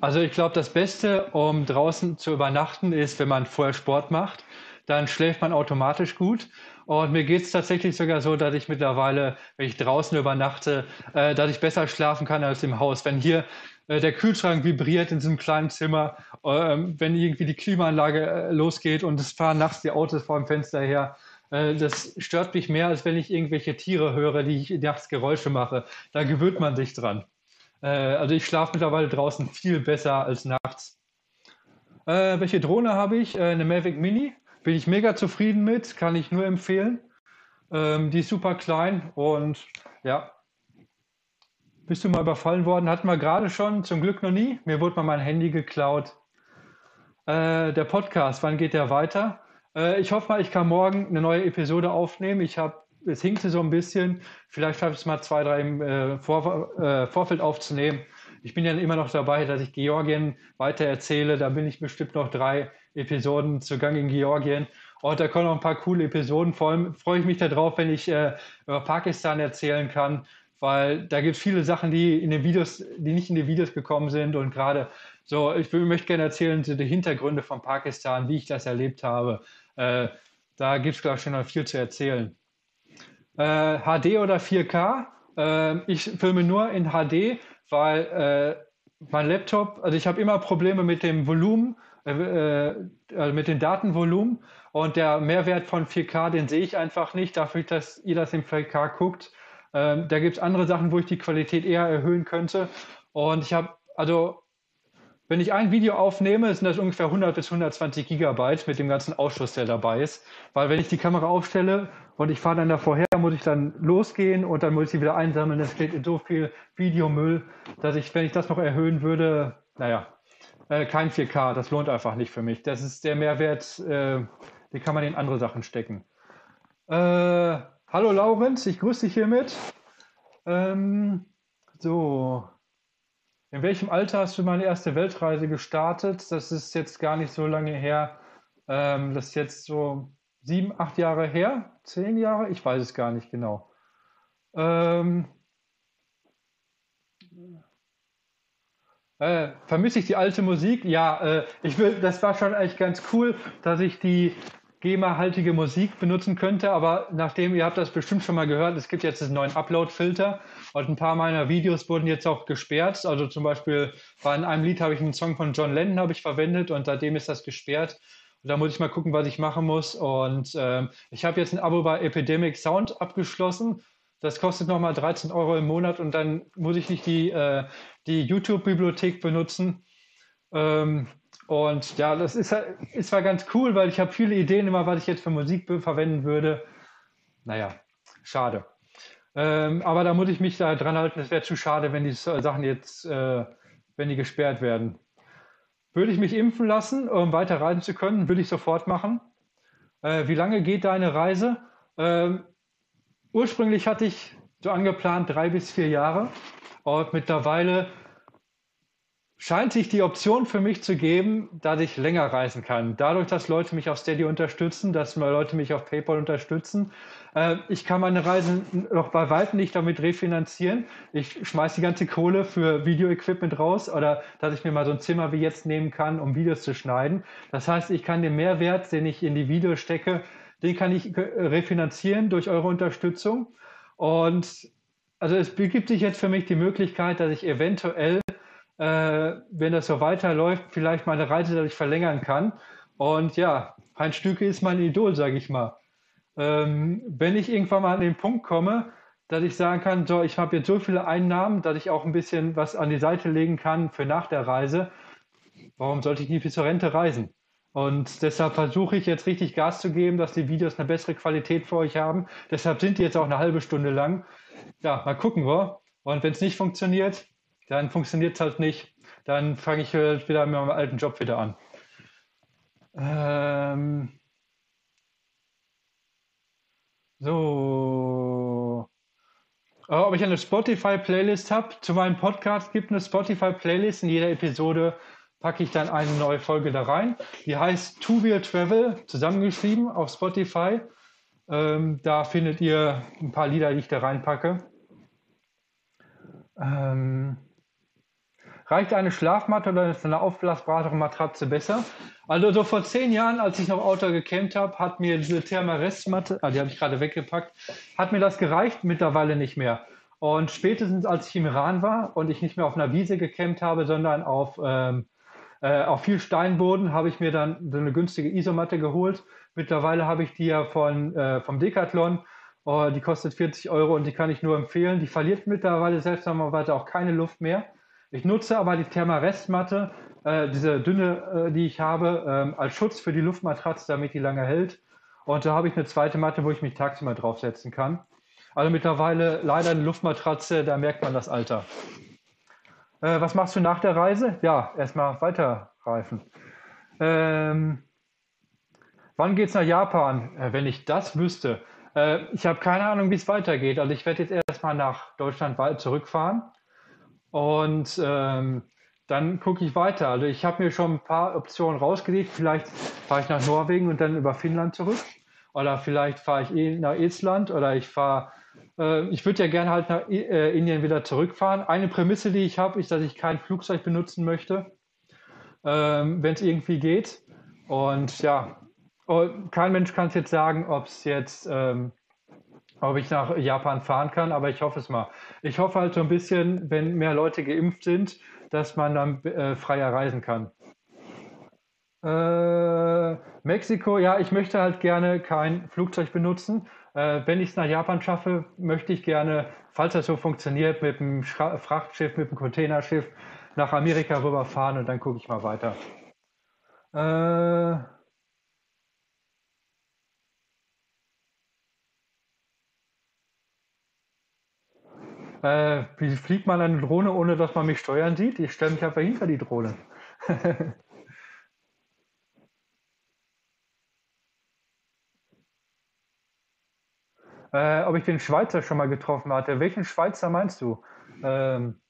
Also ich glaube, das Beste, um draußen zu übernachten, ist, wenn man vorher Sport macht. Dann schläft man automatisch gut. Und mir geht es tatsächlich sogar so, dass ich mittlerweile, wenn ich draußen übernachte, äh, dass ich besser schlafen kann als im Haus. Wenn hier äh, der Kühlschrank vibriert in diesem kleinen Zimmer, äh, wenn irgendwie die Klimaanlage äh, losgeht und es fahren nachts die Autos vor dem Fenster her, das stört mich mehr, als wenn ich irgendwelche Tiere höre, die ich nachts Geräusche mache. Da gewöhnt man sich dran. Äh, also ich schlafe mittlerweile draußen viel besser als nachts. Äh, welche Drohne habe ich? eine Mavic Mini. Bin ich mega zufrieden mit, kann ich nur empfehlen. Ähm, die ist super klein und ja. Bist du mal überfallen worden? Hatten wir gerade schon, zum Glück noch nie. Mir wurde mal mein Handy geklaut. der Podcast, wann geht der weiter? Äh, ich hoffe mal, ich kann morgen eine neue Episode aufnehmen. Ich habe, es hinkte so ein bisschen. Vielleicht schaffe ich es mal zwei, drei im äh, Vor, äh, Vorfeld aufzunehmen. Ich bin ja immer noch dabei, dass ich Georgien weiter erzähle. Da bin ich bestimmt noch drei Episoden zugang in Georgien. Und da kommen noch ein paar coole Episoden. Vor allem freue ich mich darauf, wenn ich äh, über Pakistan erzählen kann, weil da gibt es viele Sachen, die in den Videos, die nicht in die Videos gekommen sind. Und gerade so, ich möchte gerne erzählen, die Hintergründe von Pakistan, wie ich das erlebt habe. Äh, da gibt es, glaube ich, schon noch viel zu erzählen. Äh, HD oder 4K? Äh, ich filme nur in HD, weil äh, mein Laptop, also ich habe immer Probleme mit dem Volumen, äh, also mit dem Datenvolumen und der Mehrwert von 4K, den sehe ich einfach nicht, dafür, dass ihr das im 4K guckt. Ähm, da gibt es andere Sachen, wo ich die Qualität eher erhöhen könnte. Und ich habe, also wenn ich ein Video aufnehme, sind das ungefähr 100 bis 120 Gigabyte mit dem ganzen Ausschuss, der dabei ist. Weil wenn ich die Kamera aufstelle und ich fahre dann da vorher, muss ich dann losgehen und dann muss ich sie wieder einsammeln. Das steht in so viel Videomüll, dass ich, wenn ich das noch erhöhen würde, naja, äh, kein 4K, das lohnt einfach nicht für mich. Das ist der Mehrwert, äh, den kann man in andere Sachen stecken. Äh, hallo Laurenz, ich grüße dich hiermit. Ähm, so, in welchem Alter hast du meine erste Weltreise gestartet? Das ist jetzt gar nicht so lange her. Ähm, das ist jetzt so sieben, acht Jahre her, zehn Jahre, ich weiß es gar nicht genau. Ähm, äh, vermisse ich die alte Musik? Ja, äh, ich will, das war schon eigentlich ganz cool, dass ich die GEMA-haltige Musik benutzen könnte, aber nachdem, ihr habt das bestimmt schon mal gehört, es gibt jetzt diesen neuen Upload-Filter und ein paar meiner Videos wurden jetzt auch gesperrt. Also zum Beispiel bei einem Lied habe ich einen Song von John Lennon ich verwendet und seitdem ist das gesperrt. Da muss ich mal gucken, was ich machen muss. Und ähm, ich habe jetzt ein Abo bei Epidemic Sound abgeschlossen. Das kostet nochmal 13 Euro im Monat und dann muss ich nicht die, äh, die YouTube-Bibliothek benutzen. Ähm, und ja, das ist, ist zwar ganz cool, weil ich habe viele Ideen immer, was ich jetzt für Musik verwenden würde. Naja, schade. Ähm, aber da muss ich mich da dran halten. Es wäre zu schade, wenn die Sachen jetzt, äh, wenn die gesperrt werden. Würde ich mich impfen lassen, um weiter reisen zu können, würde ich sofort machen. Äh, wie lange geht deine Reise? Ähm, ursprünglich hatte ich so angeplant drei bis vier Jahre. Und mittlerweile scheint sich die Option für mich zu geben, dass ich länger reisen kann. Dadurch, dass Leute mich auf Steady unterstützen, dass Leute mich auf PayPal unterstützen. Äh, ich kann meine Reisen noch bei weitem nicht damit refinanzieren. Ich schmeiße die ganze Kohle für Videoequipment raus oder dass ich mir mal so ein Zimmer wie jetzt nehmen kann, um Videos zu schneiden. Das heißt, ich kann den Mehrwert, den ich in die Videos stecke, den kann ich refinanzieren durch eure Unterstützung. Und also es begibt sich jetzt für mich die Möglichkeit, dass ich eventuell äh, wenn das so weiterläuft, vielleicht meine Reise dadurch verlängern kann. Und ja, Heinz Stücke ist mein Idol, sage ich mal. Ähm, wenn ich irgendwann mal an den Punkt komme, dass ich sagen kann, so, ich habe jetzt so viele Einnahmen, dass ich auch ein bisschen was an die Seite legen kann für nach der Reise, warum sollte ich nie bis zur Rente reisen? Und deshalb versuche ich jetzt richtig Gas zu geben, dass die Videos eine bessere Qualität für euch haben. Deshalb sind die jetzt auch eine halbe Stunde lang. Ja, mal gucken wir. Und wenn es nicht funktioniert, dann funktioniert es halt nicht. Dann fange ich wieder mit meinem alten Job wieder an. Ähm so. Ob ich eine Spotify-Playlist habe? Zu meinem Podcast gibt es eine Spotify-Playlist. In jeder Episode packe ich dann eine neue Folge da rein. Die heißt Two Wheel Travel, zusammengeschrieben auf Spotify. Ähm, da findet ihr ein paar Lieder, die ich da reinpacke. Ähm Reicht eine Schlafmatte oder ist eine aufblasbare Matratze besser? Also so vor zehn Jahren, als ich noch Outdoor gecampt habe, hat mir diese Thermarest-Matte, ah, die habe ich gerade weggepackt, hat mir das gereicht, mittlerweile nicht mehr. Und spätestens als ich im Iran war und ich nicht mehr auf einer Wiese gecampt habe, sondern auf, ähm, äh, auf viel Steinboden, habe ich mir dann so eine günstige Isomatte geholt. Mittlerweile habe ich die ja von, äh, vom Decathlon. Oh, die kostet 40 Euro und die kann ich nur empfehlen. Die verliert mittlerweile selbst weiter auch keine Luft mehr. Ich nutze aber die Thermarest-Matte, äh, diese dünne, äh, die ich habe, äh, als Schutz für die Luftmatratze, damit die lange hält. Und da habe ich eine zweite Matte, wo ich mich tagsüber draufsetzen kann. Also mittlerweile leider eine Luftmatratze, da merkt man das Alter. Äh, was machst du nach der Reise? Ja, erstmal weiterreifen. Ähm, wann geht es nach Japan? Äh, wenn ich das wüsste. Äh, ich habe keine Ahnung, wie es weitergeht. Also ich werde jetzt erstmal nach Deutschland zurückfahren und ähm, dann gucke ich weiter. Also ich habe mir schon ein paar Optionen rausgelegt. Vielleicht fahre ich nach Norwegen und dann über Finnland zurück. Oder vielleicht fahre ich eh nach Island oder ich fahre, äh, ich würde ja gerne halt nach äh, Indien wieder zurückfahren. Eine Prämisse, die ich habe, ist, dass ich kein Flugzeug benutzen möchte, ähm, wenn es irgendwie geht. Und ja, oh, kein Mensch kann es jetzt sagen, ob es jetzt ähm, ob ich nach Japan fahren kann, aber ich hoffe es mal. Ich hoffe halt so ein bisschen, wenn mehr Leute geimpft sind, dass man dann äh, freier reisen kann. Äh, Mexiko, ja, ich möchte halt gerne kein Flugzeug benutzen. Äh, wenn ich es nach Japan schaffe, möchte ich gerne, falls das so funktioniert, mit dem Frachtschiff, mit dem Containerschiff nach Amerika rüberfahren und dann gucke ich mal weiter. Äh, Äh, wie fliegt man eine Drohne, ohne dass man mich steuern sieht? Ich stelle mich einfach hinter die Drohne. äh, ob ich den Schweizer schon mal getroffen hatte. Welchen Schweizer meinst du? Ähm,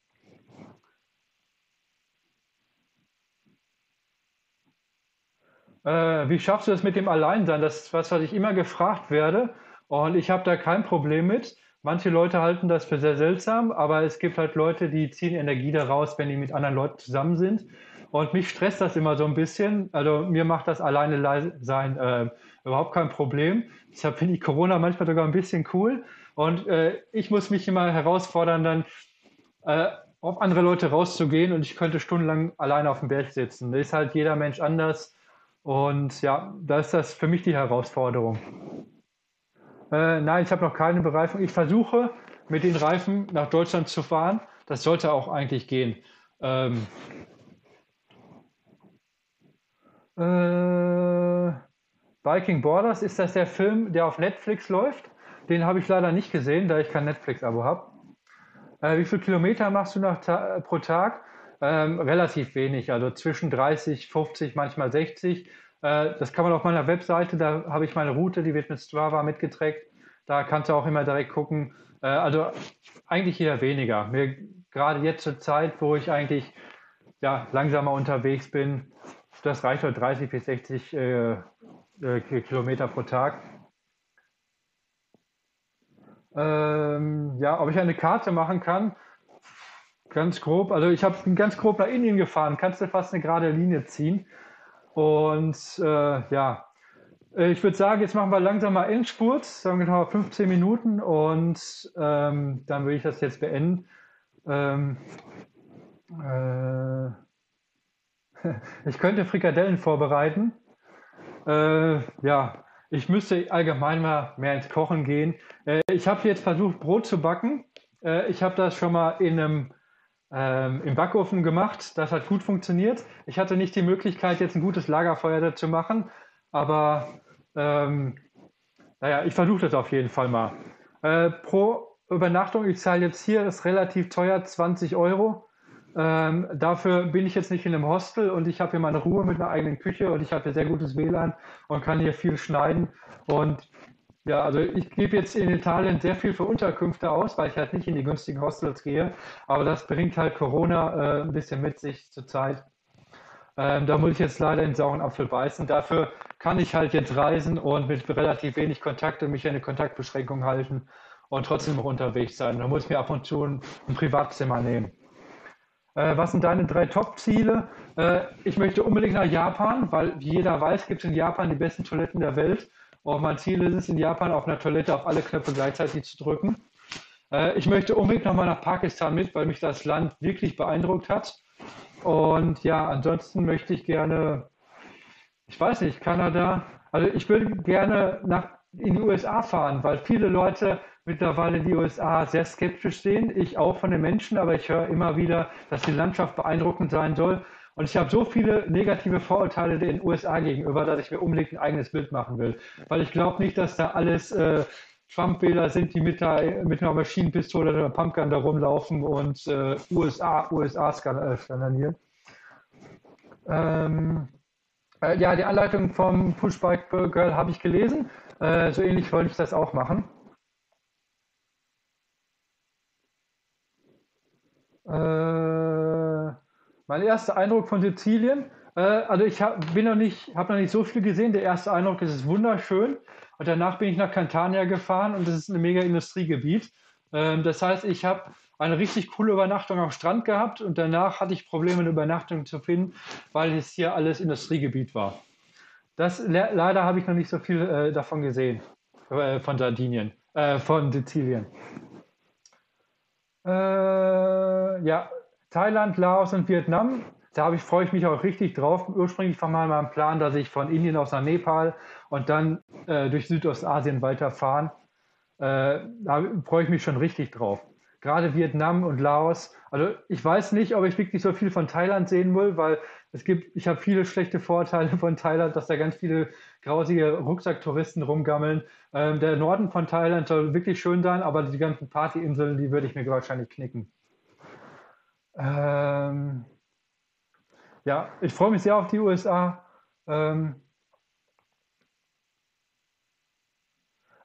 äh, wie schaffst du das mit dem Alleinsein? Das ist was, was ich immer gefragt werde. Und ich habe da kein Problem mit. Manche Leute halten das für sehr seltsam, aber es gibt halt Leute, die ziehen Energie daraus, wenn die mit anderen Leuten zusammen sind. Und mich stresst das immer so ein bisschen. Also mir macht das alleine sein äh, überhaupt kein Problem. Deshalb finde ich Corona manchmal sogar ein bisschen cool. Und äh, ich muss mich immer herausfordern, dann äh, auf andere Leute rauszugehen und ich könnte stundenlang alleine auf dem Berg sitzen. Da ist halt jeder Mensch anders. Und ja, da ist das für mich die Herausforderung. Äh, nein, ich habe noch keine Bereifung. Ich versuche mit den Reifen nach Deutschland zu fahren. Das sollte auch eigentlich gehen. Ähm, äh, Viking Borders, ist das der Film, der auf Netflix läuft? Den habe ich leider nicht gesehen, da ich kein Netflix-Abo habe. Äh, wie viele Kilometer machst du ta pro Tag? Ähm, relativ wenig, also zwischen 30, 50, manchmal 60. Äh, das kann man auf meiner Webseite, da habe ich meine Route, die wird mit Strava mitgetrackt. Da kannst du auch immer direkt gucken. Äh, also eigentlich eher weniger. Mir, gerade jetzt zur Zeit, wo ich eigentlich ja, langsamer unterwegs bin, das reicht heute 30 bis 60 äh, äh, Kilometer pro Tag. Ähm, ja, ob ich eine Karte machen kann, ganz grob. Also ich habe ganz grob nach Indien gefahren, kannst du fast eine gerade Linie ziehen. Und äh, ja, ich würde sagen, jetzt machen wir langsam mal Endspurt, sagen wir genau 15 Minuten und ähm, dann würde ich das jetzt beenden. Ähm, äh, ich könnte Frikadellen vorbereiten. Äh, ja, ich müsste allgemein mal mehr ins Kochen gehen. Äh, ich habe jetzt versucht, Brot zu backen. Äh, ich habe das schon mal in einem, ähm, im Backofen gemacht. Das hat gut funktioniert. Ich hatte nicht die Möglichkeit, jetzt ein gutes Lagerfeuer dazu machen, aber ähm, naja, ich versuche das auf jeden Fall mal. Äh, pro Übernachtung, ich zahle jetzt hier, ist relativ teuer, 20 Euro. Ähm, dafür bin ich jetzt nicht in einem Hostel und ich habe hier meine Ruhe mit einer eigenen Küche und ich habe hier sehr gutes WLAN und kann hier viel schneiden. Und ja, also ich gebe jetzt in Italien sehr viel für Unterkünfte aus, weil ich halt nicht in die günstigen Hostels gehe. Aber das bringt halt Corona äh, ein bisschen mit sich zurzeit. Ähm, da muss ich jetzt leider den sauren Apfel beißen. Dafür kann ich halt jetzt reisen und mit relativ wenig Kontakt und mich eine Kontaktbeschränkung halten und trotzdem noch unterwegs sein. Da muss ich mir ab und zu ein, ein Privatzimmer nehmen. Äh, was sind deine drei Top-Ziele? Äh, ich möchte unbedingt nach Japan, weil wie jeder weiß, gibt es in Japan die besten Toiletten der Welt. Und mein Ziel ist es, in Japan auf einer Toilette auf alle Knöpfe gleichzeitig zu drücken. Äh, ich möchte unbedingt nochmal nach Pakistan mit, weil mich das Land wirklich beeindruckt hat. Und ja, ansonsten möchte ich gerne, ich weiß nicht, Kanada. Also ich würde gerne nach in die USA fahren, weil viele Leute mittlerweile die USA sehr skeptisch sehen. Ich auch von den Menschen, aber ich höre immer wieder, dass die Landschaft beeindruckend sein soll. Und ich habe so viele negative Vorurteile den USA gegenüber, dass ich mir unbedingt ein eigenes Bild machen will. Weil ich glaube nicht, dass da alles äh, Trump-Wähler sind, die mit, der, mit einer Maschinenpistole oder einer Pumpgun da rumlaufen und äh, USA, USA skandalieren. Ähm, äh, ja, die Anleitung vom Pushbike Girl habe ich gelesen. Äh, so ähnlich wollte ich das auch machen. Äh, mein erster Eindruck von Sizilien. Äh, also ich hab, bin noch nicht, habe noch nicht so viel gesehen. Der erste Eindruck ist es wunderschön. Und danach bin ich nach Cantania gefahren und das ist ein mega Industriegebiet. Ähm, das heißt, ich habe eine richtig coole Übernachtung am Strand gehabt und danach hatte ich Probleme, eine Übernachtung zu finden, weil es hier alles Industriegebiet war. Das leider habe ich noch nicht so viel äh, davon gesehen, äh, von Sardinien, äh, von Sizilien. Äh, ja, Thailand, Laos und Vietnam. Da ich, freue ich mich auch richtig drauf. Ursprünglich war mal mein Plan, dass ich von Indien aus nach Nepal und dann äh, durch Südostasien weiterfahren. Äh, da freue ich mich schon richtig drauf. Gerade Vietnam und Laos. Also ich weiß nicht, ob ich wirklich so viel von Thailand sehen will, weil es gibt, ich habe viele schlechte Vorteile von Thailand, dass da ganz viele grausige Rucksacktouristen rumgammeln. Ähm, der Norden von Thailand soll wirklich schön sein, aber die ganzen Partyinseln, die würde ich mir wahrscheinlich knicken. Ähm, ja, ich freue mich sehr auf die USA. Ähm,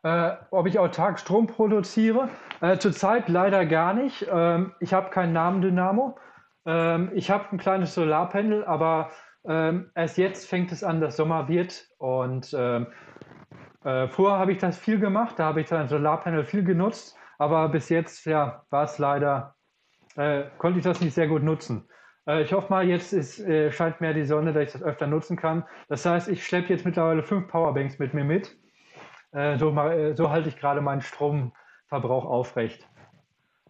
äh, ob ich autark Strom produziere? Äh, zurzeit leider gar nicht. Ähm, ich habe kein Namendynamo. Ähm, ich habe ein kleines Solarpanel, aber ähm, erst jetzt fängt es an, dass Sommer wird. Und ähm, äh, vorher habe ich das viel gemacht, da habe ich dann Solarpanel viel genutzt, aber bis jetzt ja, war es leider, äh, konnte ich das nicht sehr gut nutzen. Äh, ich hoffe mal, jetzt ist, äh, scheint mehr die Sonne, dass ich das öfter nutzen kann. Das heißt, ich schleppe jetzt mittlerweile fünf Powerbanks mit mir mit. Äh, so, äh, so halte ich gerade meinen Stromverbrauch aufrecht.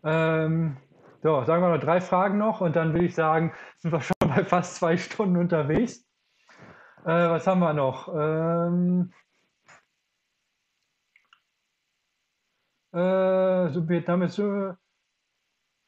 Ähm, so, sagen wir mal drei Fragen noch und dann würde ich sagen, sind wir schon bei fast zwei Stunden unterwegs. Äh, was haben wir noch? Ähm, äh, so ist so.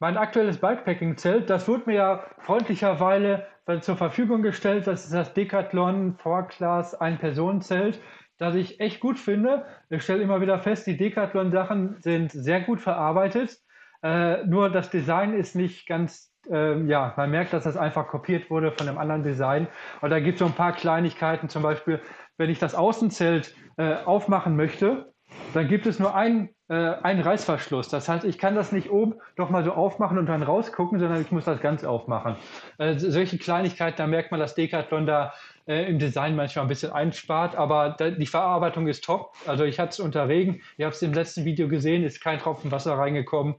Mein aktuelles Bikepacking-Zelt, das wurde mir ja freundlicherweise zur Verfügung gestellt. Das ist das Decathlon 4-Class Ein-Personen-Zelt, das ich echt gut finde. Ich stelle immer wieder fest, die Decathlon-Sachen sind sehr gut verarbeitet. Äh, nur das Design ist nicht ganz, äh, ja, man merkt, dass das einfach kopiert wurde von einem anderen Design. Und da gibt es so ein paar Kleinigkeiten, zum Beispiel, wenn ich das Außenzelt äh, aufmachen möchte, dann gibt es nur ein äh, einen Reißverschluss. Das heißt, ich kann das nicht oben doch mal so aufmachen und dann rausgucken, sondern ich muss das ganz aufmachen. Äh, solche Kleinigkeiten, da merkt man, dass Decathlon da äh, im Design manchmal ein bisschen einspart, aber da, die Verarbeitung ist top. Also ich hatte es unter Regen, ihr habt es im letzten Video gesehen, ist kein Tropfen Wasser reingekommen.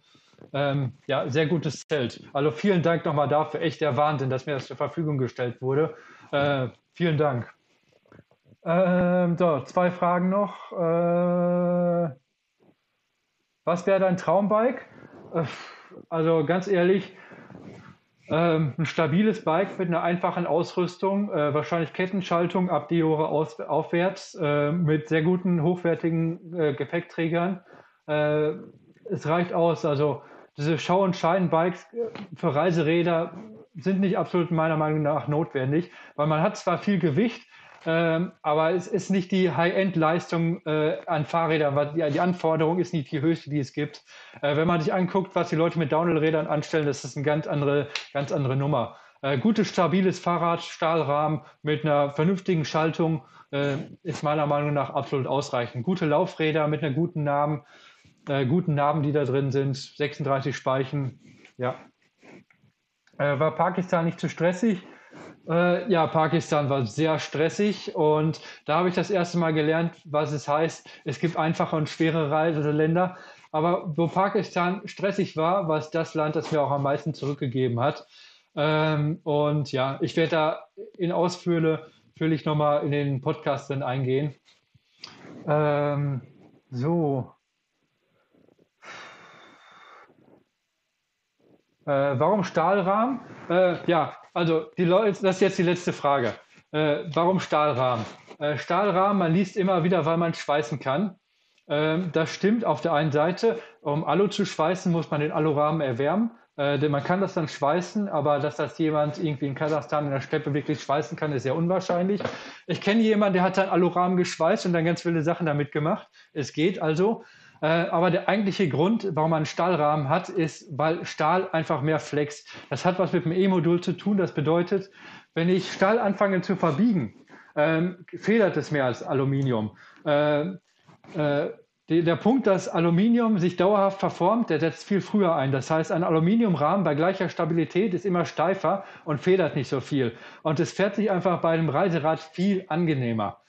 Ähm, ja, sehr gutes Zelt. Also vielen Dank nochmal dafür. Echt der Wahnsinn, dass mir das zur Verfügung gestellt wurde. Äh, vielen Dank. Ähm, so, zwei Fragen noch. Äh, was wäre dein Traumbike? Äh, also ganz ehrlich, ähm, ein stabiles Bike mit einer einfachen Ausrüstung, äh, wahrscheinlich Kettenschaltung ab Diore aus, aufwärts, äh, mit sehr guten, hochwertigen Gepäckträgern. es reicht aus. Also diese Schau- und Schein-Bikes für Reiseräder sind nicht absolut meiner Meinung nach notwendig, weil man hat zwar viel Gewicht, ähm, aber es ist nicht die High-End-Leistung äh, an Fahrrädern, die, die, Anforderung ist nicht die höchste, die es gibt. Äh, wenn man sich anguckt, was die Leute mit Downhill-Rädern anstellen, das ist eine ganz andere, ganz andere Nummer. Äh, gutes, stabiles Fahrrad, Stahlrahmen mit einer vernünftigen Schaltung äh, ist meiner Meinung nach absolut ausreichend. Gute Laufräder mit einer guten Namen, äh, guten Namen, die da drin sind, 36 Speichen, ja. Äh, war Pakistan nicht zu stressig? Äh, ja, Pakistan war sehr stressig und da habe ich das erste Mal gelernt, was es heißt. Es gibt einfache und schwere Reiseländer. Aber wo Pakistan stressig war, war es das Land, das mir auch am meisten zurückgegeben hat. Ähm, und ja, ich werde da in Ausführle natürlich nochmal in den Podcast dann eingehen. Ähm, so. Äh, warum Stahlrahmen? Äh, ja, also die das ist jetzt die letzte Frage. Äh, warum Stahlrahmen? Äh, Stahlrahmen, man liest immer wieder, weil man schweißen kann. Ähm, das stimmt auf der einen Seite. Um Alu zu schweißen, muss man den Alurahmen erwärmen. Äh, denn man kann das dann schweißen, aber dass das jemand irgendwie in Kasachstan in der Steppe wirklich schweißen kann, ist sehr unwahrscheinlich. Ich kenne jemanden, der hat dann Alurahmen geschweißt und dann ganz viele Sachen damit gemacht. Es geht also. Äh, aber der eigentliche Grund, warum man einen Stahlrahmen hat, ist, weil Stahl einfach mehr flex. Das hat was mit dem E-Modul zu tun. Das bedeutet, wenn ich Stahl anfange zu verbiegen, ähm, federt es mehr als Aluminium. Äh, äh, der Punkt, dass Aluminium sich dauerhaft verformt, der setzt viel früher ein. Das heißt, ein Aluminiumrahmen bei gleicher Stabilität ist immer steifer und federt nicht so viel. Und es fährt sich einfach bei einem Reiserad viel angenehmer.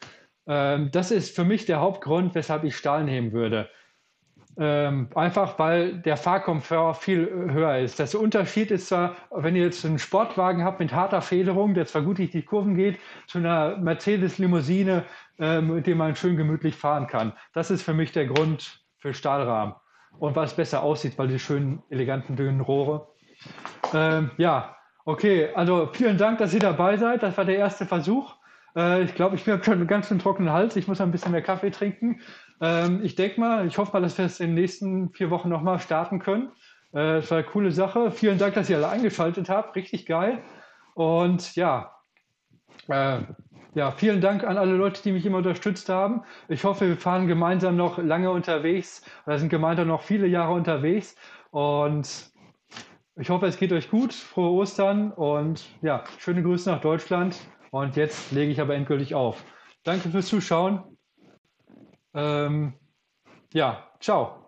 Ähm, das ist für mich der Hauptgrund, weshalb ich Stahl nehmen würde. Ähm, einfach weil der Fahrkomfort viel höher ist. Der Unterschied ist zwar, wenn ihr jetzt einen Sportwagen habt mit harter Federung, der zwar gut durch die Kurven geht, zu einer Mercedes-Limousine, ähm, mit dem man schön gemütlich fahren kann. Das ist für mich der Grund für Stahlrahmen. Und was besser aussieht, weil die schönen, eleganten, dünnen Rohre. Ähm, ja, okay, also vielen Dank, dass ihr dabei seid. Das war der erste Versuch. Äh, ich glaube, ich bin schon ganz schön trockenen Hals. Ich muss ein bisschen mehr Kaffee trinken. Ähm, ich denke mal, ich hoffe mal, dass wir es in den nächsten vier Wochen nochmal starten können. Äh, war eine coole Sache. Vielen Dank, dass ihr alle eingeschaltet habt. Richtig geil. Und ja, äh, ja, vielen Dank an alle Leute, die mich immer unterstützt haben. Ich hoffe, wir fahren gemeinsam noch lange unterwegs oder sind gemeinsam noch viele Jahre unterwegs. Und ich hoffe, es geht euch gut. Frohe Ostern und ja, schöne Grüße nach Deutschland. Und jetzt lege ich aber endgültig auf. Danke fürs Zuschauen. Ähm, ja, ciao.